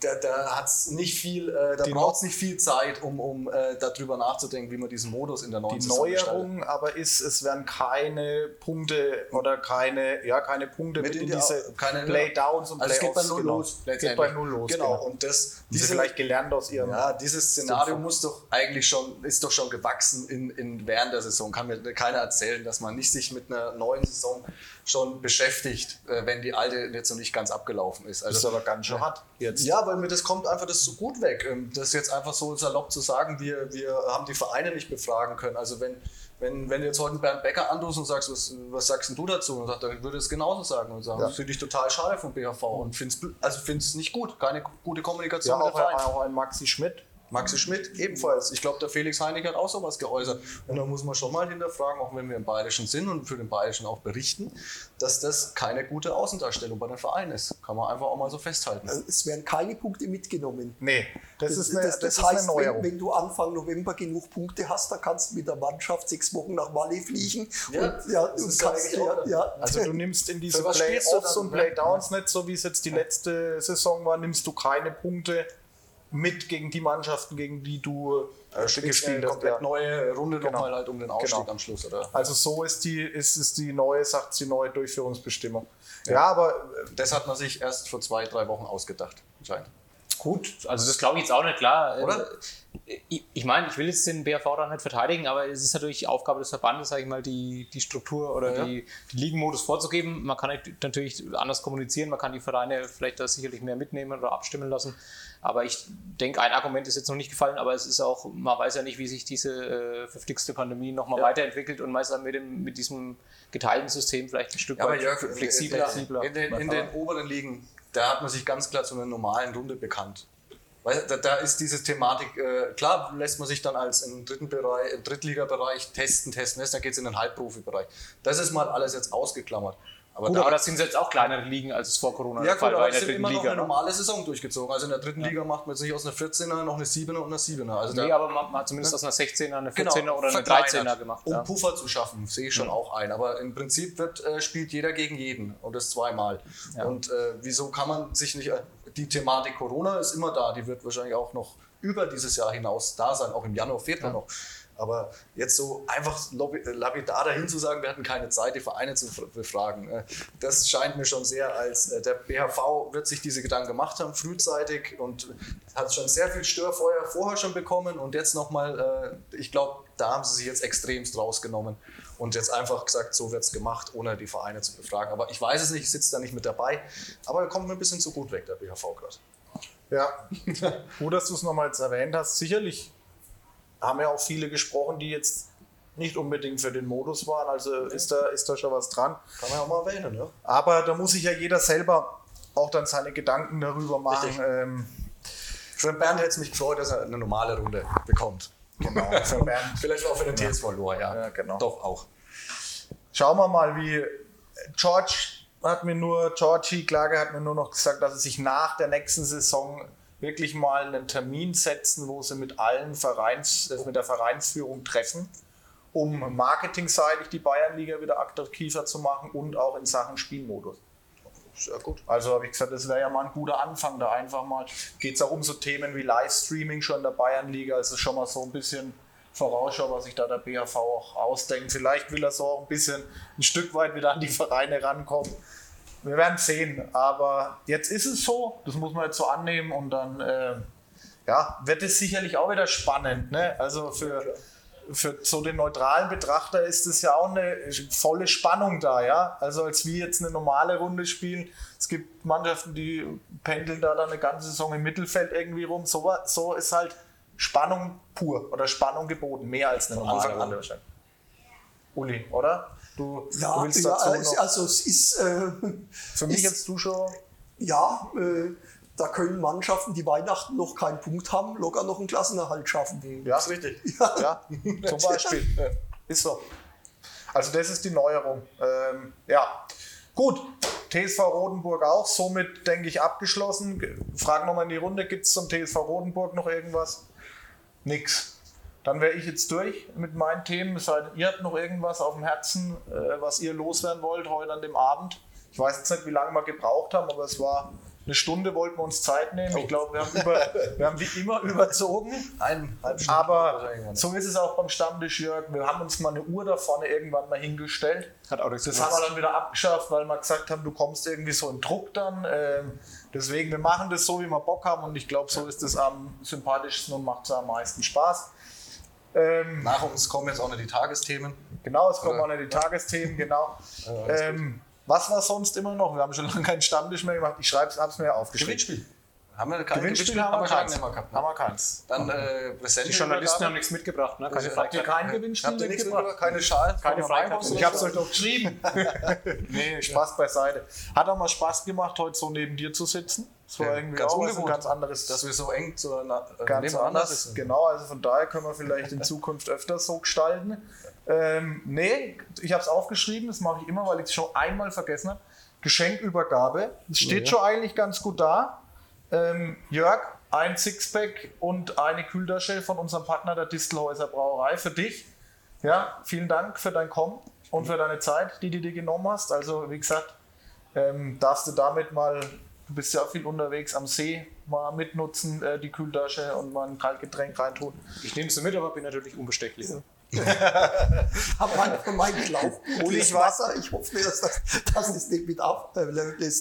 da, da hat es nicht viel, äh, da braucht es nicht viel Zeit, um, um äh, darüber nachzudenken, wie man diesen Modus in der neuen Die Neuerung aber ist, es werden keine Punkte oder keine, ja, keine Punkte mit, mit in diese keine, Playdowns und also Playoffs. Es geht bei null genau. los. Geht bei null los. Genau. genau. Und das, diese, vielleicht gelernt aus ihrem. Ja, dieses Szenario muss doch eigentlich schon, ist doch schon gewachsen in, in während der Saison. Kann mir keiner erzählen, dass man nicht sich mit einer neuen Saison schon beschäftigt, äh, wenn die alte jetzt noch nicht ganz abgelaufen ist. Also, das ist aber ganz schön hart jetzt. Ja, weil mir das kommt einfach das so gut weg. Ähm, das jetzt einfach so salopp zu sagen, wir, wir haben die Vereine nicht befragen können. Also wenn, wenn, wenn du jetzt heute einen Bernd Becker anrufst und sagst, was, was sagst du dazu? Und sagt, dann würde es genauso sagen und sagen, ja. das finde ich total schade vom BHV und finde es also nicht gut, keine gute Kommunikation ja, auch, auch ein Maxi Schmidt Maxi Schmidt ebenfalls. Ich glaube, der Felix Heinig hat auch sowas geäußert. Und da muss man schon mal hinterfragen, auch wenn wir im Bayerischen sind und für den Bayerischen auch berichten, dass das keine gute Außendarstellung bei den Vereinen ist. Kann man einfach auch mal so festhalten. Also es werden keine Punkte mitgenommen. Nee, das, das ist eine, das, das, das heißt, wenn, wenn, du Anfang November genug Punkte hast, dann kannst du mit der Mannschaft sechs Wochen nach Malle fliegen. Ja, und, ja, und kannst, ja, ja. Also du nimmst in diese Play-Offs und Play-Downs nicht, so wie es jetzt die letzte Saison war, nimmst du keine Punkte mit gegen die Mannschaften, gegen die du äh, gespielt hast. komplett ja. neue Runde genau. nochmal halt um den Aufstieg genau. am Schluss, oder? Also so ist die, ist, ist die neue, sagt die neue Durchführungsbestimmung. Ja, ja aber das hat man sich erst vor zwei, drei Wochen ausgedacht, anscheinend. Gut, also das glaube ich jetzt auch nicht klar. Oder? Ich, ich meine, ich will jetzt den BRV da nicht verteidigen, aber es ist natürlich Aufgabe des Verbandes, sage ich mal, die, die Struktur oder ja. die, die Ligenmodus vorzugeben. Man kann natürlich anders kommunizieren, man kann die Vereine vielleicht da sicherlich mehr mitnehmen oder abstimmen lassen. Aber ich denke, ein Argument ist jetzt noch nicht gefallen, aber es ist auch, man weiß ja nicht, wie sich diese äh, verflixte Pandemie nochmal ja. weiterentwickelt und meistens mit, dem, mit diesem geteilten System vielleicht ein Stück ja, weit Jörg, flexibler. flexibler. In den, in den oberen Ligen da hat man sich ganz klar zu einer normalen Runde bekannt. Weil da, da ist diese Thematik, äh, klar lässt man sich dann als im dritten Bereich, im Drittligabereich testen, testen, testen, dann geht es in den Halbprofibereich. Das ist mal alles jetzt ausgeklammert. Aber Gut, da, aber das sind jetzt auch kleinere Ligen, als es vor Corona ja, der gut, Fall war aber in es der dritten immer noch Liga. eine Ne? normale Saison durchgezogen. Also in der dritten Liga macht man jetzt nicht aus einer 14er noch eine 7er und eine 7er. Also da, Nee, aber man hat zumindest aus einer 16er, eine 14er Genau, oder eine verkleinert, 13er gemacht. Um Ja. Puffer zu schaffen, sehe ich schon Mhm. auch ein. Aber im Prinzip wird, äh, spielt jeder gegen jeden und das zweimal. Ja. Und äh, wieso kann man sich nicht. Äh, die Thematik Corona ist immer da, die wird wahrscheinlich auch noch über dieses Jahr hinaus da sein, auch im Januar, Februar noch. Aber jetzt so einfach äh, lapidar dahin zu sagen, wir hatten keine Zeit, die Vereine zu fr- befragen, äh, das scheint mir schon sehr als äh, der BHV wird sich diese Gedanken gemacht haben, frühzeitig und hat schon sehr viel Störfeuer vorher schon bekommen und jetzt nochmal, äh, ich glaube, da haben sie sich jetzt extremst rausgenommen und jetzt einfach gesagt, so wird es gemacht, ohne die Vereine zu befragen. Aber ich weiß es nicht, ich sitze da nicht mit dabei, aber er kommt mir ein bisschen zu gut weg, der BHV gerade. Ja, gut, dass du es nochmal jetzt erwähnt hast. Sicherlich haben ja auch viele gesprochen, die jetzt nicht unbedingt für den Modus waren. Also ist da, ist da schon was dran. Kann man ja auch mal erwähnen, ne? Aber da muss sich ja jeder selber auch dann seine Gedanken darüber machen. Ähm, Für den Bernd hätte es mich gefreut, dass er eine normale Runde bekommt. genau, für Bernd. Vielleicht auch für den TSV Lohr, ja. Ja, genau. Doch auch. Schauen wir mal, wie George hat mir nur, Georgie Klage hat mir nur noch gesagt, dass sie sich nach der nächsten Saison wirklich mal einen Termin setzen, wo sie mit allen Vereins, äh, mit der Vereinsführung treffen, um marketingseitig die Bayernliga wieder attraktiver zu machen und auch in Sachen Spielmodus. Sehr gut. Also habe ich gesagt, das wäre ja mal ein guter Anfang da einfach mal. Geht es auch um so Themen wie Livestreaming schon in der Bayernliga, also schon mal so ein bisschen Vorausschau, was sich da der BHV auch ausdenkt. Vielleicht will er so auch ein bisschen ein Stück weit wieder an die Vereine rankommen. Wir werden sehen, aber jetzt ist es so, das muss man jetzt so annehmen und dann äh, ja, wird es sicherlich auch wieder spannend. Ne? Also für, für so den neutralen Betrachter ist es ja auch eine volle Spannung da, ja. Also als wir jetzt eine normale Runde spielen, es gibt Mannschaften, die pendeln da dann eine ganze Saison im Mittelfeld irgendwie rum. So, so ist halt Spannung pur oder Spannung geboten, mehr als eine normale. Runde wahrscheinlich. Uli, oder? Du, Ja, du willst ja dazu also, noch, also es ist, äh, für mich ist- jetzt du schon. ja, äh, da können Mannschaften, die Weihnachten noch keinen Punkt haben, locker noch einen Klassenerhalt schaffen. Ja, Das ist richtig. Ja, zum Beispiel. Ja, Ist so. Also das ist die Neuerung. Ähm, ja, gut. TSV Rodenburg auch, somit denke ich abgeschlossen. Ge- Frag nochmal in die Runde, gibt es zum TSV Rodenburg noch irgendwas? Nix. Dann wäre ich jetzt durch mit meinen Themen. Es sei denn, ihr habt noch irgendwas auf dem Herzen, äh, was ihr loswerden wollt heute an dem Abend. Ich weiß jetzt nicht, wie lange wir gebraucht haben, aber es war eine Stunde, wollten wir uns Zeit nehmen. Ich glaube, wir, haben über, wir haben wie immer überzogen. Eineinhalb Stunden Aber so ist es auch beim Stammtisch, Jörg. Wir haben uns mal eine Uhr da vorne irgendwann mal hingestellt. Hat auch Das genutzt. haben wir dann wieder abgeschafft, weil wir gesagt haben, du kommst irgendwie so in Druck dann. Ähm, deswegen, wir machen das so, wie wir Bock haben. Und ich glaube, so ist es am sympathischsten und macht es am meisten Spaß. Ähm, Nach uns kommen jetzt auch noch die Tagesthemen. genau, es kommen Oder? auch noch die Tagesthemen, genau. alles Ähm, was war sonst immer noch? Wir haben schon lange keinen Stammtisch mehr gemacht. Ich schreibe es, habe es mir aufgeschrieben. Gewinnspiel. Haben wir kein Gewinnspiel haben wir keins. gehabt. Haben wir keins. Dann äh, Die Journalisten haben nichts mitgebracht, ne? keine Habt ihr kein Gewinnspiel Habt ihr nichts mitgebracht? Keine Schalen? Keine Freikarte. Ich hab's euch doch geschrieben. nee, Spaß beiseite. Hat auch mal Spaß gemacht, heute so neben dir zu sitzen. Das war Ja, irgendwie ganz auch was ein ungewohnt. ganz anderes. Dass wir so eng zueinander äh, ganz anders. sitzen. Genau, also von daher können wir vielleicht in Zukunft öfter so gestalten. Ähm, nee, ich habe es aufgeschrieben, das mache ich immer, weil ich es schon einmal vergessen habe. Geschenkübergabe. Es steht schon eigentlich ganz gut da. Ähm, Jörg, ein Sixpack und eine Kühltasche von unserem Partner der Distelhäuser Brauerei für dich. Ja, vielen Dank für dein Kommen und für deine Zeit, die du dir genommen hast. Also, wie gesagt, ähm, darfst du damit mal, du bist ja viel unterwegs am See, mal mitnutzen, äh, die Kühltasche und mal ein Kaltgetränk reintun. Ich nehme sie mit, aber bin natürlich unbestechlich. Hab mein, von meinem Schlauch das ich Wasser. Ich hoffe, dass das, dass das nicht mit ab, äh,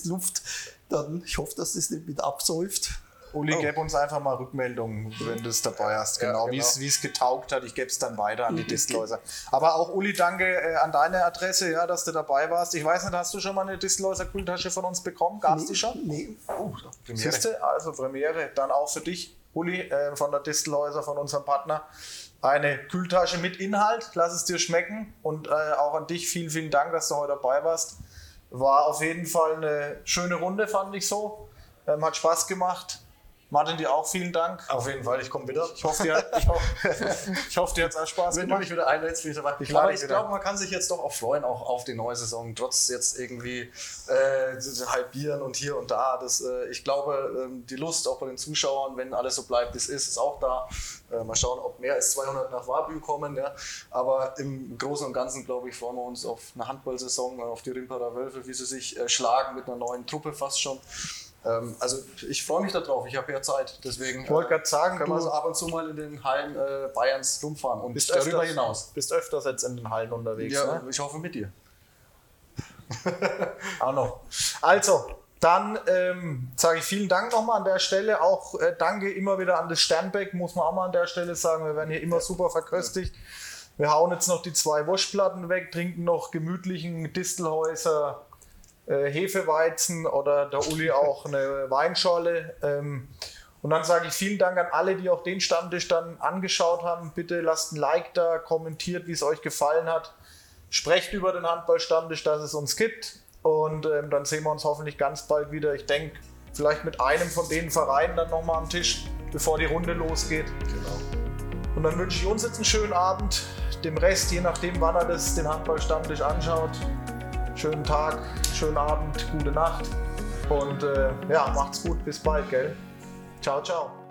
Luft. Dann, ich hoffe, dass das nicht mit absäuft. Uli, Oh. gib uns einfach mal Rückmeldungen, wenn du es dabei hast. Ja, Genau, genau. wie es- getaugt hat. Ich gebe es dann weiter an die Distelhäuser. Aber auch Uli, danke äh, an deine Adresse, ja, dass du dabei warst. Ich weiß nicht, hast du schon mal eine Distelhäuser Kühltasche von uns bekommen? Gab es die schon? Nee. Oh, Premiere. Siehst du, also Premiere, dann auch für dich, Uli, äh, von der Distelhäuser, von unserem Partner. Eine Kühltasche mit Inhalt, lass es dir schmecken. Und äh, auch an dich vielen, vielen Dank, dass du heute dabei warst. War auf jeden Fall eine schöne Runde, fand ich so. Ähm, hat Spaß gemacht. Martin, dir auch vielen Dank. Auf jeden Fall, ich komme wieder. Ich hoffe, dir, ich hoffe, ich hoffe, dir hat es auch Spaß Wenn du gemacht. mich wieder einlädst, bin ich dabei. Ich Aber ich wieder. glaube, man kann sich jetzt doch auch freuen, auch auf die neue Saison, trotz jetzt irgendwie äh, Halbieren und hier und da. Das, äh, ich glaube, ähm, die Lust auch bei den Zuschauern, wenn alles so bleibt, wie es ist, ist auch da. Äh, mal schauen, ob mehr als 200 nach Wabü kommen. Ja. Aber im Großen und Ganzen, glaube ich, freuen wir uns auf eine Handballsaison, äh, auf die Rimperer Wölfe, wie sie sich äh, schlagen mit einer neuen Truppe fast schon. Ähm, also ich freue mich darauf, ich habe ja Zeit. Deswegen Ich wollte gerade sagen, können wir so ab und zu mal in den Hallen äh, Bayerns rumfahren und Bist darüber öfters, hinaus. Bist öfters jetzt in den Hallen unterwegs. Ja, ne? ich hoffe mit dir. Auch noch. Also, dann ähm, sage ich vielen Dank nochmal an der Stelle. Auch äh, danke immer wieder an das Sternbeck, muss man auch mal an der Stelle sagen. Wir werden hier immer super verköstigt. Wir hauen jetzt noch die zwei Wurstplatten weg, trinken noch gemütlichen Distelhäuser äh, Hefeweizen oder der Uli auch eine Weinschorle. Ähm, und dann sage ich vielen Dank an alle, die auch den Stammtisch dann angeschaut haben. Bitte lasst ein Like da, kommentiert, wie es euch gefallen hat. Sprecht über den Handballstammtisch, dass es uns gibt. Und ähm, dann sehen wir uns hoffentlich ganz bald wieder. Ich denke, vielleicht mit einem von den Vereinen dann nochmal am Tisch, bevor die Runde losgeht. Genau. Und dann wünsche ich uns jetzt einen schönen Abend. Dem Rest, je nachdem, wann er das, den Handballstammtisch anschaut. Schönen Tag, schönen Abend, gute Nacht. Und äh, ja, macht's gut, bis bald, gell? Ciao, ciao.